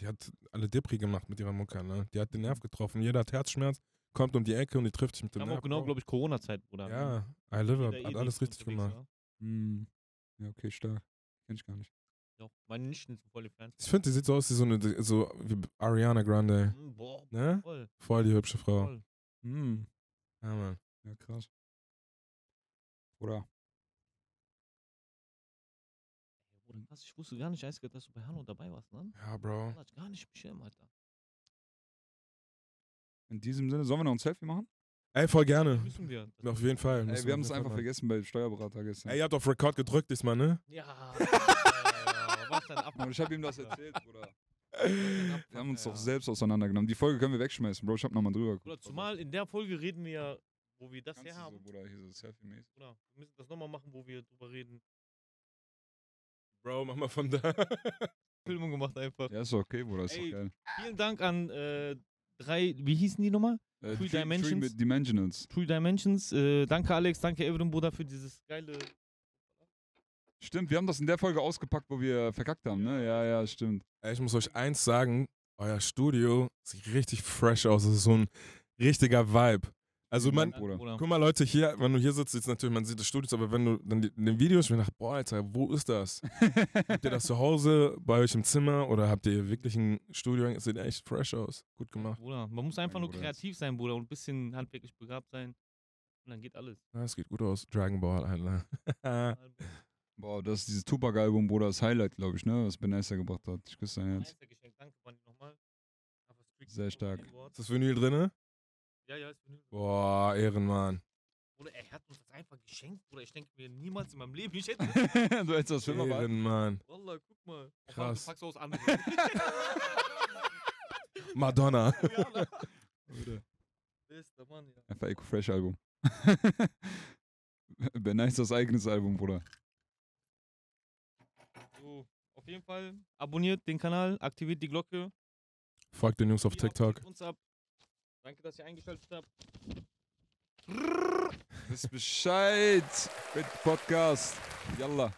die hat alle Depri gemacht mit ihrer Mucke, ne? Die hat den Nerv getroffen. Jeder hat Herzschmerz, kommt um die Ecke und die trifft sich mit dem Nerv. auch genau, glaube ich, Corona-Zeit, Bruder. Ja, I Live, Jeder hat Edith alles richtig gemacht. war. Hm. Ja, okay, stark. Kenn ich gar nicht. Ja, meine Nichten sind voll die Fans. Ich finde, die sieht so aus wie so, eine, so wie Ariana Grande. Mhm, Boah, Ne? voll, Voll die hübsche Frau. voll. Hm. Ja, Mann. Ja, krass. Oder? Bruder, krass, ich wusste gar nicht, Eisgeld, dass du bei Hanno dabei warst, ne? Ja, Bro. Das hat gar nicht beschirmt, Alter. In diesem Sinne, sollen wir noch ein Selfie machen? Ey, voll gerne. Müssen wir. Auf jeden Fall. Ey, wir haben es einfach vergessen bei Steuerberater gestern. Ey, ihr habt auf Record gedrückt diesmal, ne? Ja. was denn ab? Und ich habe ihm das erzählt, Bruder. Wir haben uns Ja. doch selbst auseinandergenommen. Die Folge können wir wegschmeißen, Bro. Ich hab nochmal drüber Oder zumal in der Folge reden wir ja, wo wir das Kannst her du haben. so, Bruder, hier so Selfie-mäßig. Oder wir müssen das nochmal machen, wo wir drüber reden. Bro, mach mal von da. Filmung gemacht einfach. Ja, ist doch okay, Bruder, ist Ey, doch geil. Vielen Dank an äh, drei, wie hießen die nochmal? Äh, Three Three- Dimensions? Three Dimensionals. True Dimensions. Äh, danke Alex, danke Evren Bruder für dieses geile. Stimmt, wir haben das in der Folge ausgepackt, wo wir verkackt haben, ne? Ja, ja, stimmt. Ich muss euch eins sagen, euer Studio sieht richtig fresh aus. Es ist so ein richtiger Vibe. Also man, Bruder. guck mal Leute, hier, wenn du hier sitzt, ist natürlich, man sieht das Studio, aber wenn du dann die, in den Videos, ich mir gedacht, boah, Alter, wo ist das? habt ihr das zu Hause, bei euch im Zimmer oder habt ihr wirklich ein Studio? Es sieht echt fresh aus. Gut gemacht. Bruder, man muss einfach Mein nur Bruder kreativ sein, Bruder, und ein bisschen handwerklich begabt sein. Und dann geht alles. Ja, es geht gut aus. Dragon Ball, Alter. Boah, das ist dieses Tupac-Album, Bruder, das Highlight, glaube ich, ne? Was Benessa gebracht hat. Ich küsse dein Herz. Danke, Manni, nochmal. Sehr stark. ist das Vinyl drinne? Ja, ja, ist Vinyl. Boah, Ehrenmann. Bruder, er hat uns das einfach geschenkt, Bruder. Ich denke mir niemals in meinem Leben, ich hätte. du hättest das Film aber. Ehrenmann. Wallah, guck mal. Krass. Du packst aus andere. Madonna. Bester Mann, ja. Einfach Eco Fresh Album. Benessa das eigenes Album, Bruder. Auf jeden Fall abonniert den Kanal, aktiviert die Glocke. Folgt den Jungs auf TikTok. Uns ab. Danke, dass ihr eingeschaltet habt. Wisst Bescheid mit Podcast. Yalla.